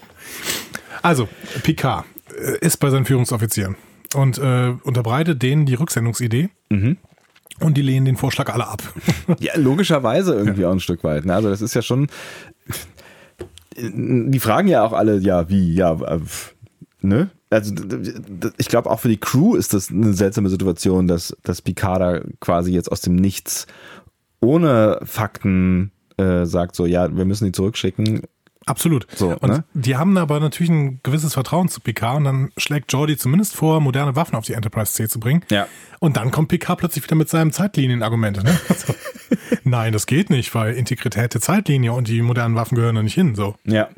also, Picard äh, ist bei seinen Führungsoffizieren und äh, unterbreitet denen die Rücksendungsidee. Mhm. Und die lehnen den Vorschlag alle ab. ja, logischerweise irgendwie ja. auch ein Stück weit. Ne? Also das ist ja schon. Die fragen ja auch alle, ja, wie, ja, äh, ne? Also ich glaube auch für die Crew ist das eine seltsame Situation, dass, dass Picard quasi jetzt aus dem Nichts ohne Fakten äh, sagt so, ja, wir müssen die zurückschicken Absolut. So, und ne? die haben aber natürlich ein gewisses Vertrauen zu Picard und dann schlägt Jordi zumindest vor, moderne Waffen auf die Enterprise C zu bringen. Ja. Und dann kommt Picard plötzlich wieder mit seinem Zeitlinienargument. Ne? Also, nein, das geht nicht, weil Integrität der Zeitlinie und die modernen Waffen gehören da nicht hin. So. Ja.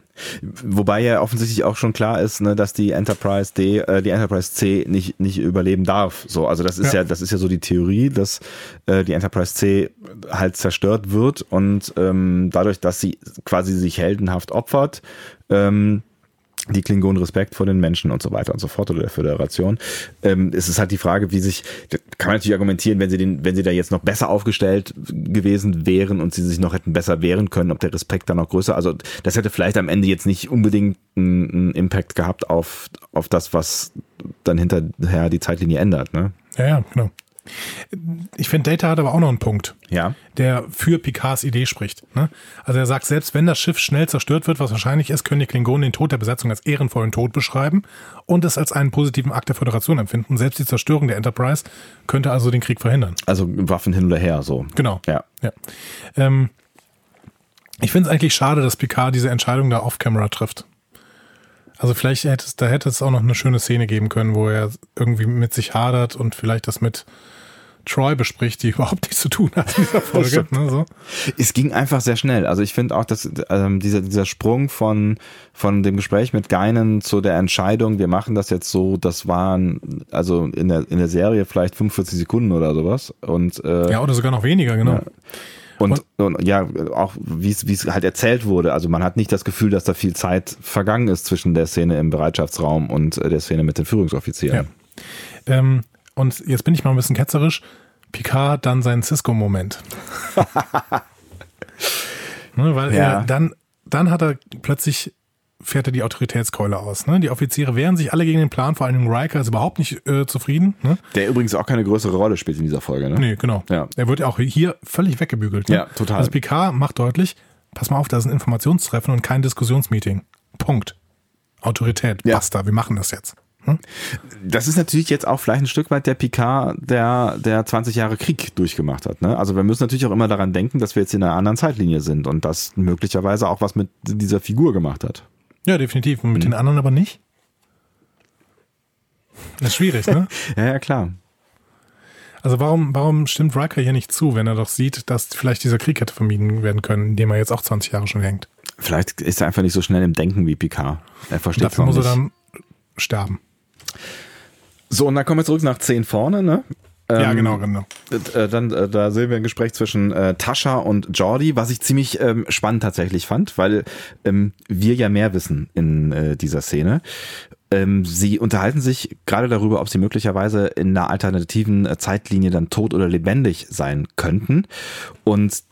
Wobei ja offensichtlich auch schon klar ist, ne, dass die Enterprise D, äh, die Enterprise C nicht, nicht überleben darf. So, also das ist ja, ja das ist ja so die Theorie, dass äh, die Enterprise C halt zerstört wird und ähm, dadurch, dass sie quasi sich heldenhaft opfert, ähm, die Klingonen Respekt vor den Menschen und so weiter und so fort oder der Föderation. Ähm, es ist halt die Frage, wie sich, kann man natürlich argumentieren, wenn sie den, wenn sie da jetzt noch besser aufgestellt gewesen wären und sie sich noch hätten besser wehren können, ob der Respekt dann noch größer, also das hätte vielleicht am Ende jetzt nicht unbedingt einen, einen Impact gehabt auf, auf das, was dann hinterher die Zeitlinie ändert, ne? Ja, ja, genau. Ich finde, Data hat aber auch noch einen Punkt, Ja. der für Picards Idee spricht. Ne? Also er sagt, selbst wenn das Schiff schnell zerstört wird, was wahrscheinlich ist, können die Klingonen den Tod der Besetzung als ehrenvollen Tod beschreiben und es als einen positiven Akt der Föderation empfinden. Selbst die Zerstörung der Enterprise könnte also den Krieg verhindern. Also Waffen hin oder her, so. Genau. Ja. Ja. Ähm, ich finde es eigentlich schade, dass Picard diese Entscheidung da off-camera trifft. Also vielleicht hätte es, da hätte es auch noch eine schöne Szene geben können, wo er irgendwie mit sich hadert und vielleicht das mit Troy bespricht, die überhaupt nichts zu tun hat in dieser Folge. ne, so. Es ging einfach sehr schnell. Also ich finde auch, dass ähm, dieser, dieser Sprung von, von dem Gespräch mit Geinen zu der Entscheidung, wir machen das jetzt so, das waren also in der, in der Serie vielleicht 45 Sekunden oder sowas. Und, äh, Ja, oder sogar noch weniger, genau. und, und, ja, auch wie es wie es halt erzählt wurde. Also man hat nicht das Gefühl, dass da viel Zeit vergangen ist zwischen der Szene im Bereitschaftsraum und äh, der Szene mit den Führungsoffizieren. Ja. Ähm, und jetzt bin ich mal ein bisschen ketzerisch. Picard hat dann seinen Cisco-Moment. ne, weil Ja. er dann, dann hat er plötzlich fährt er die Autoritätskeule aus. Ne? Die Offiziere wehren sich alle gegen den Plan, vor allem Riker ist überhaupt nicht äh, zufrieden. Ne? Der übrigens auch keine größere Rolle spielt in dieser Folge. Ne? Nee, genau. Ja. Er wird ja auch hier völlig weggebügelt. Ne? Ja, total. Also Picard macht deutlich, pass mal auf, das ist ein Informationstreffen und kein Diskussionsmeeting. Punkt. Autorität, Ja. basta, wir machen das jetzt. Das ist natürlich jetzt auch vielleicht ein Stück weit der Picard, der, der 20 Jahre Krieg durchgemacht hat. Ne? Also wir müssen natürlich auch immer daran denken, dass wir jetzt in einer anderen Zeitlinie sind und das möglicherweise auch was mit dieser Figur gemacht hat. Ja, definitiv. Und mit den anderen aber nicht. Das ist schwierig, ne? Ja, ja, klar. Also warum, warum stimmt Riker hier nicht zu, wenn er doch sieht, dass vielleicht dieser Krieg hätte vermieden werden können, in dem er jetzt auch 20 Jahre schon hängt? Vielleicht ist er einfach nicht so schnell im Denken wie Picard. Er versteht Dafür muss er nicht. dann sterben. So, und dann kommen wir zurück nach 10 vorne, ne? ja, Ähm, genau, genau. Äh, dann, äh, da sehen wir ein Gespräch zwischen äh, Tascha und Jordi, was ich ziemlich ähm, spannend tatsächlich fand, weil ähm, wir ja mehr wissen in äh, dieser Szene. Ähm, sie unterhalten sich gerade darüber, ob sie möglicherweise in einer alternativen äh, Zeitlinie dann tot oder lebendig sein könnten. Und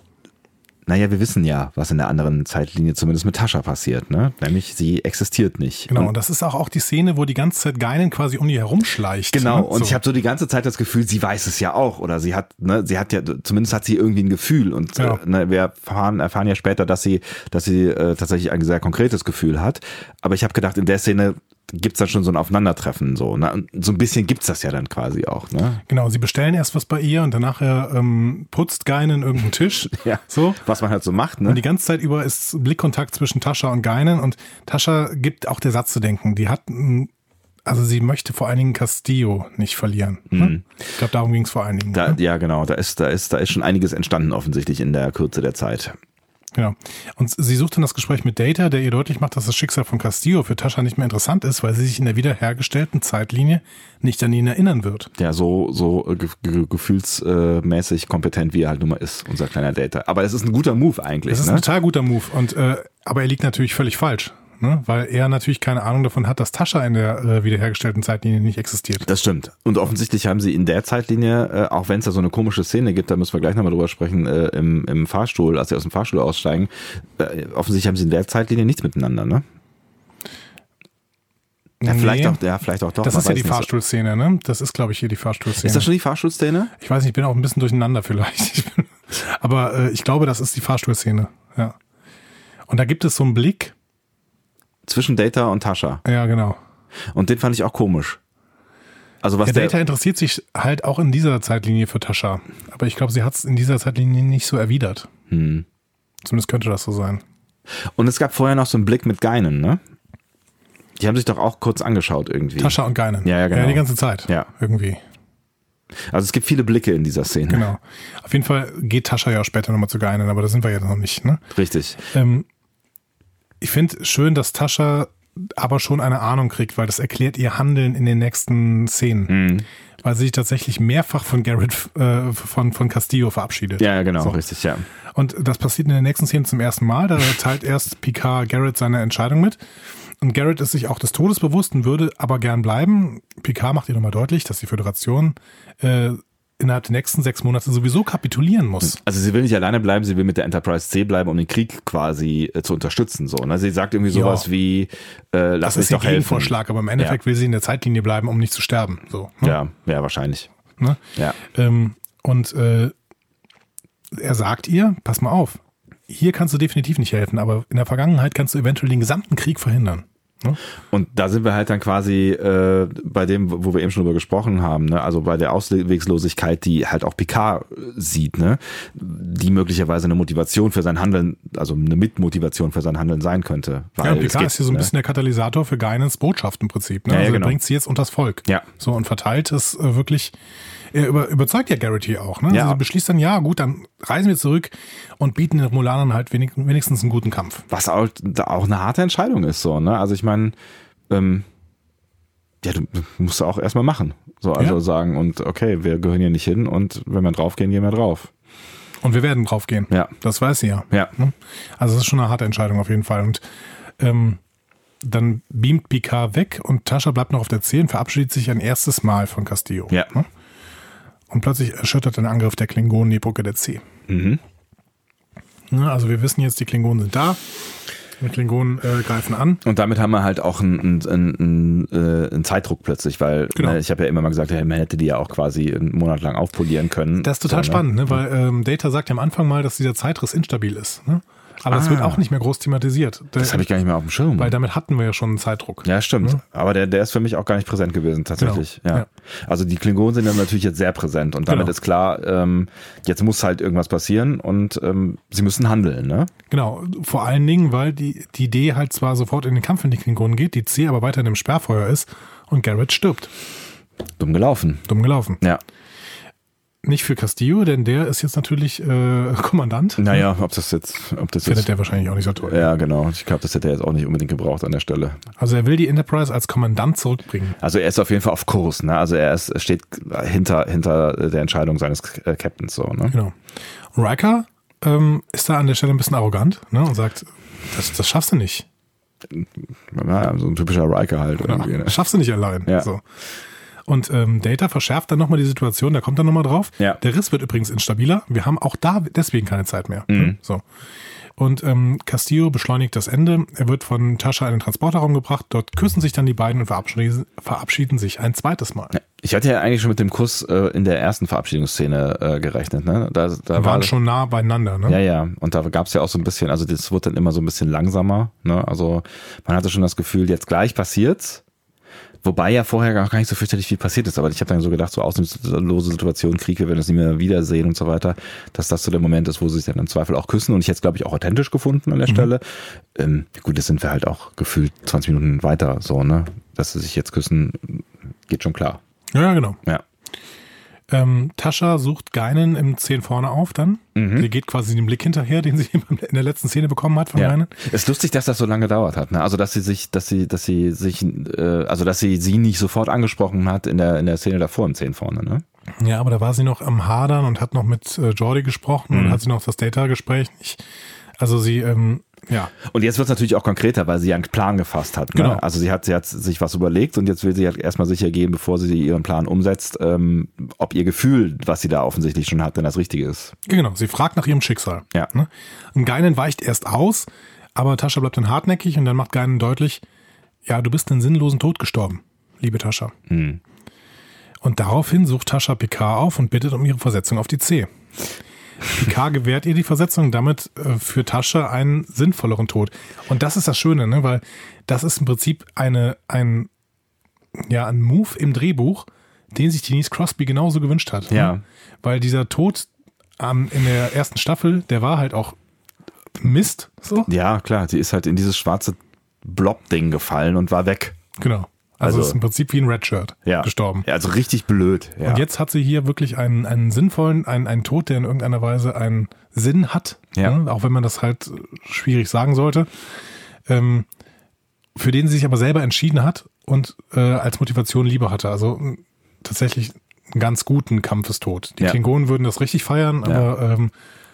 naja, wir wissen ja, was in der anderen Zeitlinie zumindest mit Tascha passiert, ne? Nämlich sie existiert nicht. Genau, Und und das ist auch, auch die Szene, wo die ganze Zeit Geinen quasi um die herumschleicht. Genau, ne? und so. ich habe so die ganze Zeit das Gefühl, sie weiß es ja auch oder sie hat, ne, sie hat ja, zumindest hat sie irgendwie ein Gefühl und Ja. äh, ne, wir erfahren, erfahren ja später, dass sie, dass sie äh, tatsächlich ein sehr konkretes Gefühl hat. Aber ich habe gedacht, in der Szene gibt's dann schon so ein Aufeinandertreffen so, ne? So ein bisschen gibt's das ja dann quasi auch, ne? Genau, sie bestellen erst was bei ihr und danach ähm, putzt Geinen irgendeinen Tisch. Ja. So. Was man halt so macht, ne? Und die ganze Zeit über ist Blickkontakt zwischen Tascha und Geinen und Tascha gibt auch der Satz zu denken. Die hat, also sie möchte vor allen Dingen Castillo nicht verlieren. Ne? Ich glaube, darum ging es vor allen Dingen. Mhm. Da, ne? ja, genau, da ist, da ist, da ist schon einiges entstanden offensichtlich in der Kürze der Zeit. Genau. Und sie sucht dann das Gespräch mit Data, der ihr deutlich macht, dass das Schicksal von Castillo für Tascha nicht mehr interessant ist, weil sie sich in der wiederhergestellten Zeitlinie nicht an ihn erinnern wird. Der so, so äh, ge ge gefühlsmäßig kompetent, wie er halt nun mal ist, unser kleiner Data. Aber es ist ein guter Move eigentlich, Das ist ne? ein total guter Move. Und, äh, aber er liegt natürlich völlig falsch. Ne? Weil er natürlich keine Ahnung davon hat, dass Tascha in der äh, wiederhergestellten Zeitlinie nicht existiert. Das stimmt. Und offensichtlich haben sie in der Zeitlinie, äh, auch wenn es da so eine komische Szene gibt, da müssen wir gleich nochmal drüber sprechen, äh, im, im Fahrstuhl, als sie aus dem Fahrstuhl aussteigen, äh, offensichtlich haben sie in der Zeitlinie nichts miteinander, ne? Ja, vielleicht Nee. auch, ja, vielleicht auch doch. Das ist ja die. Fahrstuhlszene, ne? Das ist, glaube ich, hier die Fahrstuhlszene. Ist das schon die Fahrstuhlszene? ich weiß nicht, ich bin auch ein bisschen durcheinander vielleicht. Aber äh, ich glaube, das ist die Fahrstuhlszene. Ja. Und da gibt es so einen Blick. Zwischen Data und Tascha. Ja, genau. Und den fand ich auch komisch. Also was Ja, der, Data interessiert sich halt auch in dieser Zeitlinie für Tascha. Aber ich glaube, sie hat es in dieser Zeitlinie nicht so erwidert. hm. Zumindest könnte das so sein. Und es gab vorher noch so einen Blick mit Geinen, ne? Die haben sich doch auch kurz angeschaut irgendwie. Tascha und Geinen. Ja, ja, genau. Ja, die ganze Zeit. Ja. Irgendwie. Also es gibt viele Blicke in dieser Szene. Genau. Auf jeden Fall geht Tascha ja auch später nochmal zu Geinen, aber da sind wir ja noch nicht. Ne? Richtig. Ähm, ich finde schön, dass Tascha aber schon eine Ahnung kriegt, weil das erklärt ihr Handeln in den nächsten Szenen. Mhm. Weil sie sich tatsächlich mehrfach von Garrett, äh, von, von Castillo verabschiedet. Ja, genau, So. richtig, ja. Und das passiert in der nächsten Szene zum ersten Mal. Da teilt erst Picard Garrett seine Entscheidung mit. und Garrett ist sich auch des Todes bewusst und würde aber gern bleiben. Picard macht ihr nochmal deutlich, dass die Föderation äh, innerhalb der nächsten sechs Monate sowieso kapitulieren muss. Also sie will nicht alleine bleiben, sie will mit der Enterprise C bleiben, um den Krieg quasi äh, zu unterstützen. So, ne? Sie sagt irgendwie sowas Ja. wie, äh, lass Das mich ist doch helfen. Gegenvorschlag, aber im Endeffekt will sie in der Zeitlinie bleiben, um nicht zu sterben. So, ne? Ja, ja, wahrscheinlich. Ne? Ja. Ähm, und äh, er sagt ihr, pass mal auf, hier kannst du definitiv nicht helfen, aber in der Vergangenheit kannst du eventuell den gesamten Krieg verhindern. Ne? Und da sind wir halt dann quasi äh, bei dem, wo wir eben schon drüber gesprochen haben, ne? also bei der Auswegslosigkeit, die halt auch Picard sieht, ne? die möglicherweise eine Motivation für sein Handeln, also eine Mitmotivation für sein Handeln sein könnte. Weil Ja, Picard geht, ist hier so ein ne? bisschen der Katalysator für Geinens Botschaft im Prinzip. Ne? Ja, ja, also genau. er bringt sie jetzt unters Volk. Ja. So und verteilt es äh, wirklich. Er über, überzeugt ja Garrett hier auch. Ne? Ja. Also er beschließt dann, ja gut, dann reisen wir zurück und bieten den Romulanern halt wenig, wenigstens einen guten Kampf. Was auch, auch eine harte Entscheidung ist, so, ne? Also ich meine, ähm, ja, du du musst auch erstmal machen. So, also Ja. sagen, und okay, wir gehören hier nicht hin und wenn wir draufgehen, gehen wir drauf. Und wir werden draufgehen. Ja. Das weiß sie ja. Ja. Ne? Also es ist schon eine harte Entscheidung auf jeden Fall. Und ähm, dann beamt Picard weg und Tascha bleibt noch auf der 10, verabschiedet sich ein erstes Mal von Castillo. Ja. Ne? Und plötzlich erschüttert ein Angriff der Klingonen die Brücke der C. Mhm. Ne, also wir wissen jetzt, die Klingonen sind da. Die Klingonen äh, greifen an. Und damit haben wir halt auch einen, einen, einen, äh, einen Zeitdruck plötzlich, weil Genau. ne, ich habe ja immer mal gesagt, ja, man hätte die ja auch quasi einen Monat lang aufpolieren können. Das ist total So, ne? spannend, ne? weil ähm, Data sagt ja am Anfang mal, dass dieser Zeitriss instabil ist. Ne? Aber es Ah. wird auch nicht mehr groß thematisiert. Das habe ich gar nicht mehr auf dem Schirm. weil damit hatten wir ja schon einen Zeitdruck. Ja, stimmt. Aber der, der ist für mich auch gar nicht präsent gewesen, tatsächlich. Genau. Ja. Ja. Also die Klingonen sind dann natürlich jetzt sehr präsent und damit Genau. ist klar, ähm, jetzt muss halt irgendwas passieren und ähm, sie müssen handeln, ne? Genau, vor allen Dingen, weil die, die Idee halt zwar sofort in den Kampf in die Klingonen geht, die C aber weiter in dem Sperrfeuer ist und Garrett stirbt. Dumm gelaufen. Dumm gelaufen. Ja. Nicht für Castillo, denn der ist jetzt natürlich äh, Kommandant. Naja, ob das jetzt, ob das Findet jetzt. der wahrscheinlich auch nicht so toll. Ja, genau. Ich glaube, das hätte er jetzt auch nicht unbedingt gebraucht an der Stelle. Also er will die Enterprise als Kommandant zurückbringen. Also er ist auf jeden Fall auf Kurs, ne? Also er ist, steht hinter, hinter der Entscheidung seines äh, Captains so, ne? Genau. Und Riker ähm, ist da an der Stelle ein bisschen arrogant ne, und sagt, das, das schaffst du nicht. Ja, so ein typischer Riker halt irgendwie, Ja, ne? das schaffst du nicht allein. Ja. So. Und ähm, Data verschärft dann nochmal die Situation, da kommt dann nochmal drauf. Ja. Der Riss wird übrigens instabiler. Wir haben auch da deswegen keine Zeit mehr. Mhm. So. Und ähm, Castillo beschleunigt das Ende. Er wird von Tascha in den Transporterraum gebracht. Dort küssen sich dann die beiden und verabschieden, verabschieden sich ein zweites Mal. Ich hatte ja eigentlich schon mit dem Kuss äh, in der ersten Verabschiedungsszene äh, gerechnet, ne? Da, da Wir war waren schon nah beieinander. Ne? Ja, ja. Und da gab es ja auch so ein bisschen, also das wird dann immer so ein bisschen langsamer. Ne? Also man hatte schon das Gefühl, jetzt gleich passiert's. Wobei ja vorher gar nicht so fürchterlich viel passiert ist. Aber ich habe dann so gedacht, so auslose Situation, Krieg, wir werden das nicht mehr wiedersehen und so weiter, dass das so der Moment ist, wo sie sich dann im Zweifel auch küssen. Und ich es, glaube ich, auch authentisch gefunden an der Stelle. Ähm, gut, das sind wir halt auch gefühlt 20 Minuten weiter so, ne? Dass sie sich jetzt küssen, geht schon klar. Ja, genau. Ja. Ähm, Tascha sucht Geinen im 10 vorne auf dann. Mhm. Sie geht quasi dem Blick hinterher, den sie in der letzten Szene bekommen hat von Ja. Geinen. Ist lustig, dass das so lange gedauert hat. Ne? Also dass sie sich, dass sie, dass sie sich, äh, also dass sie sie nicht sofort angesprochen hat in der in der Szene davor im 10 vorne. Ne? Ja, aber da war sie noch am Hadern und hat noch mit äh, Jordi gesprochen Mhm. und hat sie noch das Data-Gespräch. Also sie, ähm, ja, Und jetzt wird es natürlich auch konkreter, weil sie ja einen Plan gefasst hat. Ne? Genau. Also sie hat, sie hat sich was überlegt und jetzt will sie halt erstmal sicher gehen, bevor sie ihren Plan umsetzt, ähm, ob ihr Gefühl, was sie da offensichtlich schon hat, denn das Richtige ist. genau. Sie fragt nach ihrem Schicksal. Ja. Ne? Und Geinen weicht erst aus, aber Tascha bleibt dann hartnäckig und dann macht Geinen deutlich, ja, du bist einen sinnlosen Tod gestorben, liebe Tascha. Hm. Und daraufhin sucht Tascha Picard auf und bittet um ihre Versetzung auf die C. Picard gewährt ihr die Versetzung, damit äh, für Tascha einen sinnvolleren Tod. Und das ist das Schöne, ne? weil das ist im Prinzip eine, ein, ja, ein Move im Drehbuch, den sich Denise Crosby genauso gewünscht hat. Ja. Ne? Weil dieser Tod ähm, in der ersten Staffel, der war halt auch Mist. So. Ja, klar, sie ist halt in dieses schwarze Blob-Ding gefallen und war weg. Genau. Also, Also- ist im Prinzip wie ein Redshirt Ja. gestorben. Ja, also richtig blöd. Ja. Und jetzt hat sie hier wirklich einen, einen sinnvollen, einen, einen Tod, der in irgendeiner Weise einen Sinn hat. Ja. Ne? Auch wenn man das halt schwierig sagen sollte. Ähm, für den sie sich aber selber entschieden hat und äh, als Motivation Liebe hatte. Also tatsächlich einen ganz guten Kampfestod. Die Ja. Klingonen würden das richtig feiern, aber ähm,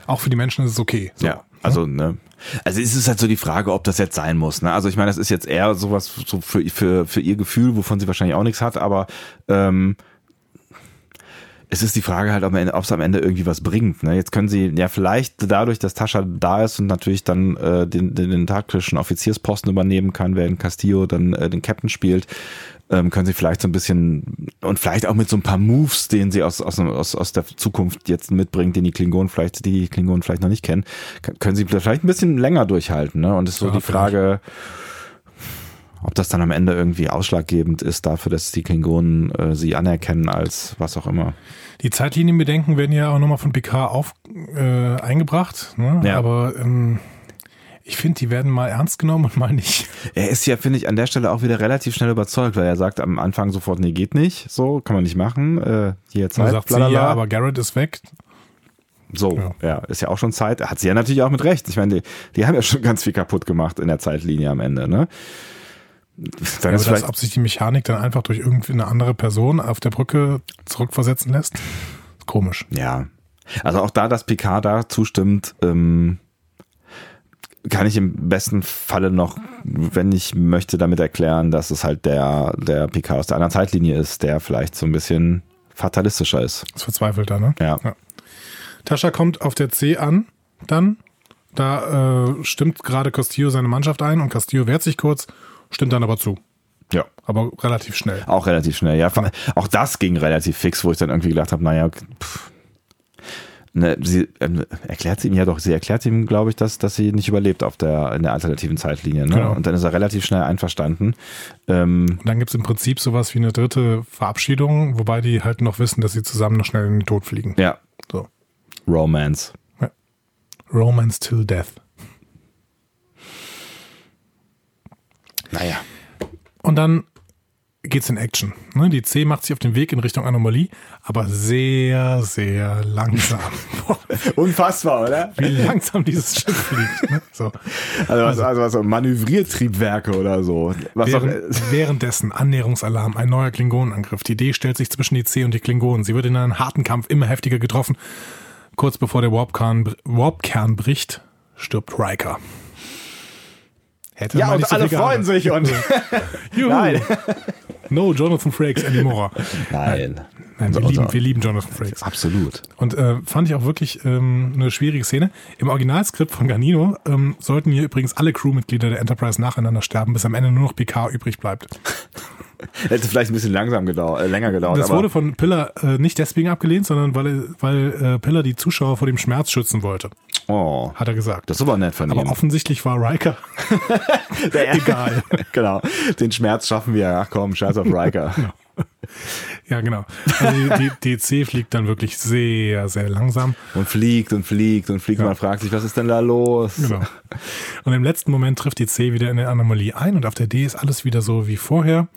Auch für die Menschen ist es okay. So. Ja, also, ne. Also es ist halt so die Frage, ob das jetzt sein muss. Ne? Also ich meine, das ist jetzt eher sowas so für, für, für ihr Gefühl, wovon sie wahrscheinlich auch nichts hat, aber ähm, es ist die Frage halt, ob es am Ende irgendwie was bringt. Ne? Jetzt können sie ja vielleicht dadurch, dass Tascha da ist und natürlich dann äh, den, den, den taktischen Offiziersposten übernehmen kann, während Castillo dann äh, den Captain spielt, ähm, können sie vielleicht so ein bisschen und vielleicht auch mit so ein paar Moves, den sie aus, aus, aus, aus der Zukunft jetzt mitbringen, den die Klingonen vielleicht, die, die Klingonen vielleicht noch nicht kennen, können sie vielleicht ein bisschen länger durchhalten. Ne? Und es ist so ja, die Frage, ob das dann am Ende irgendwie ausschlaggebend ist dafür, dass die Klingonen äh, sie anerkennen als was auch immer. Die Zeitlinienbedenken werden ja auch nochmal von Picard auf, äh, eingebracht, ne? ja. aber ähm, ich finde, die werden mal ernst genommen und mal nicht. Er ist ja, finde ich, an der Stelle auch wieder relativ schnell überzeugt, weil er sagt am Anfang sofort, nee, geht nicht, so, kann man nicht machen. Äh, hier Zeit, sagt sie, ja, aber Garrett ist weg. So, ja. ja. ist ja auch schon Zeit. Hat sie ja natürlich auch mit Recht. Ich meine, die, die haben ja schon ganz viel kaputt gemacht in der Zeitlinie am Ende, ne? Dann ja, ist aber dass, ob sich die Mechanik dann einfach durch irgendwie eine andere Person auf der Brücke zurückversetzen lässt, komisch. Ja. Also auch da, dass Picard da zustimmt, ähm, kann ich im besten Falle noch, wenn ich möchte, damit erklären, dass es halt der, der PK aus der anderen Zeitlinie ist, der vielleicht so ein bisschen fatalistischer ist. Das verzweifelt da, ne? Ja. ja. Tascha kommt auf der C an, dann. Da äh, stimmt gerade Castillo seine Mannschaft ein und Castillo wehrt sich kurz, stimmt dann aber zu. Ja. Aber relativ schnell. Auch relativ schnell, ja. Auch das ging relativ fix, wo ich dann irgendwie gedacht habe, naja, pff, ne, sie äh, erklärt sie ihm ja doch, sie erklärt ihm, glaube ich, dass, dass sie nicht überlebt auf der, in der alternativen Zeitlinie. Ne? Genau. Und dann ist er relativ schnell einverstanden. Ähm, und dann gibt es im Prinzip sowas wie eine dritte Verabschiedung, wobei die halt noch wissen, dass sie zusammen noch schnell in den Tod fliegen. Ja. So. Romance. Ja. Romance till death. Naja. Und dann geht's in Action. Ne? Die C macht sich auf den Weg in Richtung Anomalie, aber sehr, sehr langsam. Unfassbar, oder? Wie langsam dieses Schiff fliegt. Ne? So. Also, also, also, also Manövriertriebwerke oder so. Was während, währenddessen Annäherungsalarm, ein neuer Klingonenangriff. Die D stellt sich zwischen die C und die Klingonen. Sie wird in einem harten Kampf immer heftiger getroffen. Kurz bevor der Warpkern, Warpkern bricht, stirbt Riker. Hätte ja, und alle freuen sich und Nein. No Jonathan Frakes anymore. Nein. Nein, wir, lieben, wir lieben Jonathan Frakes. Absolut. Und äh, fand ich auch wirklich ähm, eine schwierige Szene. Im Originalskript von Ganino ähm, sollten hier übrigens alle Crewmitglieder der Enterprise nacheinander sterben, bis am Ende nur noch Picard übrig bleibt. Hätte vielleicht ein bisschen langsam gedauert, äh, länger gedauert. Das wurde von Pillar äh, nicht deswegen abgelehnt, sondern weil, weil äh, Pillar die Zuschauer vor dem Schmerz schützen wollte. Oh. Hat er gesagt. Das ist aber nett von ihm. Aber offensichtlich war Riker egal. genau. Den Schmerz schaffen wir. Ach komm, scheiß auf Riker. Ja, genau. Also die, DC fliegt dann wirklich sehr, sehr langsam. Und fliegt und fliegt und fliegt. Ja. Man fragt sich, was ist denn da los? Genau. Und im letzten Moment trifft die C wieder in eine Anomalie ein und auf der D ist alles wieder so wie vorher.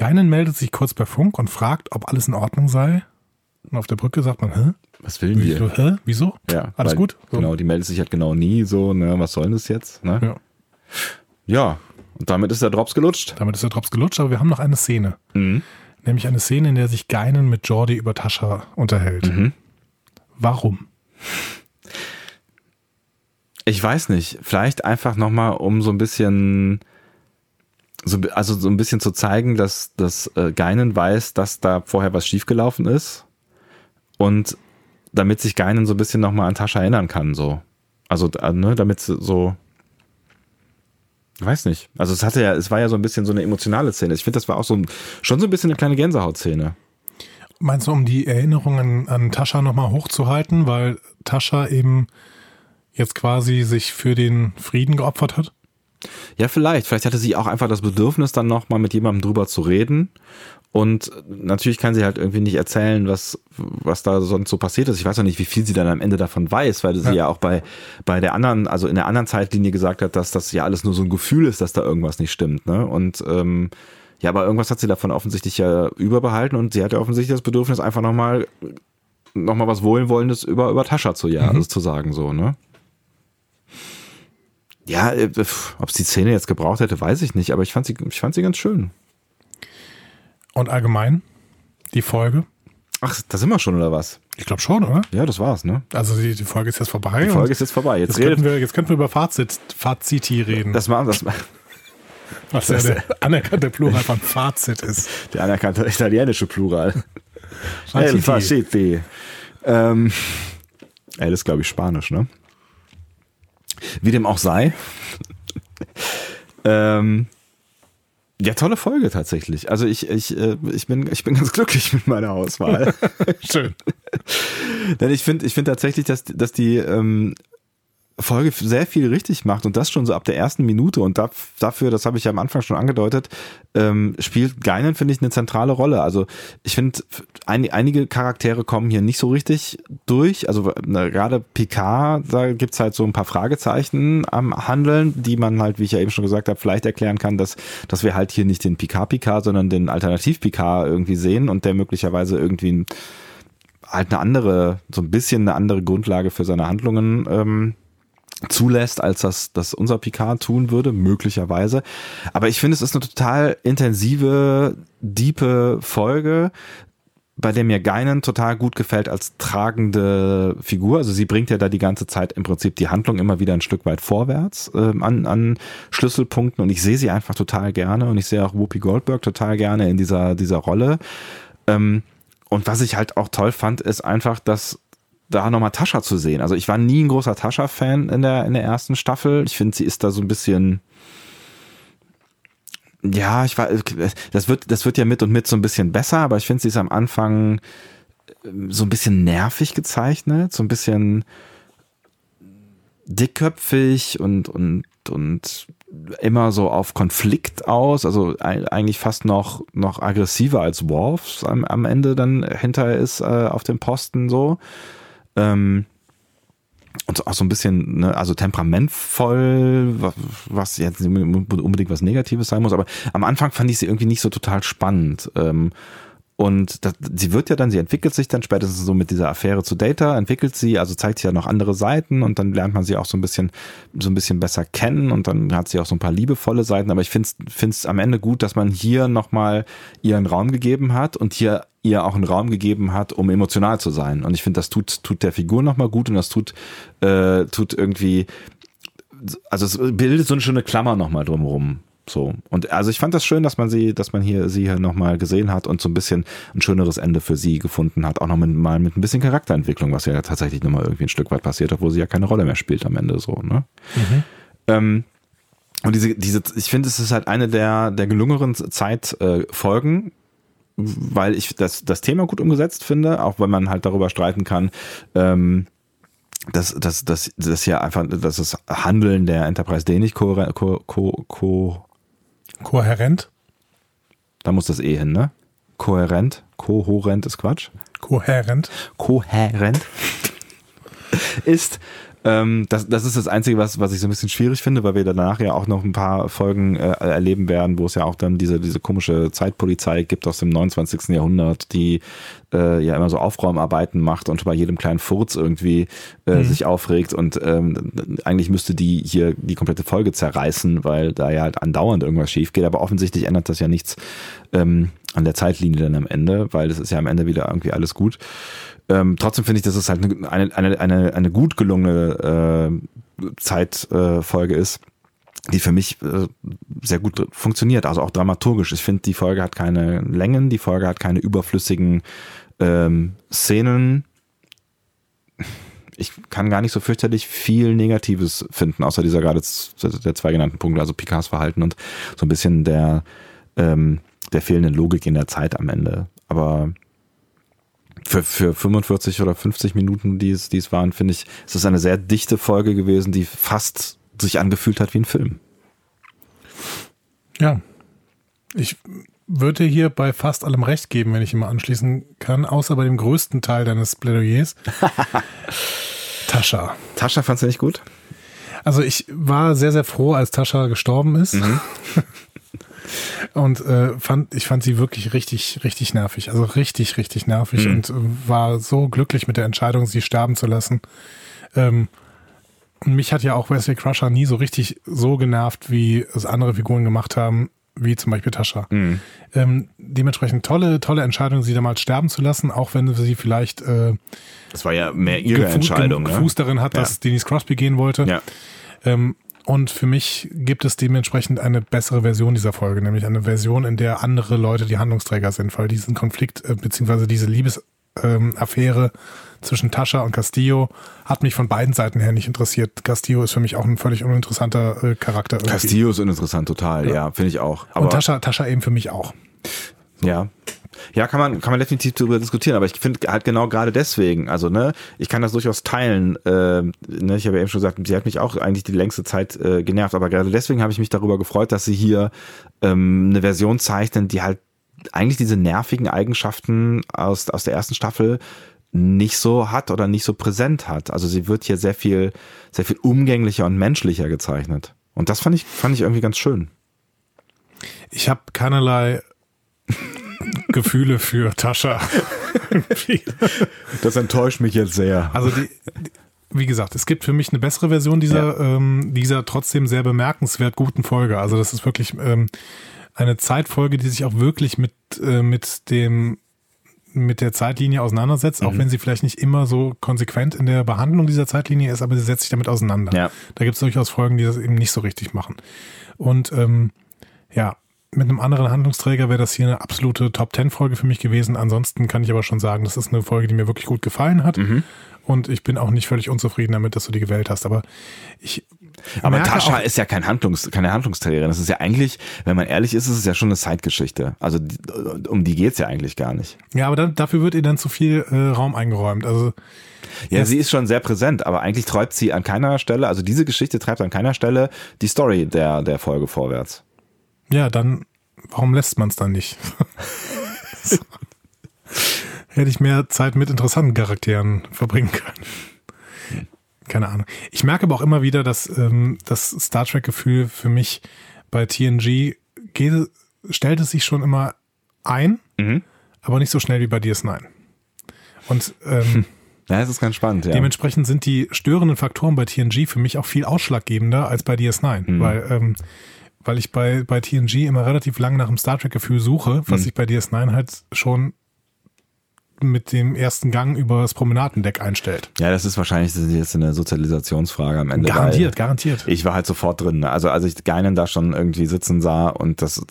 Geinen meldet sich kurz per Funk und fragt, ob alles in Ordnung sei. Und auf der Brücke sagt man, hä? Was will die? Hä? Wieso? Ja. Alles gut? So. Genau, die meldet sich halt genau nie so, ne, was soll das jetzt? Ne? Ja. Ja, und damit ist der Drops gelutscht. Damit ist der Drops gelutscht, aber wir haben noch eine Szene. Mhm. Nämlich eine Szene, in der sich Geinen mit Jordi über Tascha unterhält. Mhm. Warum? Ich weiß nicht. Vielleicht einfach nochmal, um so ein bisschen, so, also so ein bisschen zu zeigen, dass, dass äh, Geinen weiß, dass da vorher was schiefgelaufen ist. Und damit sich Geinen so ein bisschen nochmal an Tascha erinnern kann, so. Also, ne, damit so, Weiß nicht. Also es hatte ja, es war ja so ein bisschen so eine emotionale Szene. Ich finde, das war auch so ein, schon so ein bisschen eine kleine Gänsehautszene. Meinst du, um die Erinnerungen an Tascha nochmal hochzuhalten, weil Tascha eben jetzt quasi sich für den Frieden geopfert hat? Ja, vielleicht. Vielleicht hatte sie auch einfach das Bedürfnis, dann nochmal mit jemandem drüber zu reden und natürlich kann sie halt irgendwie nicht erzählen, was, was da sonst so passiert ist. Ich weiß auch nicht, wie viel sie dann am Ende davon weiß, weil sie ja, ja auch bei, bei der anderen, also in der anderen Zeitlinie gesagt hat, dass das ja alles nur so ein Gefühl ist, dass da irgendwas nicht stimmt. Ne? Und ähm, ja, aber irgendwas hat sie davon offensichtlich ja überbehalten und sie hat ja offensichtlich das Bedürfnis, einfach nochmal noch mal was Wohlwollendes über, über Tascha zu, ja, mhm. also zu sagen, so, ne? Ja, äh, ob es die Szene jetzt gebraucht hätte, weiß ich nicht, aber ich fand sie, ich fand sie ganz schön. Und allgemein die Folge? Ach, da sind wir schon, oder was? Ich glaube schon, oder? Ja, das war's, ne? Also die, die Folge ist jetzt vorbei. Die Folge ist jetzt vorbei. Jetzt, jetzt, könnten wir, jetzt könnten wir über Fazit, Faziti reden. das machen das, was ja der anerkannte Plural von Fazit ist. der anerkannte italienische Plural. Faziti. El Faciti. Ähm, ey, das ist, glaube ich, Spanisch, ne? Wie dem auch sei. ähm, ja, tolle Folge tatsächlich. Also ich, ich, äh, ich, bin, ich bin ganz glücklich mit meiner Auswahl. Schön. Denn ich finde ich finde tatsächlich, dass, dass die ähm, Folge sehr viel richtig macht und das schon so ab der ersten Minute und da, dafür, das habe ich ja am Anfang schon angedeutet, ähm, spielt Geinen, finde ich, eine zentrale Rolle. Also ich finde, ein, einige Charaktere kommen hier nicht so richtig durch. Also na, gerade Picard, da gibt's halt so ein paar Fragezeichen am Handeln, die man halt, wie ich ja eben schon gesagt habe, vielleicht erklären kann, dass, dass wir halt hier nicht den Picard-Picard, sondern den Alternativ-Picard irgendwie sehen und der möglicherweise irgendwie ein, halt eine andere, so ein bisschen eine andere Grundlage für seine Handlungen ähm, zulässt, als das, das unser Picard tun würde, möglicherweise. Aber ich finde, es ist eine total intensive, diepe Folge, bei der mir Geinen total gut gefällt als tragende Figur. Also sie bringt ja da die ganze Zeit im Prinzip die Handlung immer wieder ein Stück weit vorwärts ähm, an, an Schlüsselpunkten und ich sehe sie einfach total gerne und ich sehe auch Whoopi Goldberg total gerne in dieser, dieser Rolle. Ähm, und was ich halt auch toll fand, ist einfach, dass da nochmal Tascha zu sehen. Also ich war nie ein großer Tascha-Fan in der, in der ersten Staffel. Ich finde, sie ist da so ein bisschen, ja, ich war, das wird, das wird ja mit und mit so ein bisschen besser, aber ich finde, sie ist am Anfang ähm, so ein bisschen nervig gezeichnet, so ein bisschen dickköpfig und, und, und immer so auf Konflikt aus, also eigentlich fast noch, noch aggressiver als Worf am, am Ende dann hinterher ist äh, auf dem Posten so. Ähm, und auch so ein bisschen, ne, also temperamentvoll, was jetzt unbedingt was Negatives sein muss, aber am Anfang fand ich sie irgendwie nicht so total spannend. Ähm, und das, sie wird ja dann, sie entwickelt sich dann spätestens so mit dieser Affäre zu Data, entwickelt sie, also zeigt sie ja noch andere Seiten und dann lernt man sie auch so ein bisschen, so ein bisschen besser kennen und dann hat sie auch so ein paar liebevolle Seiten. Aber ich finde es am Ende gut, dass man hier nochmal ihr einen Raum gegeben hat und hier ihr auch einen Raum gegeben hat, um emotional zu sein. Und ich finde, das tut, tut der Figur nochmal gut und das tut, äh, tut irgendwie, also es bildet so eine schöne Klammer nochmal drumherum. So. Und also ich fand das schön, dass man sie, dass man hier sie hier nochmal gesehen hat und so ein bisschen ein schöneres Ende für sie gefunden hat. Auch noch mit, mal mit ein bisschen Charakterentwicklung, was ja tatsächlich nochmal irgendwie ein Stück weit passiert, obwohl sie ja keine Rolle mehr spielt am Ende so, ne? Mhm. Ähm, und diese, diese, ich finde, es ist halt eine der, der gelungeren Zeitfolgen, äh, weil ich das, das Thema gut umgesetzt finde, auch wenn man halt darüber streiten kann, ähm, dass, dass, dass, dass ja einfach, dass das Handeln der Enterprise D nicht ko, ko, ko, ko Kohärent? Da muss das E hin, ne? Kohärent. Kohärent ist Quatsch. Kohärent. Kohärent ist ähm, das, das ist das Einzige, was, was ich so ein bisschen schwierig finde, weil wir danach ja auch noch ein paar Folgen äh, erleben werden, wo es ja auch dann diese, diese komische Zeitpolizei gibt aus dem 29. Jahrhundert, die äh, ja immer so Aufräumarbeiten macht und bei jedem kleinen Furz irgendwie äh, mhm. sich aufregt und ähm, eigentlich müsste die hier die komplette Folge zerreißen, weil da ja halt andauernd irgendwas schief geht, aber offensichtlich ändert das ja nichts ähm, an der Zeitlinie dann am Ende, weil das ist ja am Ende wieder irgendwie alles gut. Ähm, trotzdem finde ich, dass es halt eine, eine, eine, eine gut gelungene äh, Zeitfolge äh, ist, die für mich äh, sehr gut funktioniert, also auch dramaturgisch. Ich finde, die Folge hat keine Längen, die Folge hat keine überflüssigen ähm, Szenen. Ich kann gar nicht so fürchterlich viel Negatives finden, außer dieser gerade der zwei genannten Punkte, also Picards Verhalten und so ein bisschen der, ähm, der fehlenden Logik in der Zeit am Ende. Aber für, für 45 oder 50 Minuten, die es, die es waren, finde ich, es ist eine sehr dichte Folge gewesen, die fast sich angefühlt hat wie ein Film. Ja. Ich würde hier bei fast allem recht geben, wenn ich immer anschließen kann, außer bei dem größten Teil deines Plädoyers. Tascha. Tascha fandst du nicht gut? Also ich war sehr, sehr froh, als Tascha gestorben ist. Mhm. und äh, fand, ich fand sie wirklich richtig, richtig nervig. Also richtig, richtig nervig mhm. und äh, war so glücklich mit der Entscheidung, sie sterben zu lassen. Ähm, und mich hat ja auch Wesley Crusher nie so richtig so genervt, wie es andere Figuren gemacht haben, wie zum Beispiel Tascha. Mhm. Ähm, dementsprechend tolle, tolle Entscheidung, sie damals sterben zu lassen, auch wenn sie vielleicht äh, das war ja mehr ihre Entscheidung. Ne? Fuß darin hat, dass Denise Crosby gehen wollte. Ja. Ähm, und für mich gibt es dementsprechend eine bessere Version dieser Folge, nämlich eine Version, in der andere Leute die Handlungsträger sind, weil diesen Konflikt äh, beziehungsweise diese Liebesaffäre ähm, zwischen Tascha und Castillo hat mich von beiden Seiten her nicht interessiert. Castillo ist für mich auch ein völlig uninteressanter äh, Charakter. Irgendwie. Castillo ist uninteressant, total, ja, ja finde ich auch. Aber und Tascha, Tascha eben für mich auch. Ja, ja, kann man, kann man definitiv darüber diskutieren, aber ich finde halt genau gerade deswegen, also ne, ich kann das durchaus teilen. Äh, ne, ich habe ja eben schon gesagt, sie hat mich auch eigentlich die längste Zeit äh, genervt, aber gerade deswegen habe ich mich darüber gefreut, dass sie hier ähm, eine Version zeichnen, die halt eigentlich diese nervigen Eigenschaften aus, aus der ersten Staffel nicht so hat oder nicht so präsent hat. Also sie wird hier sehr viel, sehr viel umgänglicher und menschlicher gezeichnet. Und das fand ich, fand ich irgendwie ganz schön. Ich habe keinerlei Gefühle für Tascha. das enttäuscht mich jetzt sehr. Also die, wie gesagt, es gibt für mich eine bessere Version dieser, ja. ähm, dieser trotzdem sehr bemerkenswert guten Folge. Also das ist wirklich ähm, eine Zeitfolge, die sich auch wirklich mit, äh, mit dem mit der Zeitlinie auseinandersetzt, mhm. auch wenn sie vielleicht nicht immer so konsequent in der Behandlung dieser Zeitlinie ist, aber sie setzt sich damit auseinander. Ja. Da gibt es durchaus Folgen, die das eben nicht so richtig machen. Und ähm, ja, mit einem anderen Handlungsträger wäre das hier eine absolute Top-10-Folge für mich gewesen. Ansonsten kann ich aber schon sagen, das ist eine Folge, die mir wirklich gut gefallen hat. Mhm. Und ich bin auch nicht völlig unzufrieden damit, dass du die gewählt hast. Aber ich. Aber Tascha ist ja kein Handlungs, keine Handlungsträgerin. Das ist ja eigentlich, wenn man ehrlich ist, ist es ja schon eine Zeitgeschichte. Also um die geht's ja eigentlich gar nicht. Ja, aber dann, dafür wird ihr dann zu viel äh, Raum eingeräumt. Also ja, sie ist schon sehr präsent, aber eigentlich treibt sie an keiner Stelle, also diese Geschichte treibt an keiner Stelle die Story der, der Folge vorwärts. Ja, dann, warum lässt man es dann nicht? Hätte ich mehr Zeit mit interessanten Charakteren verbringen können. Keine Ahnung. Ich merke aber auch immer wieder, dass ähm, das Star Trek-Gefühl für mich bei TNG geht, stellt es sich schon immer ein, mhm. aber nicht so schnell wie bei DS9. Und ähm, ja, es ist ganz spannend, ja. Dementsprechend sind die störenden Faktoren bei TNG für mich auch viel ausschlaggebender als bei DS9. Mhm. Weil ähm, weil ich bei, bei TNG immer relativ lang nach dem Star Trek-Gefühl suche, was mhm. ich bei DS9 halt schon mit dem ersten Gang über das Promenadendeck einstellt. Ja, das ist wahrscheinlich jetzt eine Sozialisationsfrage am Ende. Garantiert, garantiert. Ich war halt sofort drin. Also als ich Geinen da schon irgendwie sitzen sah und das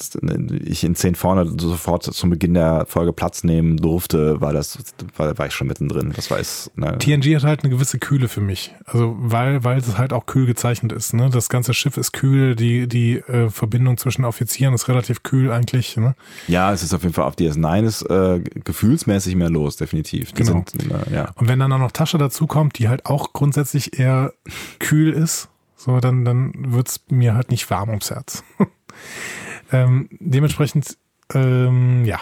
ich in 10 vorne sofort zum Beginn der Folge Platz nehmen durfte, war das, war, war ich schon mittendrin. Das weiß. Ne? TNG hat halt eine gewisse Kühle für mich. Also weil, weil es halt auch kühl gezeichnet ist. Ne? Das ganze Schiff ist kühl, die, die äh, Verbindung zwischen Offizieren ist relativ kühl eigentlich. Ne? Ja, es ist auf jeden Fall auf DS9 ist äh, gefühlsmäßig mehr los los, definitiv. Die genau. Sind, äh, ja. Und wenn dann auch noch Tasche dazu kommt, die halt auch grundsätzlich eher kühl ist, so dann, dann wird's mir halt nicht warm ums Herz. ähm, dementsprechend, ähm, ja.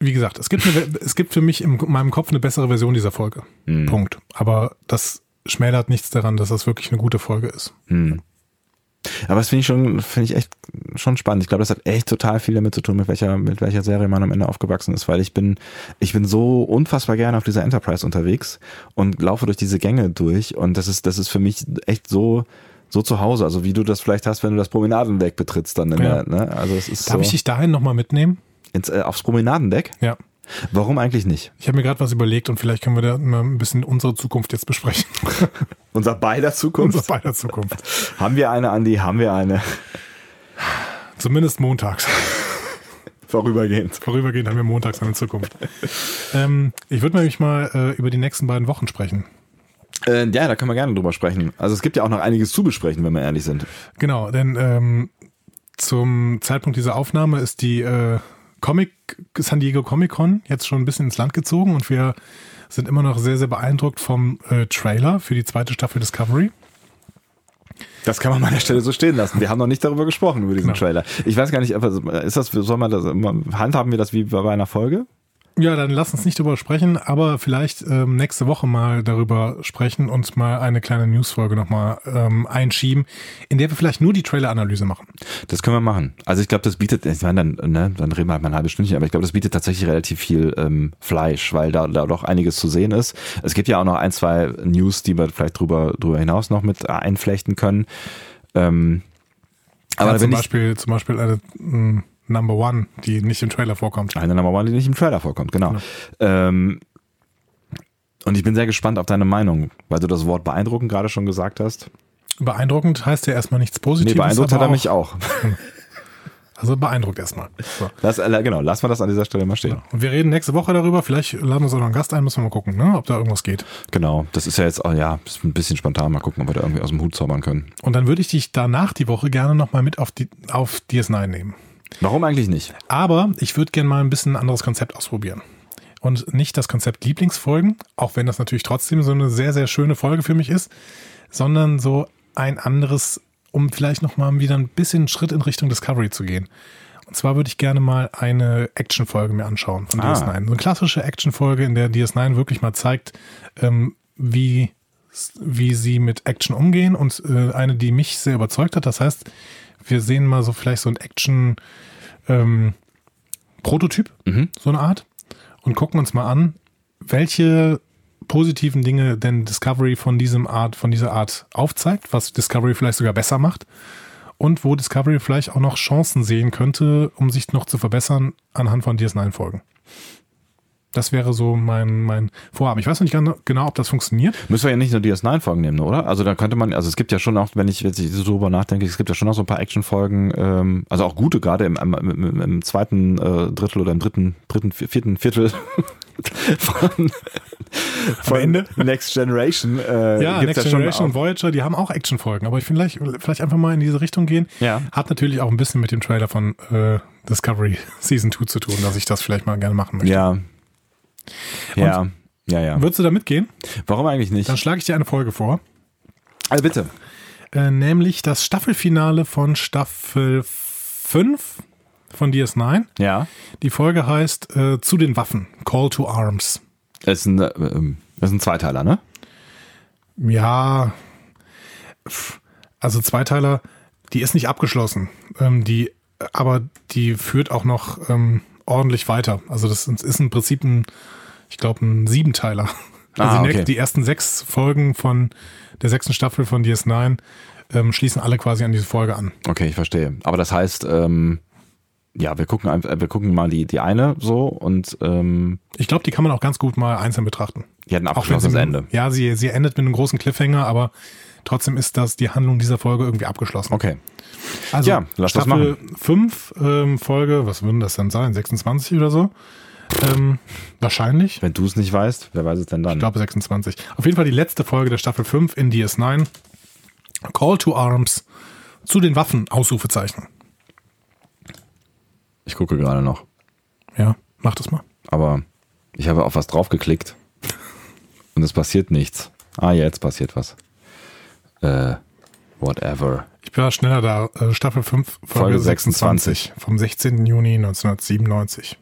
Wie gesagt, es gibt, eine, es gibt für mich in meinem Kopf eine bessere Version dieser Folge. Mhm. Punkt. Aber das schmälert nichts daran, dass das wirklich eine gute Folge ist. Mhm. Aber das finde ich schon, finde ich echt schon spannend. Ich glaube, das hat echt total viel damit zu tun, mit welcher, mit welcher Serie man am Ende aufgewachsen ist, weil ich bin, ich bin so unfassbar gerne auf dieser Enterprise unterwegs und laufe durch diese Gänge durch und das ist, das ist für mich echt so, so zu Hause, also wie du das vielleicht hast, wenn du das Promenadendeck betrittst dann in ja. der, ne? Also es ist Darf so, ich dich dahin nochmal mitnehmen? Ins, äh, aufs Promenadendeck? Ja. Warum eigentlich nicht? Ich habe mir gerade was überlegt und vielleicht können wir da mal ein bisschen unsere Zukunft jetzt besprechen. Unser beider Zukunft? Unser beider Zukunft. haben wir eine, Andi? Haben wir eine? Zumindest montags. Vorübergehend. Vorübergehend haben wir montags eine Zukunft. ähm, ich würde nämlich mal äh, über die nächsten beiden Wochen sprechen. Äh, ja, da können wir gerne drüber sprechen. Also es gibt ja auch noch einiges zu besprechen, wenn wir ehrlich sind. Genau, denn ähm, zum Zeitpunkt dieser Aufnahme ist die äh, Comic, San Diego Comic Con jetzt schon ein bisschen ins Land gezogen und wir sind immer noch sehr, sehr beeindruckt vom äh, Trailer für die zweite Staffel Discovery. Das kann man an der Stelle so stehen lassen. Wir haben noch nicht darüber gesprochen, über diesen genau. Trailer. Ich weiß gar nicht, ist das, soll man das, handhaben wir das wie bei einer Folge? Ja, dann lass uns nicht darüber sprechen, aber vielleicht ähm, nächste Woche mal darüber sprechen und mal eine kleine Newsfolge nochmal ähm, einschieben, in der wir vielleicht nur die Trailer-Analyse machen. Das können wir machen. Also ich glaube, das bietet, ich meine, dann, ne, dann reden wir halt mal ein halbes Stündchen, aber ich glaube, das bietet tatsächlich relativ viel ähm, Fleisch, weil da, da doch einiges zu sehen ist. Es gibt ja auch noch ein, zwei News, die wir vielleicht drüber, drüber hinaus noch mit einflechten können. Ähm, Aber ja, zum, bin ich Beispiel, zum Beispiel eine mh, Number One, die nicht im Trailer vorkommt. eine Nummer One, die nicht im Trailer vorkommt, genau. Ähm, und ich bin sehr gespannt auf deine Meinung, weil du das Wort beeindruckend gerade schon gesagt hast. Beeindruckend heißt ja erstmal nichts Positives. Nee, beeindruckt hat er mich auch. Also beeindruckt erstmal. So. Lass, äh, genau, lassen wir das an dieser Stelle mal stehen. Und wir reden nächste Woche darüber. Vielleicht laden wir uns auch noch einen Gast ein, müssen wir mal gucken, ne? ob da irgendwas geht. Genau, das ist ja jetzt, oh, ja, ist ein bisschen spontan. Mal gucken, ob wir da irgendwie aus dem Hut zaubern können. Und dann würde ich dich danach die Woche gerne nochmal mit auf, die, auf DS9 nehmen. Warum eigentlich nicht? Aber ich würde gerne mal ein bisschen ein anderes Konzept ausprobieren. Und nicht das Konzept Lieblingsfolgen, auch wenn das natürlich trotzdem so eine sehr, sehr schöne Folge für mich ist, sondern so ein anderes, um vielleicht nochmal wieder ein bisschen einen Schritt in Richtung Discovery zu gehen. Und zwar würde ich gerne mal eine Actionfolge mir anschauen von Ah. DS9. So eine klassische Actionfolge, in der DS9 wirklich mal zeigt, ähm, wie, wie sie mit Action umgehen und äh, eine, die mich sehr überzeugt hat. Das heißt, wir sehen mal so vielleicht so ein Action ähm, Mhm. so eine Art, und gucken uns mal an, welche positiven Dinge denn Discovery von diesem Art, von dieser Art aufzeigt, was Discovery vielleicht sogar besser macht und wo Discovery vielleicht auch noch Chancen sehen könnte, um sich noch zu verbessern anhand von DS9-Folgen. Das wäre so mein, mein Vorhaben. Ich weiß noch nicht genau, ob das funktioniert. Müssen wir ja nicht nur DS9-Folgen nehmen, oder? Also da könnte man, also es gibt ja schon auch, wenn ich jetzt so drüber nachdenke, es gibt ja schon noch so ein paar Actionfolgen, ähm, also auch gute, gerade im, im, im, im zweiten äh, Drittel oder im dritten, dritten, vierten Viertel von, von Ende? Next Generation. Äh, Ja, Next schon Generation und Voyager, die haben auch Actionfolgen, aber ich finde vielleicht, vielleicht einfach mal in diese Richtung gehen. Ja. Hat natürlich auch ein bisschen mit dem Trailer von äh, Discovery Season 2 zu tun, dass ich das vielleicht mal gerne machen möchte. Ja. Ja. Ja, ja. Würdest du da mitgehen? Warum eigentlich nicht? Dann schlage ich dir eine Folge vor. Also bitte. Äh, nämlich das Staffelfinale von Staffel 5 von DS9. Ja. Die Folge heißt äh, Zu den Waffen, Call to Arms. Ist ein, äh, ähm, ist ein Zweiteiler, ne? Ja, also Zweiteiler, die ist nicht abgeschlossen. Ähm, die, aber die führt auch noch ähm, ordentlich weiter. Also das ist im Prinzip ein, ich glaube, ein Siebenteiler. Also Ah, die, okay. die ersten sechs Folgen von der sechsten Staffel von DS9 ähm, schließen alle quasi an diese Folge an. Okay, ich verstehe. Aber das heißt, ähm, ja, wir gucken einfach, wir gucken mal die, die eine so und ähm, Ich glaube, die kann man auch ganz gut mal einzeln betrachten. die hat ein abgeschlossenes Ende. Ja, sie, sie endet mit einem großen Cliffhanger, aber trotzdem ist das die Handlung dieser Folge irgendwie abgeschlossen. Okay. Also Ja, lass das Staffel 5, ähm, Folge, was würden das denn sein? 26 oder so? Ähm, wahrscheinlich. Wenn du es nicht weißt, wer weiß es denn dann? Ich glaube 26. Auf jeden Fall die letzte Folge der Staffel 5 in DS9. Call to Arms zu den Waffen, Ausrufezeichen. Ich gucke gerade noch. Ja, mach das mal. Aber ich habe auf was draufgeklickt und es passiert nichts. Ah, jetzt passiert was. Äh, whatever. Ich war schneller da. Äh, Staffel 5, Folge, Folge 26 vom 16. Juni 1997.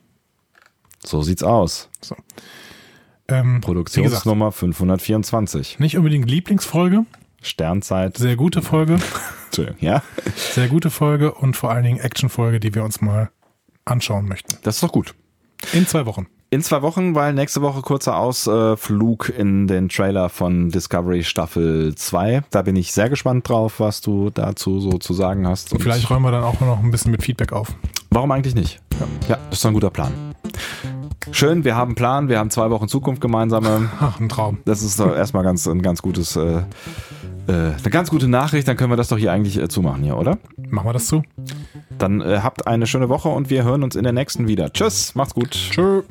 So sieht's aus. So. Ähm, wie gesagt, Produktionsnummer 524. nicht unbedingt Lieblingsfolge, Sternzeit. sehr gute Folge, Entschuldigung, Ja, sehr gute Folge und vor allen Dingen Actionfolge, die wir uns mal anschauen möchten. das ist doch gut. In zwei Wochen. In zwei Wochen, weil nächste Woche kurzer Ausflug in den Trailer von Discovery Staffel 2. Da bin ich sehr gespannt drauf, was du dazu so zu sagen hast. Und Vielleicht räumen wir dann auch noch ein bisschen mit Feedback auf. Warum eigentlich nicht? Ja, das ist doch ein guter Plan. Schön, wir haben einen Plan, wir haben zwei Wochen Zukunft gemeinsame. Ach, ein Traum. Das ist doch erstmal ganz, ein ganz gutes, äh, äh, eine ganz gute Nachricht. Dann können wir das doch hier eigentlich äh, zumachen hier, oder? Machen wir das so? Dann äh, habt eine schöne Woche und wir hören uns in der nächsten wieder. Tschüss, macht's gut. Tschö.